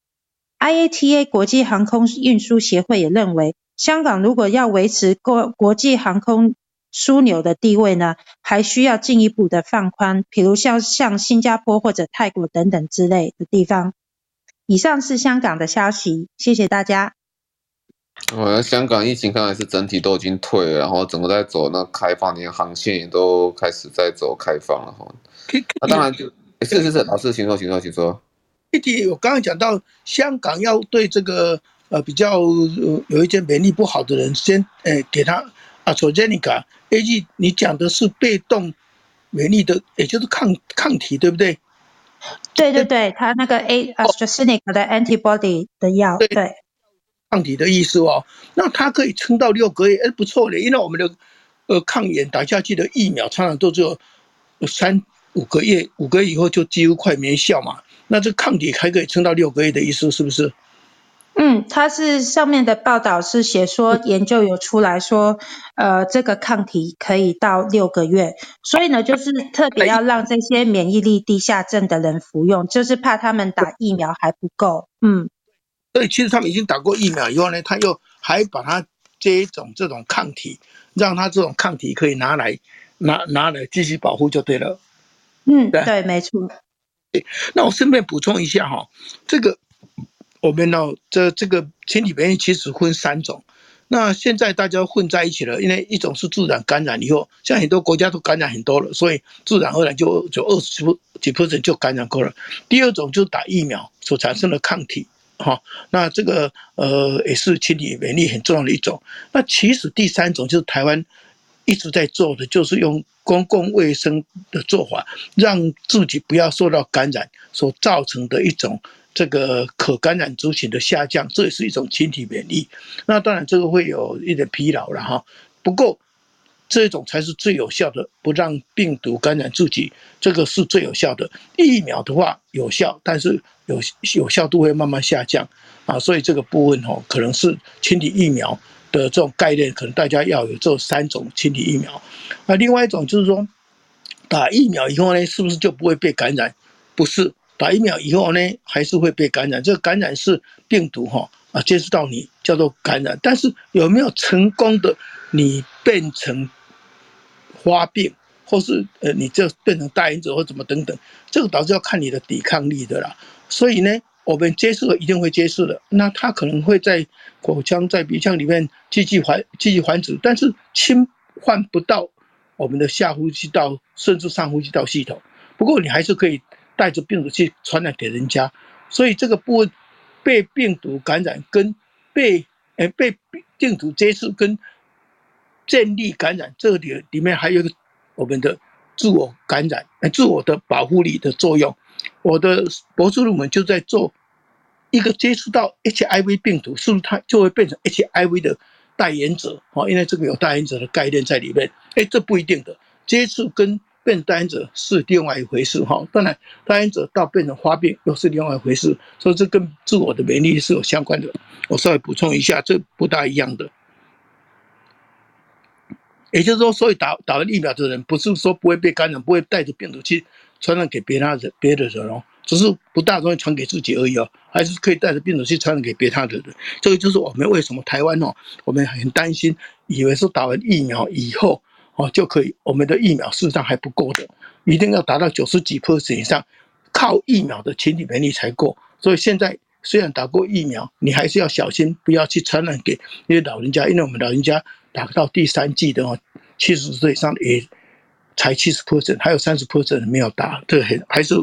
IATA 国际航空运输协会也认为。香港如果要维持国国际航空枢纽的地位呢，还需要进一步的放宽，比如像像新加坡或者泰国等等之类的地方。以上是香港的消息，谢谢大家。呃，香港疫情看来是整体都已经退了，然后整个在走那开放，连航线也都开始在走开放了哈。那、啊、当然就，是是是，老师请说，请说，请说。弟弟，我刚刚讲到香港要对这个。呃，比较有一些免疫力不好的人，先诶给他啊，AstraZeneca AZ，你讲的是被动免疫的，也就是抗抗体，对不对？对对对，他那个 A AstraZeneca 的 antibody 的药，对，对抗体的意思哦。那它可以撑到六个月，哎，不错的，因为我们的呃抗炎打下去的疫苗，常常都只有三五个月，五个月以后就几乎快没效嘛。那这抗体还可以撑到六个月的意思，是不是？嗯，它是上面的报道是写说研究有出来说，呃，这个抗体可以到六个月，所以呢，就是特别要让这些免疫力低下症的人服用，就是怕他们打疫苗还不够。嗯，所以其实他们已经打过疫苗以后呢，他又还把它这一种这种抗体，让他这种抗体可以拿来拿拿来继续保护就对了。嗯，对，对没错。那我顺便补充一下哈，这个。我们呢，这这个群体免疫其实分三种，那现在大家混在一起了，因为一种是自然感染以后，像很多国家都感染很多了，所以自然而然就就二十几 percent 就感染过了。第二种就是打疫苗所产生的抗体，哈，那这个呃也是群体免疫很重要的一种。那其实第三种就是台湾一直在做的，就是用公共卫生的做法，让自己不要受到感染所造成的一种这个可感染族群的下降，这也是一种群体免疫。那当然这个会有一点疲劳了哈，不过。这种才是最有效的，不让病毒感染自己，这个是最有效的。疫苗的话有效，但是有有效度会慢慢下降啊，所以这个部分哦，可能是群体疫苗的这种概念，可能大家要有这三种群体疫苗。那另外一种就是说，打疫苗以后呢，是不是就不会被感染？不是，打疫苗以后呢，还是会被感染。这个感染是病毒哈啊接触到你叫做感染，但是有没有成功的你变成？发病，或是呃，你就变成大因者或怎么等等，这个导致要看你的抵抗力的啦。所以呢，我们接触了一定会接触的，那它可能会在口腔、在鼻腔里面继续繁继续繁殖，但是侵犯不到我们的下呼吸道甚至上呼吸道系统。不过你还是可以带着病毒去传染给人家。所以这个部分被病毒感染跟被呃被病毒接触跟。建立感染，这里里面还有一个我们的自我感染，自我的保护力的作用。我的博士论文就在做一个接触到 HIV 病毒，是不是它就会变成 HIV 的代言者？哦，因为这个有代言者的概念在里面。哎，这不一定的，接触跟变成代言者是另外一回事。哈，当然代言者到变成发病又是另外一回事，所以这跟自我的免疫力是有相关的。我稍微补充一下，这不大一样的。也就是说，所以打打了疫苗的人，不是说不会被感染，不会带着病毒去传染给别他人、别的人哦，只是不大容易传给自己而已哦，还是可以带着病毒去传染给别他的人。这个就是我们为什么台湾哦，我们很担心，以为是打完疫苗以后哦就可以，我们的疫苗事实上还不够的，一定要达到九十几 percent 以上，靠疫苗的群体免疫才够。所以现在虽然打过疫苗，你还是要小心，不要去传染给那些老人家，因为我们老人家。打到第三剂的哦，七十岁以上也才七十 percent，还有三十 percent 没有打，这很还是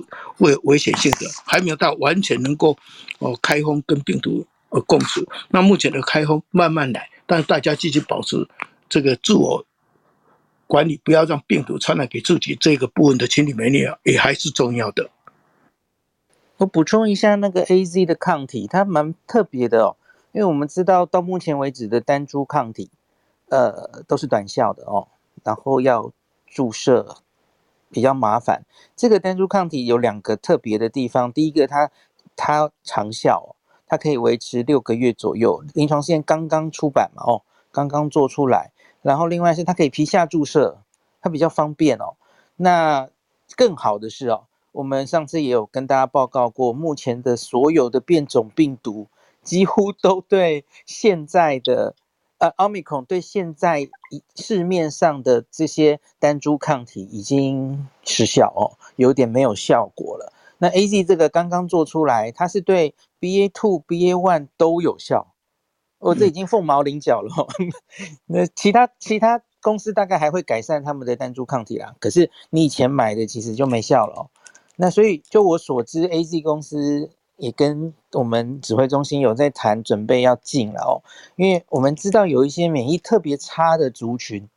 危危险性的，还没有到完全能够哦开封跟病毒呃共处。那目前的开封慢慢来，但是大家继续保持这个自我管理，不要让病毒传染给自己，这个部分的群体免疫也还是重要的。我补充一下，那个 AZ 的抗体它蛮特别的哦，因为我们知道到目前为止的单株抗体。呃，都是短效的哦，然后要注射比较麻烦。这个单株抗体有两个特别的地方，第一个它它长效，它可以维持六个月左右，临床试验刚刚出版嘛，哦，刚刚做出来。然后另外是它可以皮下注射，它比较方便哦。那更好的是哦，我们上次也有跟大家报告过，目前的所有的变种病毒几乎都对现在的。呃，奥密克戎对现在市面上的这些单株抗体已经失效哦，有点没有效果了。那 AZ 这个刚刚做出来，它是对 BA two、BA one 都有效，哦，这已经凤毛麟角了。[laughs] 那其他其他公司大概还会改善他们的单株抗体啦，可是你以前买的其实就没效了哦。那所以就我所知，AZ 公司。也跟我们指挥中心有在谈，准备要进了哦，因为我们知道有一些免疫特别差的族群，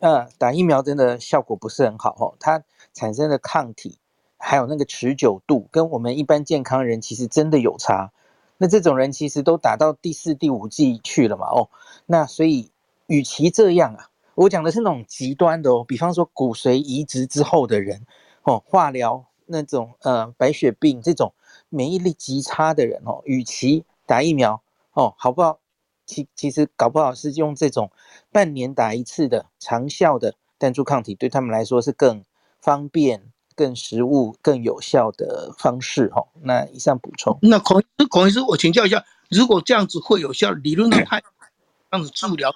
呃，打疫苗真的效果不是很好哦，它产生的抗体还有那个持久度，跟我们一般健康人其实真的有差。那这种人其实都打到第四、第五剂去了嘛，哦，那所以与其这样啊，我讲的是那种极端的哦，比方说骨髓移植之后的人哦，化疗那种呃白血病这种。免疫力极差的人哦，与其打疫苗哦，好不好？其其实搞不好是用这种半年打一次的长效的单株抗体，对他们来说是更方便、更实务、更有效的方式哈。那以上补充。那孔医师，孔医师，我请教一下，如果这样子会有效，理论上它 [coughs] 这样子治疗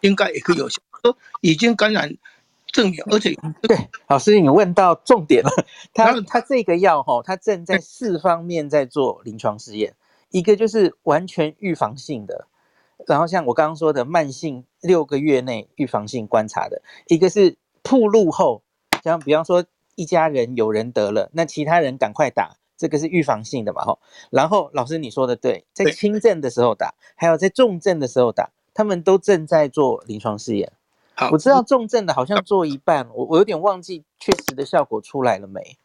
应该也可以有效。说已经感染。证明，而且 [laughs] 对老师，你问到重点了。他他这个药哈，他正在四方面在做临床试验，一个就是完全预防性的，然后像我刚刚说的慢性六个月内预防性观察的，一个是铺路后，像比方说一家人有人得了，那其他人赶快打，这个是预防性的嘛，哈。然后老师你说的对，在轻症的时候打，还有在重症的时候打，他们都正在做临床试验。好，我知道重症的好像做一半，我我有点忘记确实的效果出来了没？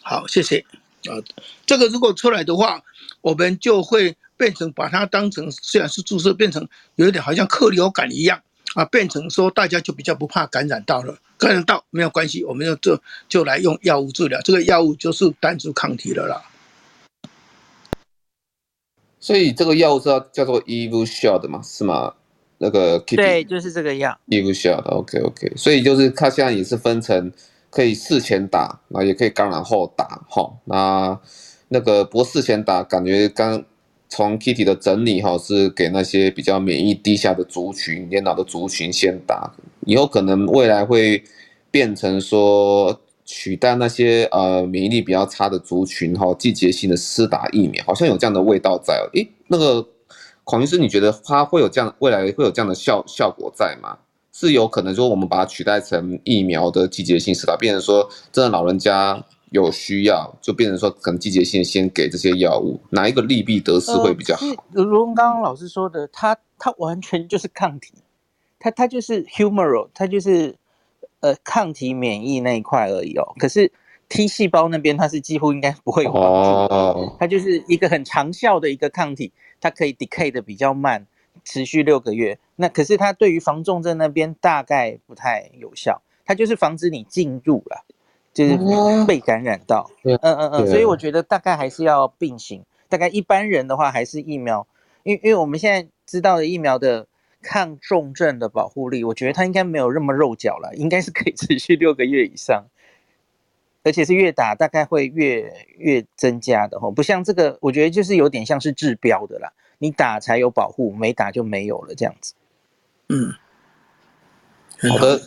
好，谢谢。啊，这个如果出来的话，我们就会变成把它当成虽然是注射，变成有一点好像克流感一样啊，变成说大家就比较不怕感染到了，感染到没有关系，我们就就就来用药物治疗，这个药物就是单株抗体了啦。所以这个药物是要叫做 Evusheld 嘛？是吗？那个 Kitty, 对，就是这个药 Evusheld，OK OK，所以就是它现在也是分成。可以事前打，那也可以感染后打，哈，那那个不过事前打，感觉刚从 Kitty 的整理哈，是给那些比较免疫低下的族群、年老的族群先打，以后可能未来会变成说取代那些呃免疫力比较差的族群哈，季节性的施打疫苗，好像有这样的味道在，诶，那个孔医师，你觉得它会有这样未来会有这样的效效果在吗？是有可能说我们把它取代成疫苗的季节性施打，变成说真的老人家有需要，就变成说可能季节性先给这些药物，哪一个利弊得失会比较好？呃、如刚刚老师说的，它它完全就是抗体，它它就是 humoral，它就是呃抗体免疫那一块而已哦。可是 T 细胞那边它是几乎应该不会有帮助，哦，它就是一个很长效的一个抗体，它可以 decay 的比较慢。持续六个月，那可是它对于防重症那边大概不太有效，它就是防止你进入了，就是被感染到。嗯嗯嗯，所以我觉得大概还是要并行。大概一般人的话还是疫苗，因为因为我们现在知道的疫苗的抗重症的保护力，我觉得它应该没有那么肉脚了，应该是可以持续六个月以上，而且是越打大概会越越增加的吼，不像这个，我觉得就是有点像是治标的啦。你打才有保护，没打就没有了，这样子。嗯，好的，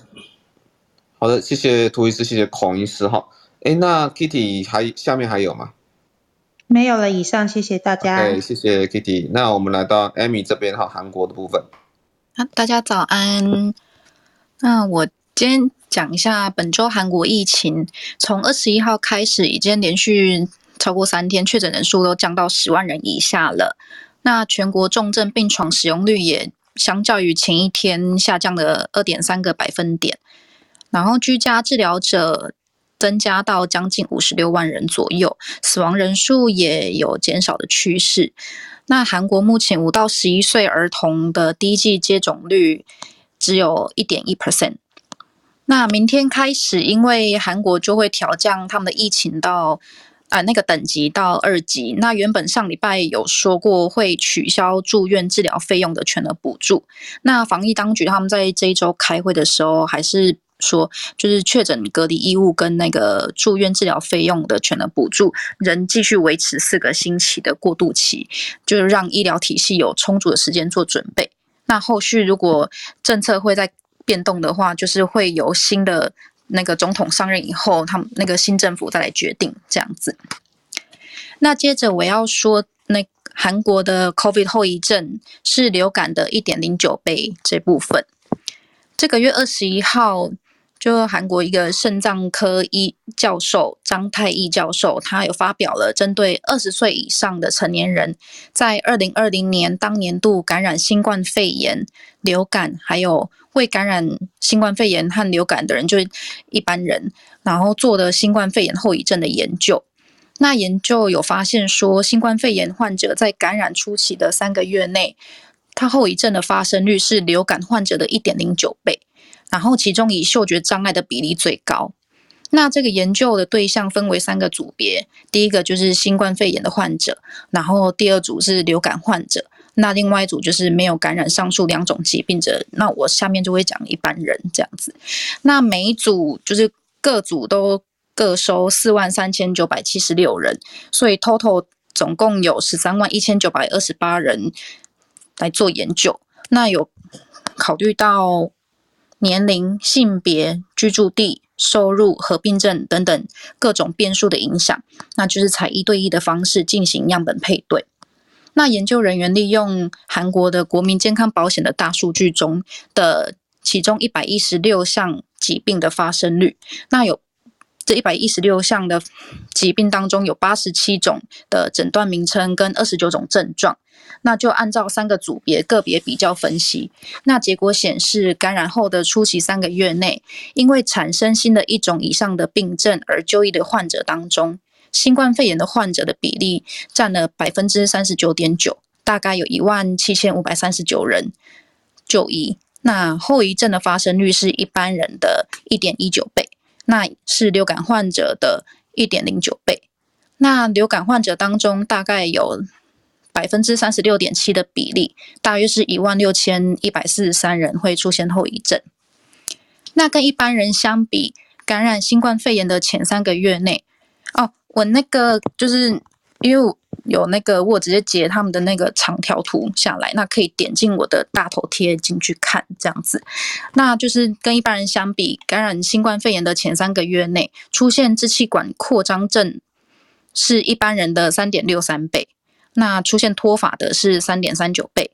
好的，谢谢涂医师，谢谢孔医师哈。哎，那 Kitty 还下面还有吗？没有了，以上，谢谢大家。对，谢谢 Kitty。那我们来到 Amy 这边哈，韩国的部分。啊，大家早安。那我今天讲一下本周韩国疫情，从二十一号开始，已经连续超过三天确诊人数都降到十万人以下了。那全国重症病床使用率也相较于前一天下降了二点三个百分点，然后居家治疗者增加到将近五十六万人左右，死亡人数也有减少的趋势。那韩国目前五到十一岁儿童的第一剂接种率只有一点一 percent。那明天开始，因为韩国就会调降他们的疫情到。啊，那个等级到二级。那原本上礼拜有说过会取消住院治疗费用的全额补助。那防疫当局他们在这一周开会的时候，还是说，就是确诊隔离医务跟那个住院治疗费用的全额补助，仍继续维持四个星期的过渡期，就是让医疗体系有充足的时间做准备。那后续如果政策会再变动的话，就是会有新的。那个总统上任以后，他们那个新政府再来决定这样子。那接着我要说，那韩国的 COVID 后遗症是流感的一点零九倍这部分。这个月二十一号，就韩国一个肾脏科医教授张泰义教授，他有发表了针对二十岁以上的成年人，在二零二零年当年度感染新冠肺炎、流感还有。未感染新冠肺炎和流感的人，就是一般人，然后做的新冠肺炎后遗症的研究。那研究有发现说，新冠肺炎患者在感染初期的三个月内，他后遗症的发生率是流感患者的一点零九倍，然后其中以嗅觉障碍的比例最高。那这个研究的对象分为三个组别，第一个就是新冠肺炎的患者，然后第二组是流感患者。那另外一组就是没有感染上述两种疾病者，那我下面就会讲一般人这样子。那每一组就是各组都各收四万三千九百七十六人，所以 total 总共有十三万一千九百二十八人来做研究。那有考虑到年龄、性别、居住地、收入、合并症等等各种变数的影响，那就是采一对一的方式进行样本配对。那研究人员利用韩国的国民健康保险的大数据中的其中一百一十六项疾病的发生率，那有这一百一十六项的疾病当中，有八十七种的诊断名称跟二十九种症状。那就按照三个组别个别比较分析，那结果显示，感染后的初期三个月内，因为产生新的一种以上的病症而就医的患者当中，新冠肺炎的患者的比例占了百分之三十九点九，大概有一万七千五百三十九人就医。那后遗症的发生率是一般人的一点一九倍，那是流感患者的一点零九倍。那流感患者当中，大概有百分之三十六点七的比例，大约是一万六千一百四十三人会出现后遗症。那跟一般人相比，感染新冠肺炎的前三个月内，哦，我那个就是因为我有那个我直接截他们的那个长条图下来，那可以点进我的大头贴进去看这样子。那就是跟一般人相比，感染新冠肺炎的前三个月内，出现支气管扩张症是一般人的三点六三倍。那出现脱发的是三点三九倍，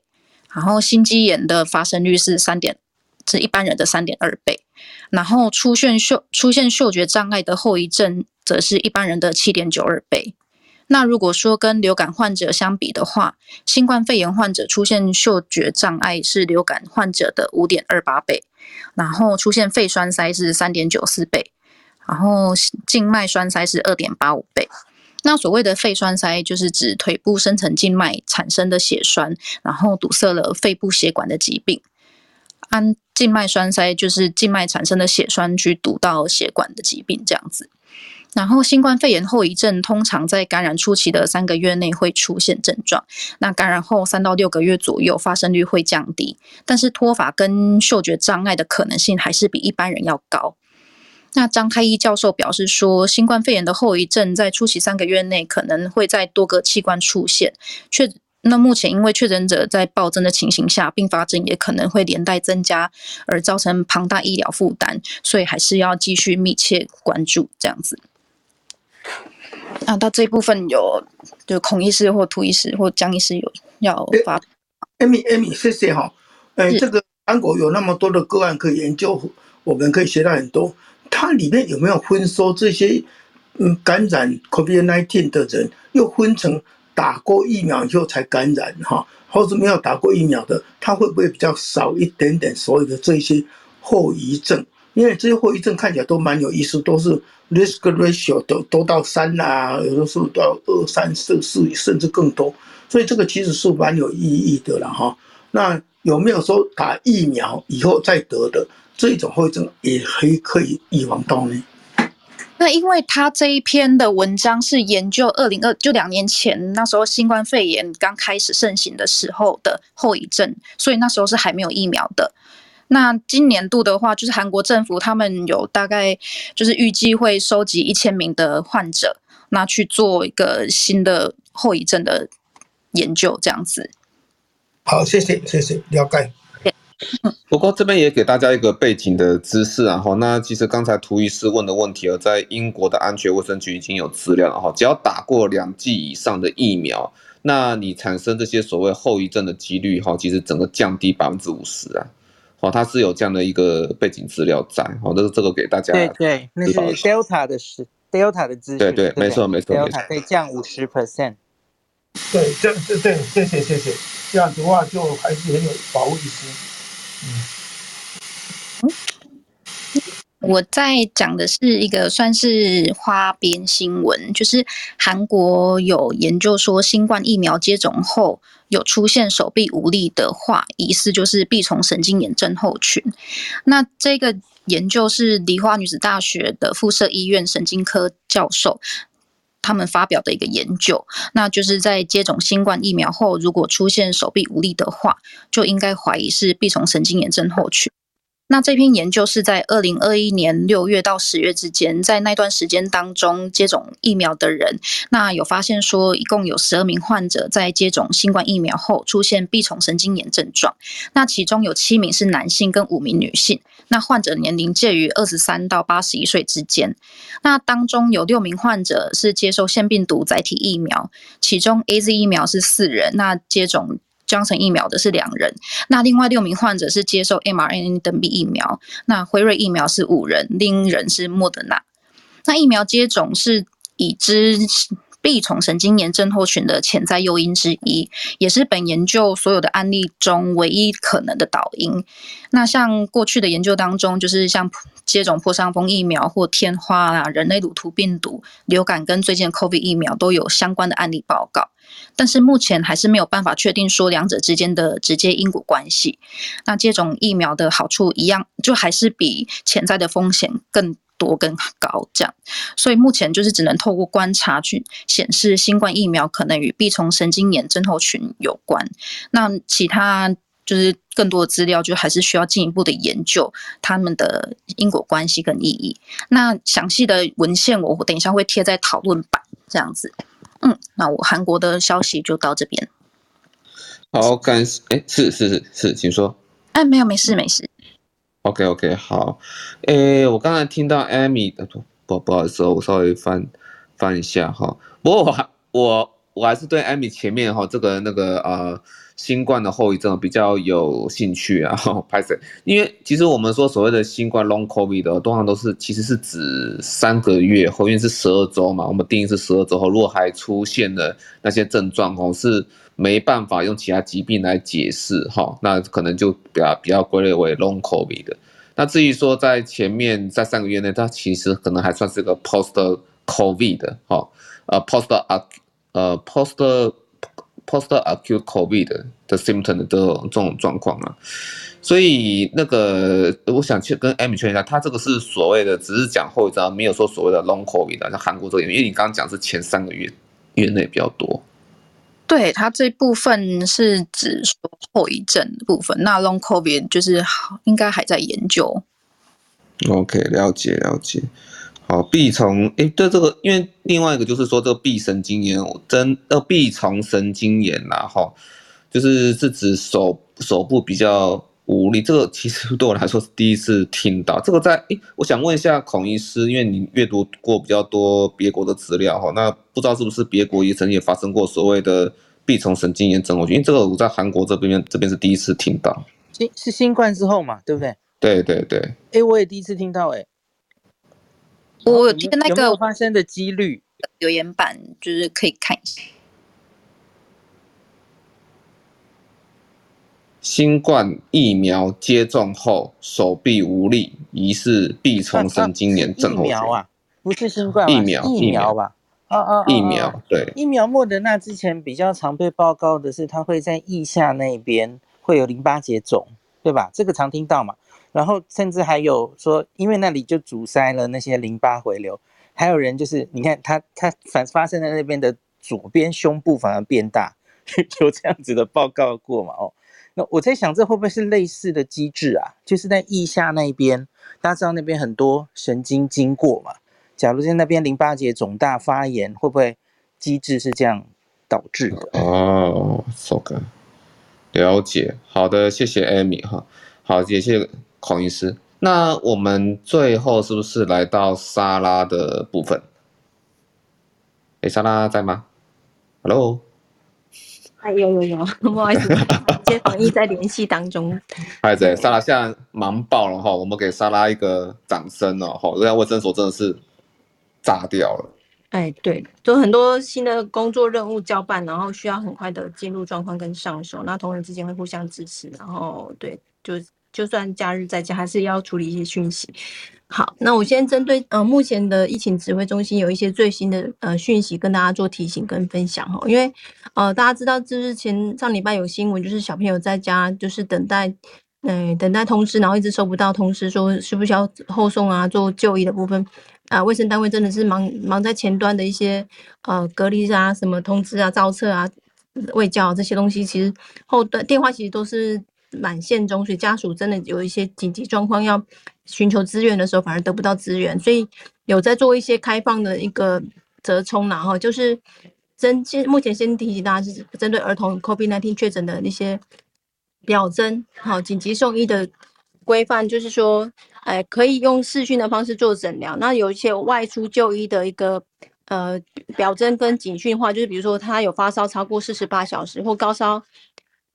然后心肌炎的发生率是三点，是一般人的三点二倍，然后出现嗅出现嗅觉障碍的后遗症则是一般人的七点九二倍。那如果说跟流感患者相比的话，新冠肺炎患者出现嗅觉障碍是流感患者的五点二八倍，然后出现肺栓塞是三点九四倍，然后静脉栓塞是二点八五倍。那所谓的肺栓塞，就是指腿部深层静脉产生的血栓，然后堵塞了肺部血管的疾病。安静脉栓塞就是静脉产生的血栓去堵到血管的疾病，这样子。然后新冠肺炎后遗症通常在感染初期的三个月内会出现症状，那感染后三到六个月左右发生率会降低，但是脱发跟嗅觉障碍的可能性还是比一般人要高。那张开一教授表示说，新冠肺炎的后遗症在初期三个月内可能会在多个器官出现。确，那目前因为确诊者在暴增的情形下，并发症也可能会连带增加，而造成庞大医疗负担，所以还是要继续密切关注这样子。啊，到这一部分有就孔医师或涂医师或江医师有要发。艾米，艾米，谢谢哈。哎，这个韩国有那么多的个案可以研究，我们可以学到很多。它里面有没有分说这些嗯感染 COVID-19 的人，又分成打过疫苗以后才感染哈，或者没有打过疫苗的，他会不会比较少一点点所有的这些后遗症？因为这些后遗症看起来都蛮有意思，都是 risk ratio 都都到三啊，有的时候到二三四四甚至更多，所以这个其实是蛮有意义的了哈。那有没有说打疫苗以后再得的？这种后遗症也可以可以预防到呢。那因为他这一篇的文章是研究二零二就两年前那时候新冠肺炎刚开始盛行的时候的后遗症，所以那时候是还没有疫苗的。那今年度的话，就是韩国政府他们有大概就是预计会收集一千名的患者，那去做一个新的后遗症的研究，这样子。好，谢谢谢谢，了解。不过这边也给大家一个背景的知识，然后那其实刚才涂医师问的问题，在英国的安全卫生局已经有资料了哈，只要打过两剂以上的疫苗，那你产生这些所谓后遗症的几率哈，其实整个降低百分之五十啊，好，它是有这样的一个背景资料在，好，这是这个给大家对对，那是 Delta 的是 Delta 的资讯，对对，没错没错，Delta 可以降五十 percent，对，这这对，谢谢谢谢，这样子的话就还是很有保护意识。嗯，我在讲的是一个算是花边新闻，就是韩国有研究说，新冠疫苗接种后有出现手臂无力的话，疑似就是臂丛神经炎症候群。那这个研究是梨花女子大学的附设医院神经科教授。他们发表的一个研究，那就是在接种新冠疫苗后，如果出现手臂无力的话，就应该怀疑是臂丛神经炎症候群。那这篇研究是在二零二一年六月到十月之间，在那段时间当中接种疫苗的人，那有发现说，一共有十二名患者在接种新冠疫苗后出现臂丛神经炎症状，那其中有七名是男性跟五名女性，那患者年龄介于二十三到八十一岁之间，那当中有六名患者是接受腺病毒载体疫苗，其中 AZ 疫苗是四人，那接种。江城疫苗的是两人，那另外六名患者是接受 mRNA 登 B 疫苗，那辉瑞疫苗是五人，另一人是莫德纳。那疫苗接种是已知臂虫神经炎症候群的潜在诱因之一，也是本研究所有的案例中唯一可能的导因。那像过去的研究当中，就是像接种破伤风疫苗或天花啊、人类乳突病毒、流感跟最近的 COVID 疫苗都有相关的案例报告，但是目前还是没有办法确定说两者之间的直接因果关系。那接种疫苗的好处一样，就还是比潜在的风险更多更高，这样，所以目前就是只能透过观察去显示新冠疫苗可能与臂虫神经炎症候群有关。那其他就是更多的资料，就还是需要进一步的研究他们的因果关系跟意义。那详细的文献我等一下会贴在讨论版，这样子。嗯，那我韩国的消息就到这边。好，感谢。哎，是是是是，请说。哎，没有，没事没事。OK OK 好，诶、欸，我刚才听到 Amy 不不不好意思，我稍微翻翻一下哈。不过我还我我还是对 Amy 前面哈这个那个呃新冠的后遗症比较有兴趣啊。[laughs] 拍摄，因为其实我们说所谓的新冠 Long COVID 的，通常都是其实是指三个月后，因为是十二周嘛，我们定义是十二周后，如果还出现了那些症状哦是。没办法用其他疾病来解释哈，那可能就比较比较归类为 long COVID 的。那至于说在前面在三个月内，它其实可能还算是个 post COVID 的哈，呃 post a 呃 post post acute COVID 的 symptom 的这种这种状况啊。所以那个我想去跟 Amy 确认一下，他这个是所谓的只是讲后遗症，没有说所谓的 long COVID 的，像韩国这边，因为你刚刚讲是前三个月月内比较多。对，它这部分是指说后遗症的部分，那 Long COVID 就是应该还在研究。OK，了解了解。好，臂虫，哎，对这个，因为另外一个就是说这个臂神经炎，真呃臂虫神经炎啦，哈，就是是指手手部比较无力。这个其实对我来说是第一次听到。这个在，哎，我想问一下孔医师，因为你阅读过比较多别国的资料哈，那不知道是不是别国也曾经也发生过所谓的。臂虫神经炎症候群，因为这个我在韩国这边这边是第一次听到，新是新冠之后嘛，对不对？对对对。哎，我也第一次听到，哎，我有听那个有有发生的几率留言板，就是可以看一下。新冠疫苗接种后手臂无力，疑似臂丛神经炎症候群。疫苗啊，不是新冠疫苗，疫苗吧？啊啊！疫苗对疫苗，莫德纳之前比较常被报告的是，它会在腋下那边会有淋巴结肿，对吧？这个常听到嘛。然后甚至还有说，因为那里就阻塞了那些淋巴回流。还有人就是，你看他他反发生在那边的左边胸部反而变大，[laughs] 有这样子的报告过嘛？哦，那我在想，这会不会是类似的机制啊？就是在腋下那边，大家知道那边很多神经经过嘛。假如在那边淋巴结肿大发炎，会不会机制是这样导致的？哦，so good，了解。好的，谢谢 Amy 哈。好，也谢谢孔医师。那我们最后是不是来到莎拉的部分？哎，莎拉在吗？Hello。哎，有有有，[laughs] 不好意思，接防疫在联系当中。[laughs] 嗨，在莎拉现在忙爆了哈，我们给莎拉一个掌声哦。哈，这家卫生所真的是。炸掉了，哎，对，就很多新的工作任务交办，然后需要很快的进入状况跟上手，那同仁之间会互相支持，然后对，就就算假日在家，还是要处理一些讯息。好，那我先针对呃目前的疫情指挥中心有一些最新的呃讯息跟大家做提醒跟分享哈，因为呃大家知道就是前上礼拜有新闻，就是小朋友在家就是等待。嗯，等待通知，然后一直收不到通知，说需不需要后送啊？做就医的部分，啊，卫生单位真的是忙忙在前端的一些呃隔离啊、什么通知啊、造册啊、卫教、这些东西，其实后端电话其实都是满线中，所以家属真的有一些紧急状况要寻求资源的时候，反而得不到资源，所以有在做一些开放的一个折冲，然后就是针先目前先提醒大家，是针对儿童 COVID-19 确诊的那些。表征好，紧急送医的规范就是说，哎，可以用视讯的方式做诊疗。那有一些外出就医的一个呃表征跟警讯化，就是比如说他有发烧超过四十八小时或高烧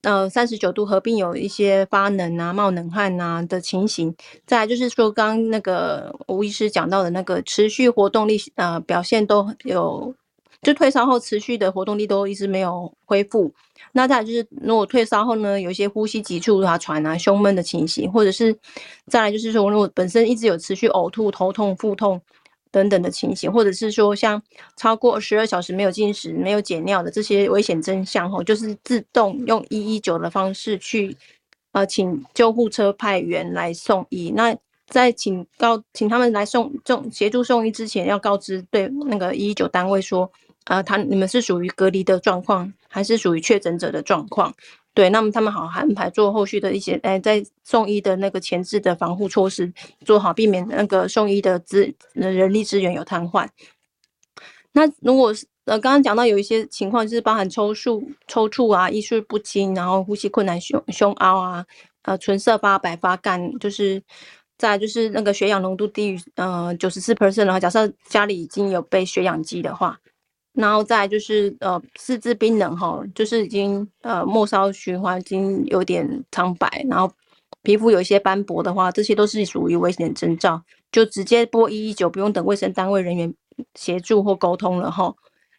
呃三十九度合并有一些发冷啊、冒冷汗啊的情形。再来就是说，刚那个吴医师讲到的那个持续活动力呃表现都有，就退烧后持续的活动力都一直没有恢复。那再来就是，如果退烧后呢，有一些呼吸急促啊、喘啊、胸闷的情形，或者是再来就是说，如果本身一直有持续呕吐、头痛、腹痛。等等的情形，或者是说像超过十二小时没有进食、没有解尿的这些危险征象，吼，就是自动用一一九的方式去，呃，请救护车派员来送医。那在请告请他们来送送协助送医之前，要告知对那个一一九单位说，呃，他你们是属于隔离的状况，还是属于确诊者的状况？对，那么他们好安排做后续的一些，哎，在送医的那个前置的防护措施，做好避免那个送医的资人力资源有瘫痪。那如果是呃刚刚讲到有一些情况，就是包含抽搐、抽搐啊、意识不清，然后呼吸困难、胸胸凹啊，呃，唇色发白、发干，就是再就是那个血氧浓度低于呃九十四 percent 的话，假设家里已经有备血氧机的话。然后再就是呃四肢冰冷哈，就是已经呃末梢循环已经有点苍白，然后皮肤有一些斑驳的话，这些都是属于危险征兆，就直接拨一一九，不用等卫生单位人员协助或沟通了哈。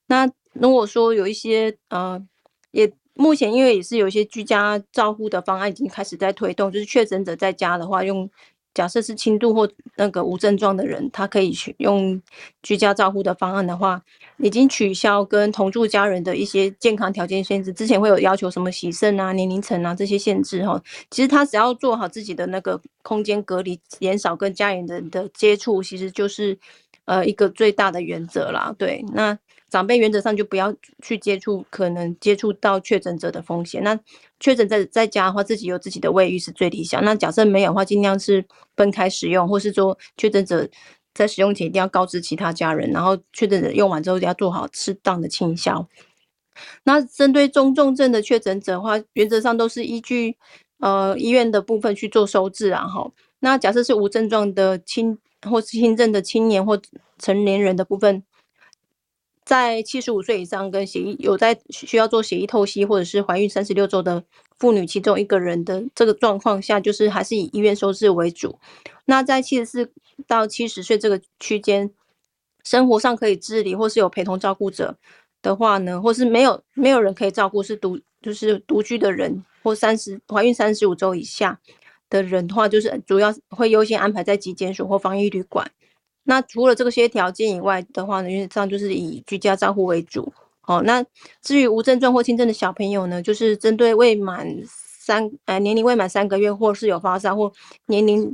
那如果说有一些呃，也目前因为也是有一些居家照护的方案已经开始在推动，就是确诊者在家的话用。假设是轻度或那个无症状的人，他可以去用居家照护的方案的话，已经取消跟同住家人的一些健康条件限制。之前会有要求什么洗肾啊、年龄层啊这些限制哈，其实他只要做好自己的那个空间隔离，减少跟家人的的接触，其实就是呃一个最大的原则啦。对，那。长辈原则上就不要去接触可能接触到确诊者的风险。那确诊在在家的话，自己有自己的卫浴是最理想。那假设没有的话，尽量是分开使用，或是说确诊者在使用前一定要告知其他家人，然后确诊者用完之后要做好适当的清消。那针对中重症的确诊者的话，原则上都是依据呃医院的部分去做收治啊。哈，那假设是无症状的轻或是轻症的青年或成年人的部分。在七十五岁以上跟协议有在需要做协议透析，或者是怀孕三十六周的妇女，其中一个人的这个状况下，就是还是以医院收治为主。那在七十四到七十岁这个区间，生活上可以自理或是有陪同照顾者的话呢，或是没有没有人可以照顾，是独就是独居的人，或三十怀孕三十五周以下的人的话，就是主要会优先安排在急诊所或防疫旅馆。那除了这些条件以外的话呢，原则上就是以居家照护为主。好，那至于无症状或轻症的小朋友呢，就是针对未满三呃年龄未满三个月，或是有发烧，或年龄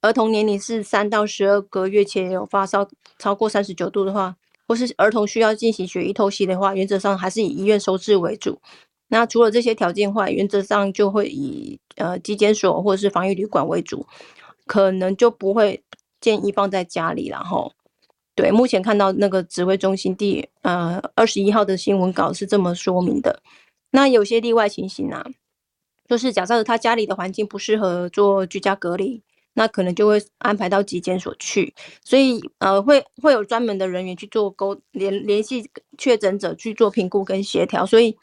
儿童年龄是三到十二个月且有发烧超过三十九度的话，或是儿童需要进行血液透析的话，原则上还是以医院收治为主。那除了这些条件的话，原则上就会以呃急诊所或是防疫旅馆为主，可能就不会。建议放在家里，然后对，目前看到那个指挥中心第呃二十一号的新闻稿是这么说明的。那有些例外情形啊，就是假设他家里的环境不适合做居家隔离，那可能就会安排到急诊所去。所以呃，会会有专门的人员去做沟联联系确诊者去做评估跟协调。所以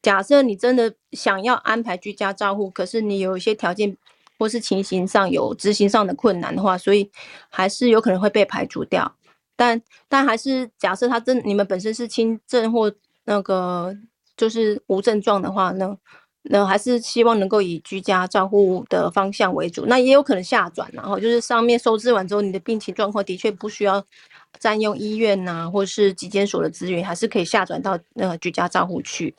假设你真的想要安排居家照护，可是你有一些条件。或是情形上有执行上的困难的话，所以还是有可能会被排除掉。但但还是假设他真你们本身是轻症或那个就是无症状的话呢，那还是希望能够以居家照护的方向为主。那也有可能下转，然后就是上面收治完之后，你的病情状况的确不需要占用医院呐、或是急诊所的资源，还是可以下转到那个居家照护去。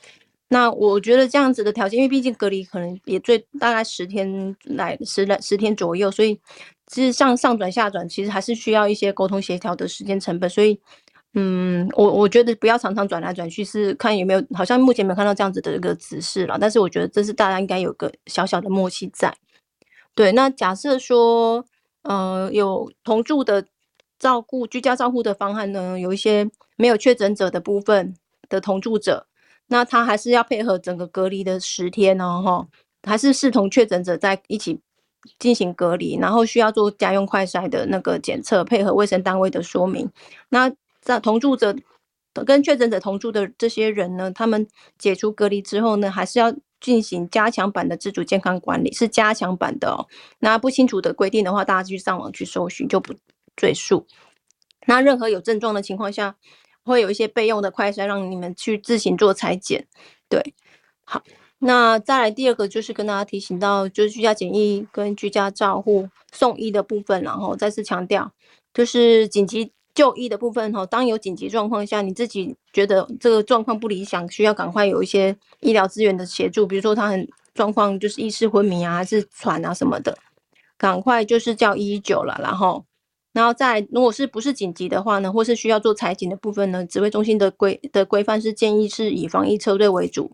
那我觉得这样子的条件，因为毕竟隔离可能也最大概十天来十来十天左右，所以其实上上转下转，其实还是需要一些沟通协调的时间成本。所以，嗯，我我觉得不要常常转来转去，是看有没有，好像目前没有看到这样子的一个指示了。但是我觉得这是大家应该有个小小的默契在。对，那假设说，呃，有同住的照顾居家照护的方案呢，有一些没有确诊者的部分的同住者。那他还是要配合整个隔离的十天哦，哈，还是视同确诊者在一起进行隔离，然后需要做家用快筛的那个检测，配合卫生单位的说明。那在同住者跟确诊者同住的这些人呢，他们解除隔离之后呢，还是要进行加强版的自主健康管理，是加强版的哦。那不清楚的规定的话，大家去上网去搜寻，就不赘述。那任何有症状的情况下，会有一些备用的快筛，让你们去自行做裁剪。对，好。那再来第二个就是跟大家提醒到，就是居家检疫跟居家照护送医的部分，然后再次强调，就是紧急就医的部分哈。当有紧急状况下，你自己觉得这个状况不理想，需要赶快有一些医疗资源的协助，比如说他很状况就是意识昏迷啊，还是喘啊什么的，赶快就是叫一一九了。然后，然后再如果是不是紧急的话呢，或是需要做采检的部分呢，指挥中心的规的规范是建议是以防疫车队为主。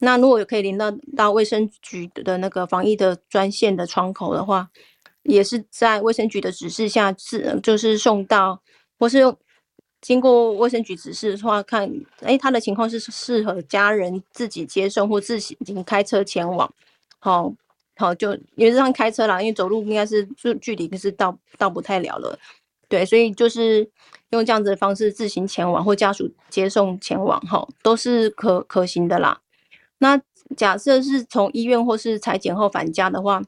那如果有可以连到到卫生局的那个防疫的专线的窗口的话，也是在卫生局的指示下是就是送到，或是经过卫生局指示的话，看哎他的情况是适合家人自己接送或自行开车前往，好好就原则上开车啦，因为走路应该是距距离就是到到不太了了，对，所以就是用这样子的方式自行前往或家属接送前往，哈，都是可可行的啦。那假设是从医院或是裁剪后返家的话，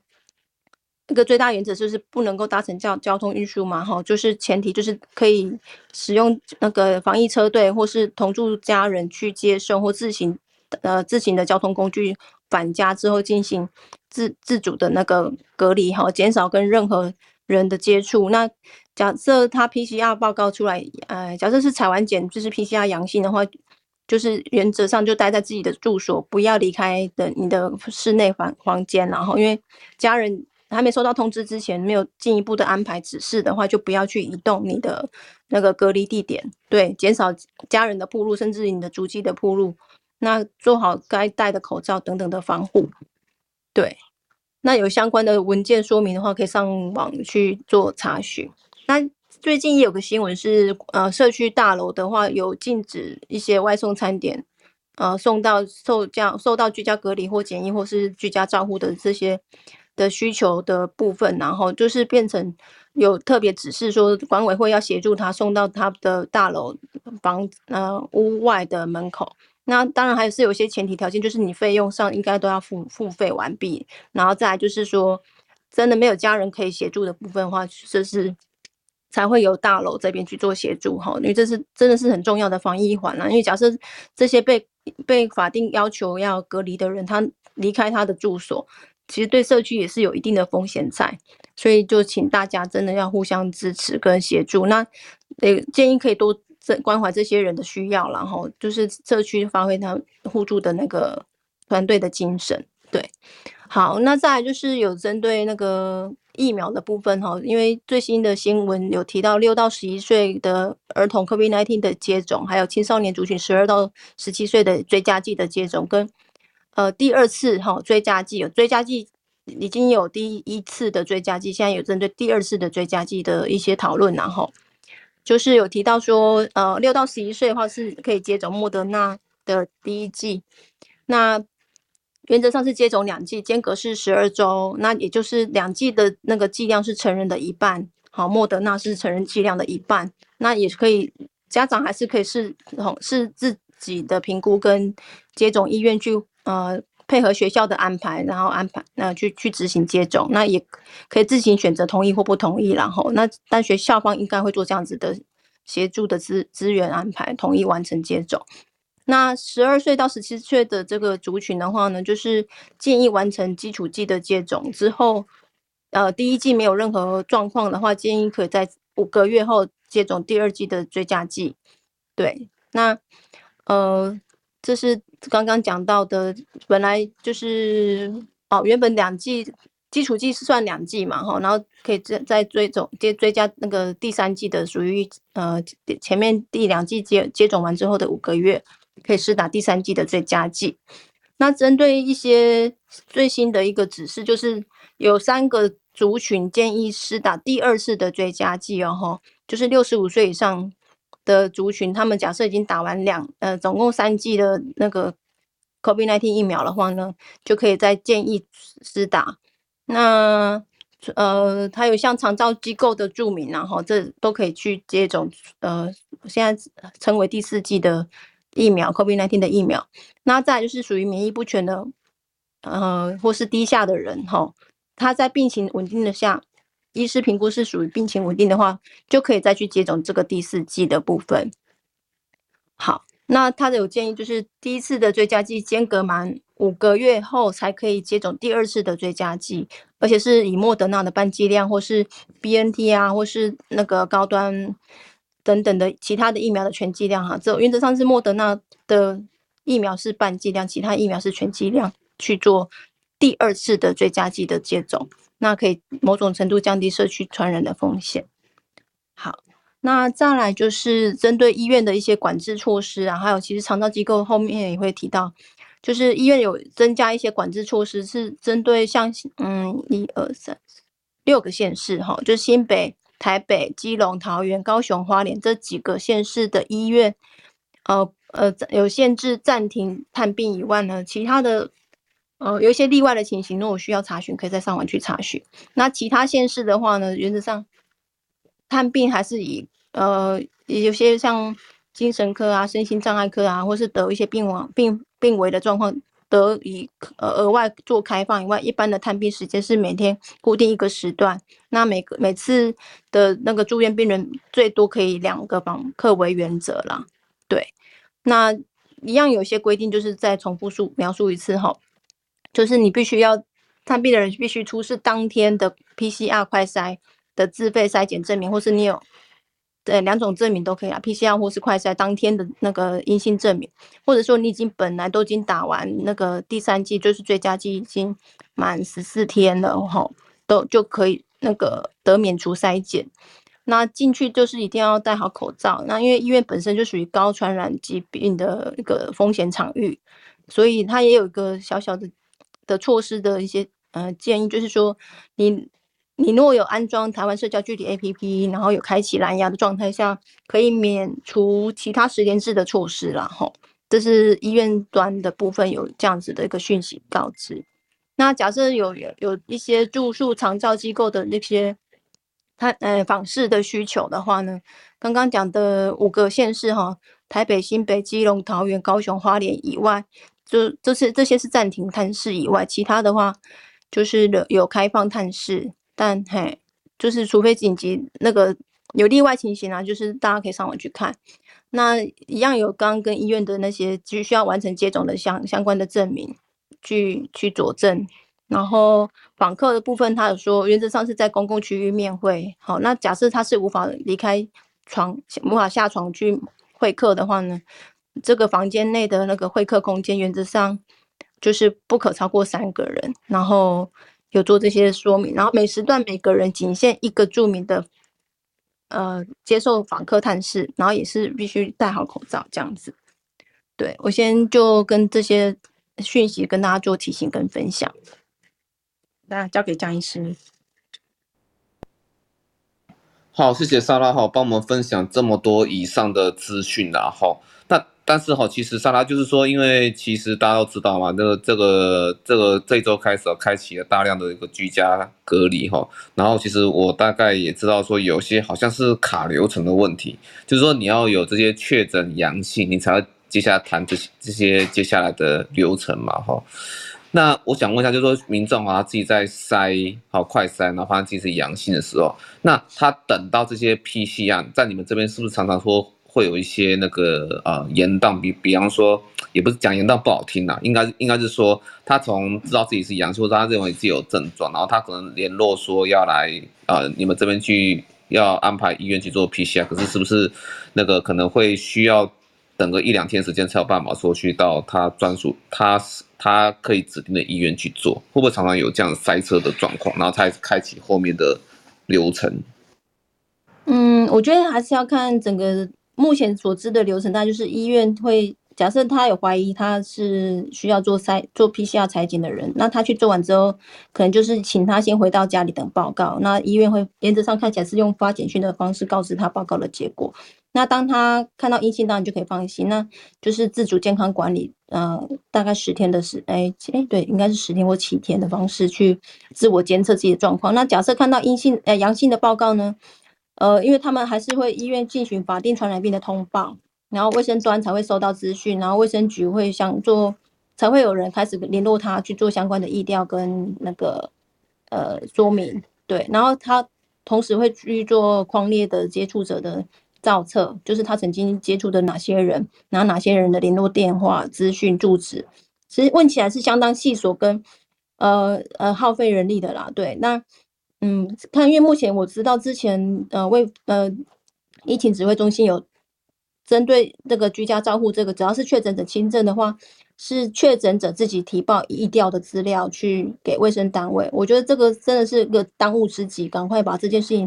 这个最大原则就是不能够搭乘交交通运输嘛，哈，就是前提就是可以使用那个防疫车队或是同住家人去接送或自行呃自行的交通工具返家之后进行自自主的那个隔离哈，减少跟任何人的接触。那假设他 PCR 报告出来，呃，假设是采完检就是 PCR 阳性的话。就是原则上就待在自己的住所，不要离开的你的室内房房间，然后因为家人还没收到通知之前，没有进一步的安排指示的话，就不要去移动你的那个隔离地点，对，减少家人的铺路，甚至你的足迹的铺路，那做好该戴的口罩等等的防护，对，那有相关的文件说明的话，可以上网去做查询，那。最近也有个新闻是，呃，社区大楼的话有禁止一些外送餐点，呃，送到受家受到居家隔离或检疫或是居家照护的这些的需求的部分，然后就是变成有特别指示说，管委会要协助他送到他的大楼房呃屋外的门口。那当然还是有一些前提条件，就是你费用上应该都要付付费完毕，然后再来就是说，真的没有家人可以协助的部分的话，这是。才会由大楼这边去做协助哈，因为这是真的是很重要的防疫一环啦。因为假设这些被被法定要求要隔离的人，他离开他的住所，其实对社区也是有一定的风险在，所以就请大家真的要互相支持跟协助。那呃建议可以多这关怀这些人的需要，然后就是社区发挥他互助的那个团队的精神。对，好，那再来就是有针对那个。疫苗的部分哈，因为最新的新闻有提到六到十一岁的儿童 COVID-19 的接种，还有青少年族群十二到十七岁的追加剂的接种，跟呃第二次哈追加剂有追加剂已经有第一次的追加剂，现在有针对第二次的追加剂的一些讨论，然后就是有提到说呃六到十一岁的话是可以接种莫德纳的第一剂，那。原则上是接种两剂，间隔是十二周，那也就是两剂的那个剂量是成人的一半。好，莫德纳是成人剂量的一半，那也是可以，家长还是可以是是自己的评估跟接种医院去呃配合学校的安排，然后安排那去去执行接种，那也可以自行选择同意或不同意，然后那但学校方应该会做这样子的协助的资资源安排，同意完成接种。那十二岁到十七岁的这个族群的话呢，就是建议完成基础剂的接种之后，呃，第一剂没有任何状况的话，建议可以在五个月后接种第二剂的追加剂。对，那呃，这是刚刚讲到的，本来就是哦，原本两剂基础剂是算两剂嘛，哈，然后可以再再追种接追加那个第三剂的，属于呃前面第两剂接接种完之后的五个月。可以施打第三剂的追加剂。那针对一些最新的一个指示，就是有三个族群建议施打第二次的追加剂哦，吼，就是六十五岁以上的族群，他们假设已经打完两呃总共三剂的那个 COVID-19 疫苗的话呢，就可以再建议施打。那呃，还有像长照机构的住民，然后这都可以去接种呃，现在称为第四季的。疫苗，COVID-19 的疫苗，那再就是属于免疫不全的呃或是低下的人哈，他在病情稳定的下，医师评估是属于病情稳定的话，就可以再去接种这个第四剂的部分。好，那他的有建议就是第一次的追加剂间隔满五个月后才可以接种第二次的追加剂，而且是以莫德纳的半剂量或是 BNT 啊，或是那个高端等等的其他的疫苗的全剂量哈。这原则上是莫德纳的疫苗是半剂量，其他疫苗是全剂量去做第二次的追加剂的接种。那可以某种程度降低社区传染的风险。好，那再来就是针对医院的一些管制措施啊，还有其实长照机构后面也会提到，就是医院有增加一些管制措施，是针对像嗯一二三六个县市哈，就新北、台北、基隆、桃园、高雄、花莲这几个县市的医院，呃呃有限制暂停探病以外呢，其他的。呃，有一些例外的情形，如果需要查询，可以在上网去查询。那其他县市的话呢，原则上探病还是以呃，有些像精神科啊、身心障碍科啊，或是得一些病亡、病病危的状况，得以呃额外做开放以外，一般的探病时间是每天固定一个时段。那每个每次的那个住院病人最多可以两个访客为原则啦。对，那一样有些规定，就是再重复述描述一次哈。就是你必须要探病的人必须出示当天的 PCR 快筛的自费筛检证明，或是你有对两种证明都可以啊，PCR 或是快筛当天的那个阴性证明，或者说你已经本来都已经打完那个第三剂，就是追加剂已经满十四天了吼，都就可以那个得免除筛检。那进去就是一定要戴好口罩，那因为医院本身就属于高传染疾病的一个风险场域，所以它也有一个小小的。的措施的一些呃建议，就是说你你若有安装台湾社交距离 APP，然后有开启蓝牙的状态下，可以免除其他实联制的措施啦。吼，这是医院端的部分有这样子的一个讯息告知。那假设有有有一些住宿长照机构的那些他呃访视的需求的话呢，刚刚讲的五个县市哈，台北、新北、基隆、桃园、高雄、花莲以外。就这些这些是暂停探视以外，其他的话就是有有开放探视，但嘿，就是除非紧急那个有例外情形啊，就是大家可以上网去看。那一样有刚刚跟医院的那些只需要完成接种的相相关的证明去去佐证。然后访客的部分，他有说原则上是在公共区域面会。好，那假设他是无法离开床，无法下床去会客的话呢？这个房间内的那个会客空间，原则上就是不可超过三个人。然后有做这些说明，然后每时段每个人仅限一个著名的，呃，接受访客探视，然后也是必须戴好口罩这样子。对，我先就跟这些讯息跟大家做提醒跟分享。那交给江医师。好，谢谢莎拉哈，帮我们分享这么多以上的资讯然后。但是哈，其实莎拉就是说，因为其实大家都知道嘛，这个这个这个这周开始开启了大量的一个居家隔离哈，然后其实我大概也知道说，有些好像是卡流程的问题，就是说你要有这些确诊阳性，你才接下来谈这些这些接下来的流程嘛哈。那我想问一下，就是说民众啊，自己在筛好快筛，然后发现自己是阳性的时候，那他等到这些 PCR 在你们这边是不是常常说？会有一些那个呃延宕，比比方说，也不是讲延宕不好听呐，应该应该是说他从知道自己是阳性，或者他认为自己有症状，然后他可能联络说要来呃你们这边去要安排医院去做 PCR，可是是不是那个可能会需要等个一两天时间才有办法说去到他专属他他可以指定的医院去做，会不会常常有这样塞车的状况，然后才开启后面的流程？嗯，我觉得还是要看整个。目前所知的流程，那就是医院会假设他有怀疑他是需要做筛做 PCR 采检的人，那他去做完之后，可能就是请他先回到家里等报告。那医院会原则上看起来是用发简讯的方式告知他报告的结果。那当他看到阴性，当然就可以放心，那就是自主健康管理，呃，大概十天的时，哎哎，对，应该是十天或七天的方式去自我监测自己的状况。那假设看到阴性呃阳性的报告呢？呃，因为他们还是会医院进行法定传染病的通报，然后卫生端才会收到资讯，然后卫生局会想做才会有人开始联络他去做相关的疫调跟那个呃说明，对，然后他同时会去做框列的接触者的造册，就是他曾经接触的哪些人，拿哪些人的联络电话、资讯、住址，其实问起来是相当细琐跟呃呃耗费人力的啦，对，那嗯，看因为目前我知道之前呃为呃疫情指挥中心有。针对这个居家照护，这个只要是确诊者轻症的话，是确诊者自己提报疫调的资料去给卫生单位。我觉得这个真的是个当务之急，赶快把这件事情，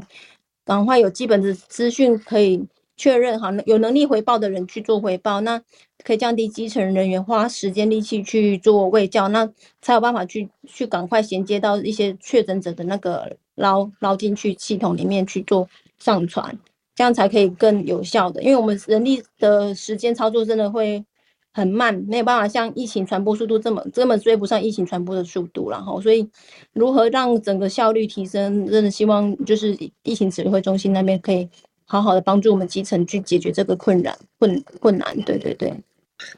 赶快有基本的资讯可以确认好，有能力回报的人去做回报，那可以降低基层人员花时间力气去做卫教，那才有办法去去赶快衔接到一些确诊者的那个捞捞进去系统里面去做上传。这样才可以更有效的，因为我们人力的时间操作真的会很慢，没有办法像疫情传播速度这么根本追不上疫情传播的速度，然后所以如何让整个效率提升，真的希望就是疫情指挥中心那边可以好好的帮助我们基层去解决这个困难困困难。对对对。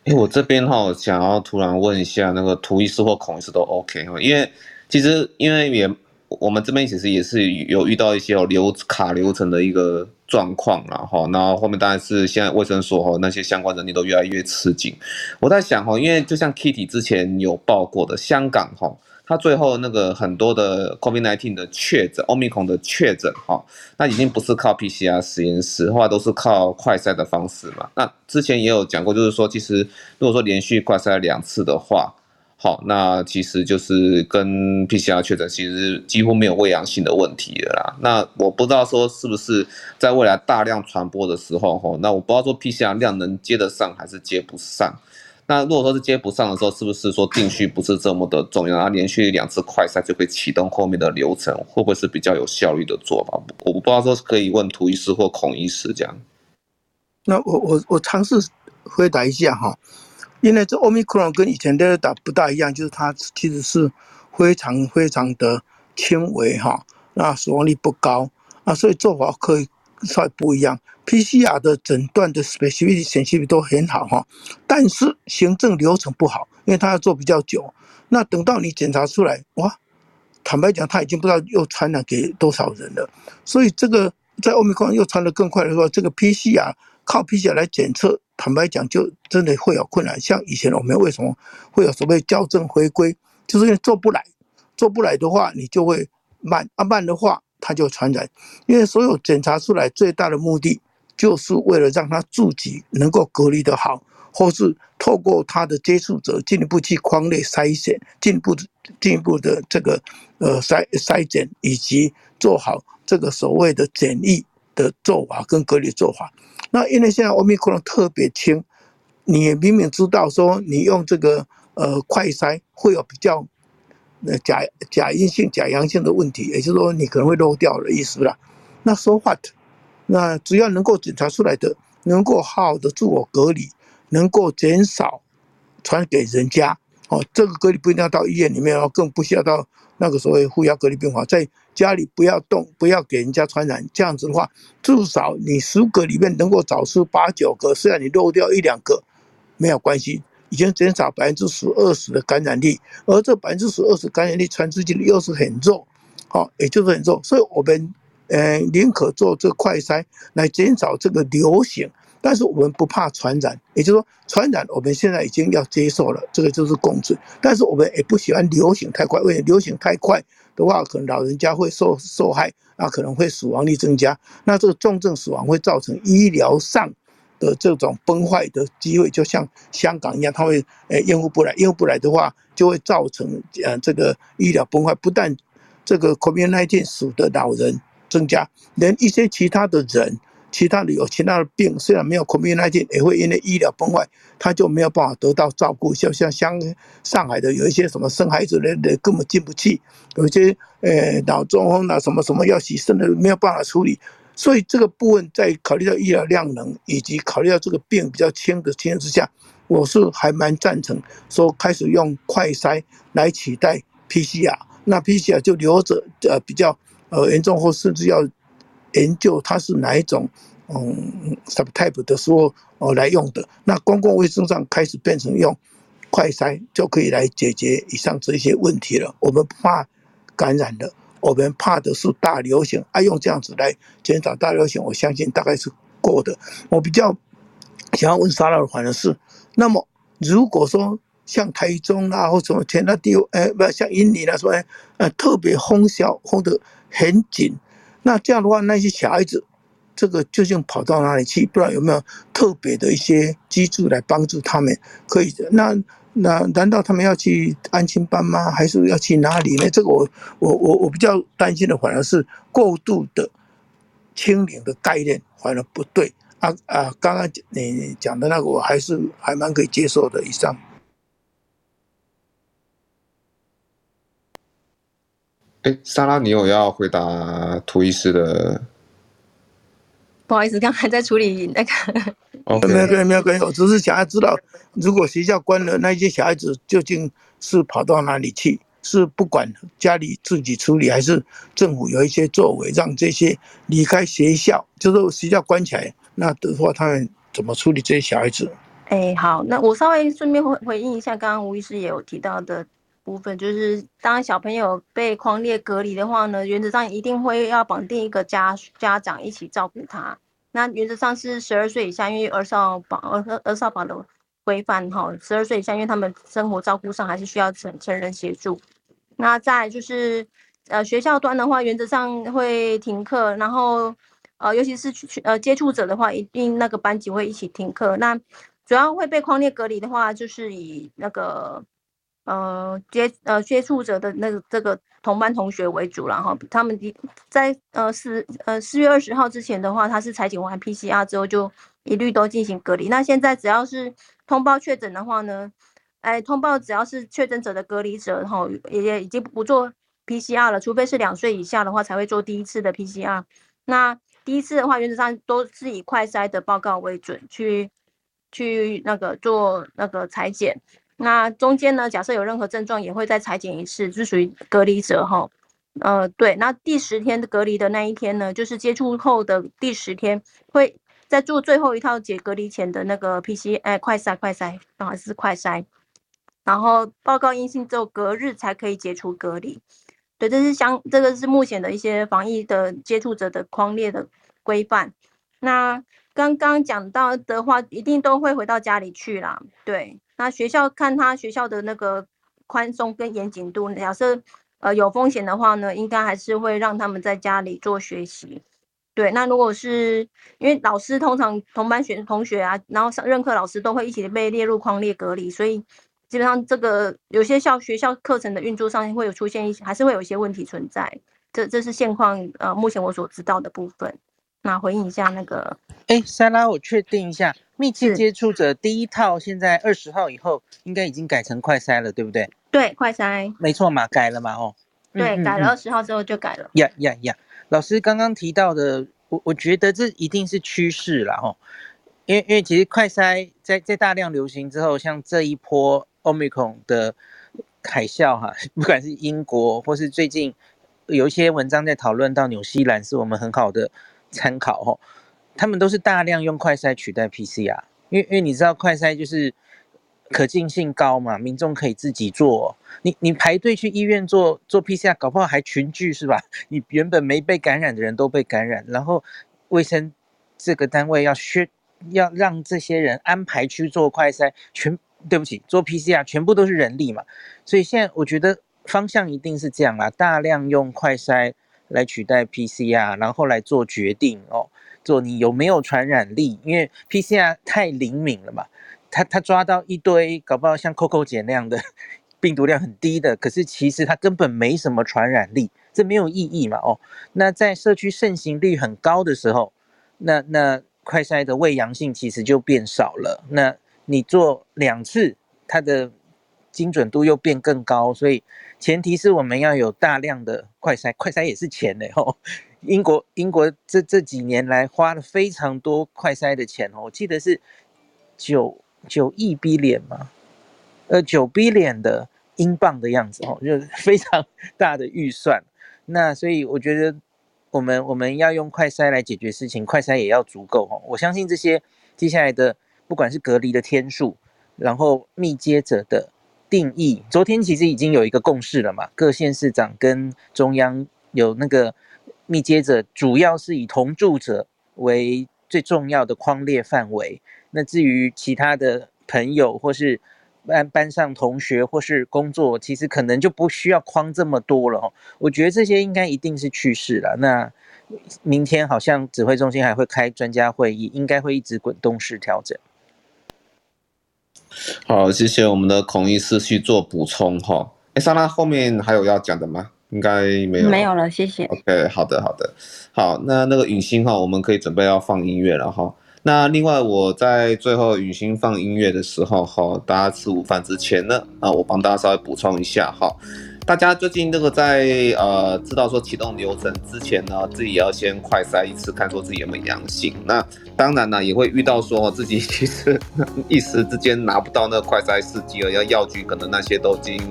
哎，我这边哈想要突然问一下，那个涂医师或孔医师都 OK 哈，因为其实因为也我们这边其实也是有遇到一些有流卡流程的一个。状况然后，然后后面当然是现在卫生所哈那些相关人力都越来越吃紧。我在想哈，因为就像 Kitty 之前有报过的，香港哈，它最后那个很多的 COVID-19 的确诊，Omicron 的确诊哈，那已经不是靠 PCR 实验室，后来都是靠快筛的方式嘛。那之前也有讲过，就是说其实如果说连续快筛两次的话。好，那其实就是跟 PCR 确诊其实几乎没有伪阳性的问题了啦。那我不知道说是不是在未来大量传播的时候，吼，那我不知道说 PCR 量能接得上还是接不上。那如果说是接不上的时候，是不是说定序不是这么的重要？然后连续两次快筛就可以启动后面的流程，会不会是比较有效率的做法？我不知道说可以问涂医师或孔医师这样。那我我我尝试回答一下哈。因为这奥密克戎跟以前的打不大一样，就是它其实是非常非常的轻微哈，那死亡率不高啊，所以做法可以稍微不一样。PCR 的诊断的 specificity、sensitivity 都很好哈，但是行政流程不好，因为它要做比较久。那等到你检查出来，哇，坦白讲，他已经不知道又传染给多少人了。所以这个在奥密克戎又传得更快的时候，这个 PCR 靠 PCR 来检测。坦白讲，就真的会有困难。像以前我们为什么会有所谓校正回归，就是因为做不来，做不来的话，你就会慢啊，慢的话它就传染。因为所有检查出来最大的目的，就是为了让他自己能够隔离得好，或是透过他的接触者进一步去框内筛选，进一步的进一步的这个呃筛筛检，以及做好这个所谓的检疫的做法跟隔离做法。那因为现在欧米克戎特别轻，你也明明知道说你用这个呃快筛会有比较那假假阴性、假阳性的问题，也就是说你可能会漏掉的意思啦。那 so what？那只要能够检查出来的，能够好好的自我隔离，能够减少传给人家哦，这个隔离不一定要到医院里面哦，更不需要到那个所谓负压隔离病房在。家里不要动，不要给人家传染。这样子的话，至少你十个里面能够找出八九个，虽然你漏掉一两个，没有关系，已经减少百分之十二十的感染力。而这百分之十二十感染力传出去的又是很弱，好，也就是很弱。所以我们呃宁可做这快筛来减少这个流行，但是我们不怕传染。也就是说，传染我们现在已经要接受了，这个就是共治。但是我们也不喜欢流行太快，因为流行太快。的话，可能老人家会受受害，那可能会死亡率增加，那这个重症死亡会造成医疗上的这种崩坏的机会，就像香港一样，他会呃应付不来，应付不来的话，就会造成呃这个医疗崩坏，不但这个 COVID-19 死的老人增加，连一些其他的人。其他的有其他的病，虽然没有 COVID-19，也会因为医疗崩坏，他就没有办法得到照顾。像像像上海的有一些什么生孩子的人根本进不去，有一些呃脑中风啊什么什么要洗肾的没有办法处理。所以这个部分在考虑到医疗量能以及考虑到这个病比较轻的情况之下，我是还蛮赞成说开始用快筛来取代 PCR，那 PCR 就留着呃比较呃严重或甚至要。研究它是哪一种嗯 subtype 的时候哦来用的，那公共卫生上开始变成用快筛就可以来解决以上这些问题了。我们不怕感染的，我们怕的是大流行。啊，用这样子来减少大流行，我相信大概是过的。我比较想要问沙拉的反的是，那么如果说像台中啊或什么其他地，哎，不像印尼来说，呃，特别封校封得很紧，那这样的话，那些小孩子。这个究竟跑到哪里去？不知道有没有特别的一些机制来帮助他们？可以的。那那难道他们要去安亲班吗？还是要去哪里呢？这个我我我我比较担心的，反而是过度的清零的概念，反而不对。啊啊，刚刚你讲的那个，我还是还蛮可以接受的。以上。哎，莎拉，你有要回答图医师的？不好意思，刚才在处理那个。[laughs] Okay. 没有，没有关系，我只是想要知道，如果学校关了，那些小孩子究竟是跑到哪里去？是不管家里自己处理，还是政府有一些作为，让这些离开学校，就是学校关起来，那的话，他们怎么处理这些小孩子？哎，好，那我稍微顺便回回应一下，刚刚吴医师也有提到的。部分就是，当小朋友被框列隔离的话呢，原则上一定会要绑定一个家家长一起照顾他。那原则上是十二岁以下，因为儿少保儿儿少保的规范哈，十二岁以下，因为他们生活照顾上还是需要成成人协助。那再就是，呃，学校端的话，原则上会停课，然后呃，尤其是去呃接触者的话，一定那个班级会一起停课。那主要会被框列隔离的话，就是以那个。呃，接呃接触者的那个这个同班同学为主，然后他们的在呃四呃四月二十号之前的话，他是采检完 PCR 之后就一律都进行隔离。那现在只要是通报确诊的话呢，哎，通报只要是确诊者的隔离者，然后也也已经不做 PCR 了，除非是两岁以下的话才会做第一次的 PCR。那第一次的话，原则上都是以快筛的报告为准，去去那个做那个采检。那中间呢，假设有任何症状，也会再裁剪一次，就属于隔离者哈。呃，对，那第十天的隔离的那一天呢，就是接触后的第十天，会再做最后一套解隔离前的那个 PCR，哎，快筛，快筛，啊，是快筛，然后报告阴性之后，隔日才可以解除隔离。对，这是相，这个是目前的一些防疫的接触者的框列的规范。那刚刚讲到的话，一定都会回到家里去啦。对。那学校看他学校的那个宽松跟严谨度，假设呃有风险的话呢，应该还是会让他们在家里做学习。对，那如果是因为老师通常同班学同学啊，然后上任课老师都会一起被列入框列隔离，所以基本上这个有些校学校课程的运作上会有出现一些，还是会有一些问题存在。这这是现况，呃，目前我所知道的部分。那回应一下那个，哎，莎拉，我确定一下，密切接触者第一套现在二十号以后应该已经改成快筛了，对不对？对，快筛，没错嘛，改了嘛，哦，对，嗯、改了二十号之后就改了。呀呀呀，老师刚刚提到的，我我觉得这一定是趋势了，哦，因为因为其实快筛在在大量流行之后，像这一波 Omicron 的海啸哈，[laughs] 不管是英国或是最近有一些文章在讨论到纽西兰，是我们很好的。参考哦，他们都是大量用快筛取代 PCR，因为因为你知道快筛就是可进性高嘛，民众可以自己做。你你排队去医院做做 PCR，搞不好还群聚是吧？[laughs] 你原本没被感染的人都被感染，然后卫生这个单位要宣要让这些人安排去做快筛，全对不起做 PCR 全部都是人力嘛，所以现在我觉得方向一定是这样啦，大量用快筛。来取代 PCR，然后来做决定哦，做你有没有传染力，因为 PCR 太灵敏了嘛，他他抓到一堆搞不好像 Coco 姐那样的病毒量很低的，可是其实它根本没什么传染力，这没有意义嘛哦。那在社区盛行率很高的时候，那那快筛的伪阳性其实就变少了，那你做两次，它的精准度又变更高，所以。前提是我们要有大量的快筛，快筛也是钱的吼。英国英国这这几年来花了非常多快筛的钱哦，我记得是九九亿 billion 嘛，呃九 B 脸的英镑的样子哦，就是非常大的预算。那所以我觉得我们我们要用快筛来解决事情，快筛也要足够哦。我相信这些接下来的不管是隔离的天数。然后密接者的定义，昨天其实已经有一个共识了嘛，各县市长跟中央有那个密接者，主要是以同住者为最重要的框列范围。那至于其他的朋友或是班班上同学或是工作，其实可能就不需要框这么多了哦。我觉得这些应该一定是趋势了。那明天好像指挥中心还会开专家会议，应该会一直滚动式调整。好，谢谢我们的孔医师去做补充哈。哎，莎拉后面还有要讲的吗？应该没有，没有了，谢谢。OK，好的，好的，好，那那个允欣哈，我们可以准备要放音乐了哈。那另外我在最后允欣放音乐的时候哈，大家吃午饭之前呢，啊，我帮大家稍微补充一下哈。大家最近这个在呃知道说启动流程之前呢，自己要先快筛一次，看说自己有没有阳性。那当然呢，也会遇到说自己其 [laughs] 实一时之间拿不到那个快筛试剂了，要药局可能那些都已经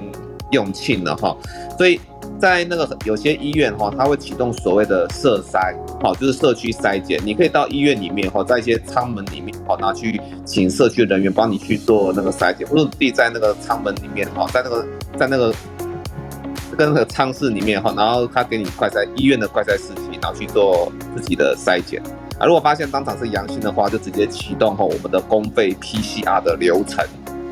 用罄了哈。所以在那个有些医院哈，它会启动所谓的社筛，好，就是社区筛检。你可以到医院里面哈，在一些舱门里面好，拿去请社区人员帮你去做那个筛检，或者自己在那个舱门里面哈，在那个在那个。跟那个舱室里面哈，然后他给你快筛医院的快筛试剂，然后去做自己的筛检啊。如果发现当场是阳性的话，就直接启动哈我们的公费 PCR 的流程，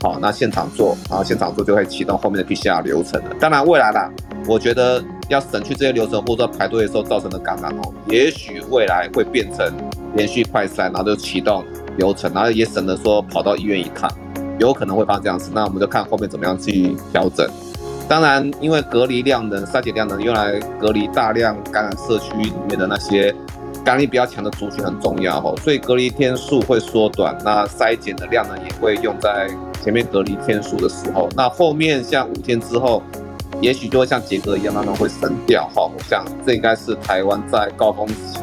好，那现场做，然后现场做就会启动后面的 PCR 流程了。当然未来啦，我觉得要省去这些流程或者排队的时候造成的感染哦，也许未来会变成连续快筛，然后就启动流程，然后也省得说跑到医院一趟，有可能会发生这样子。那我们就看后面怎么样去调整。当然，因为隔离量能、筛检量能用来隔离大量感染社区里面的那些感染力比较强的族群很重要哈，所以隔离天数会缩短，那筛检的量呢也会用在前面隔离天数的时候，那后面像五天之后，也许就会像杰哥一样慢慢会省掉哈。我想这应该是台湾在高峰期，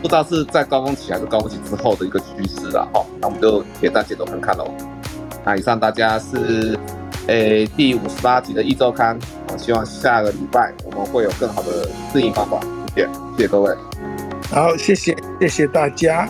不知道是在高峰期还是高峰期之后的一个趋势了哈。那我们就且战且走看看喽。那以上大家是。诶、第五十八集的一周刊，我希望下个礼拜我们会有更好的适应方法。谢谢，谢谢各位。好，谢谢，谢谢大家。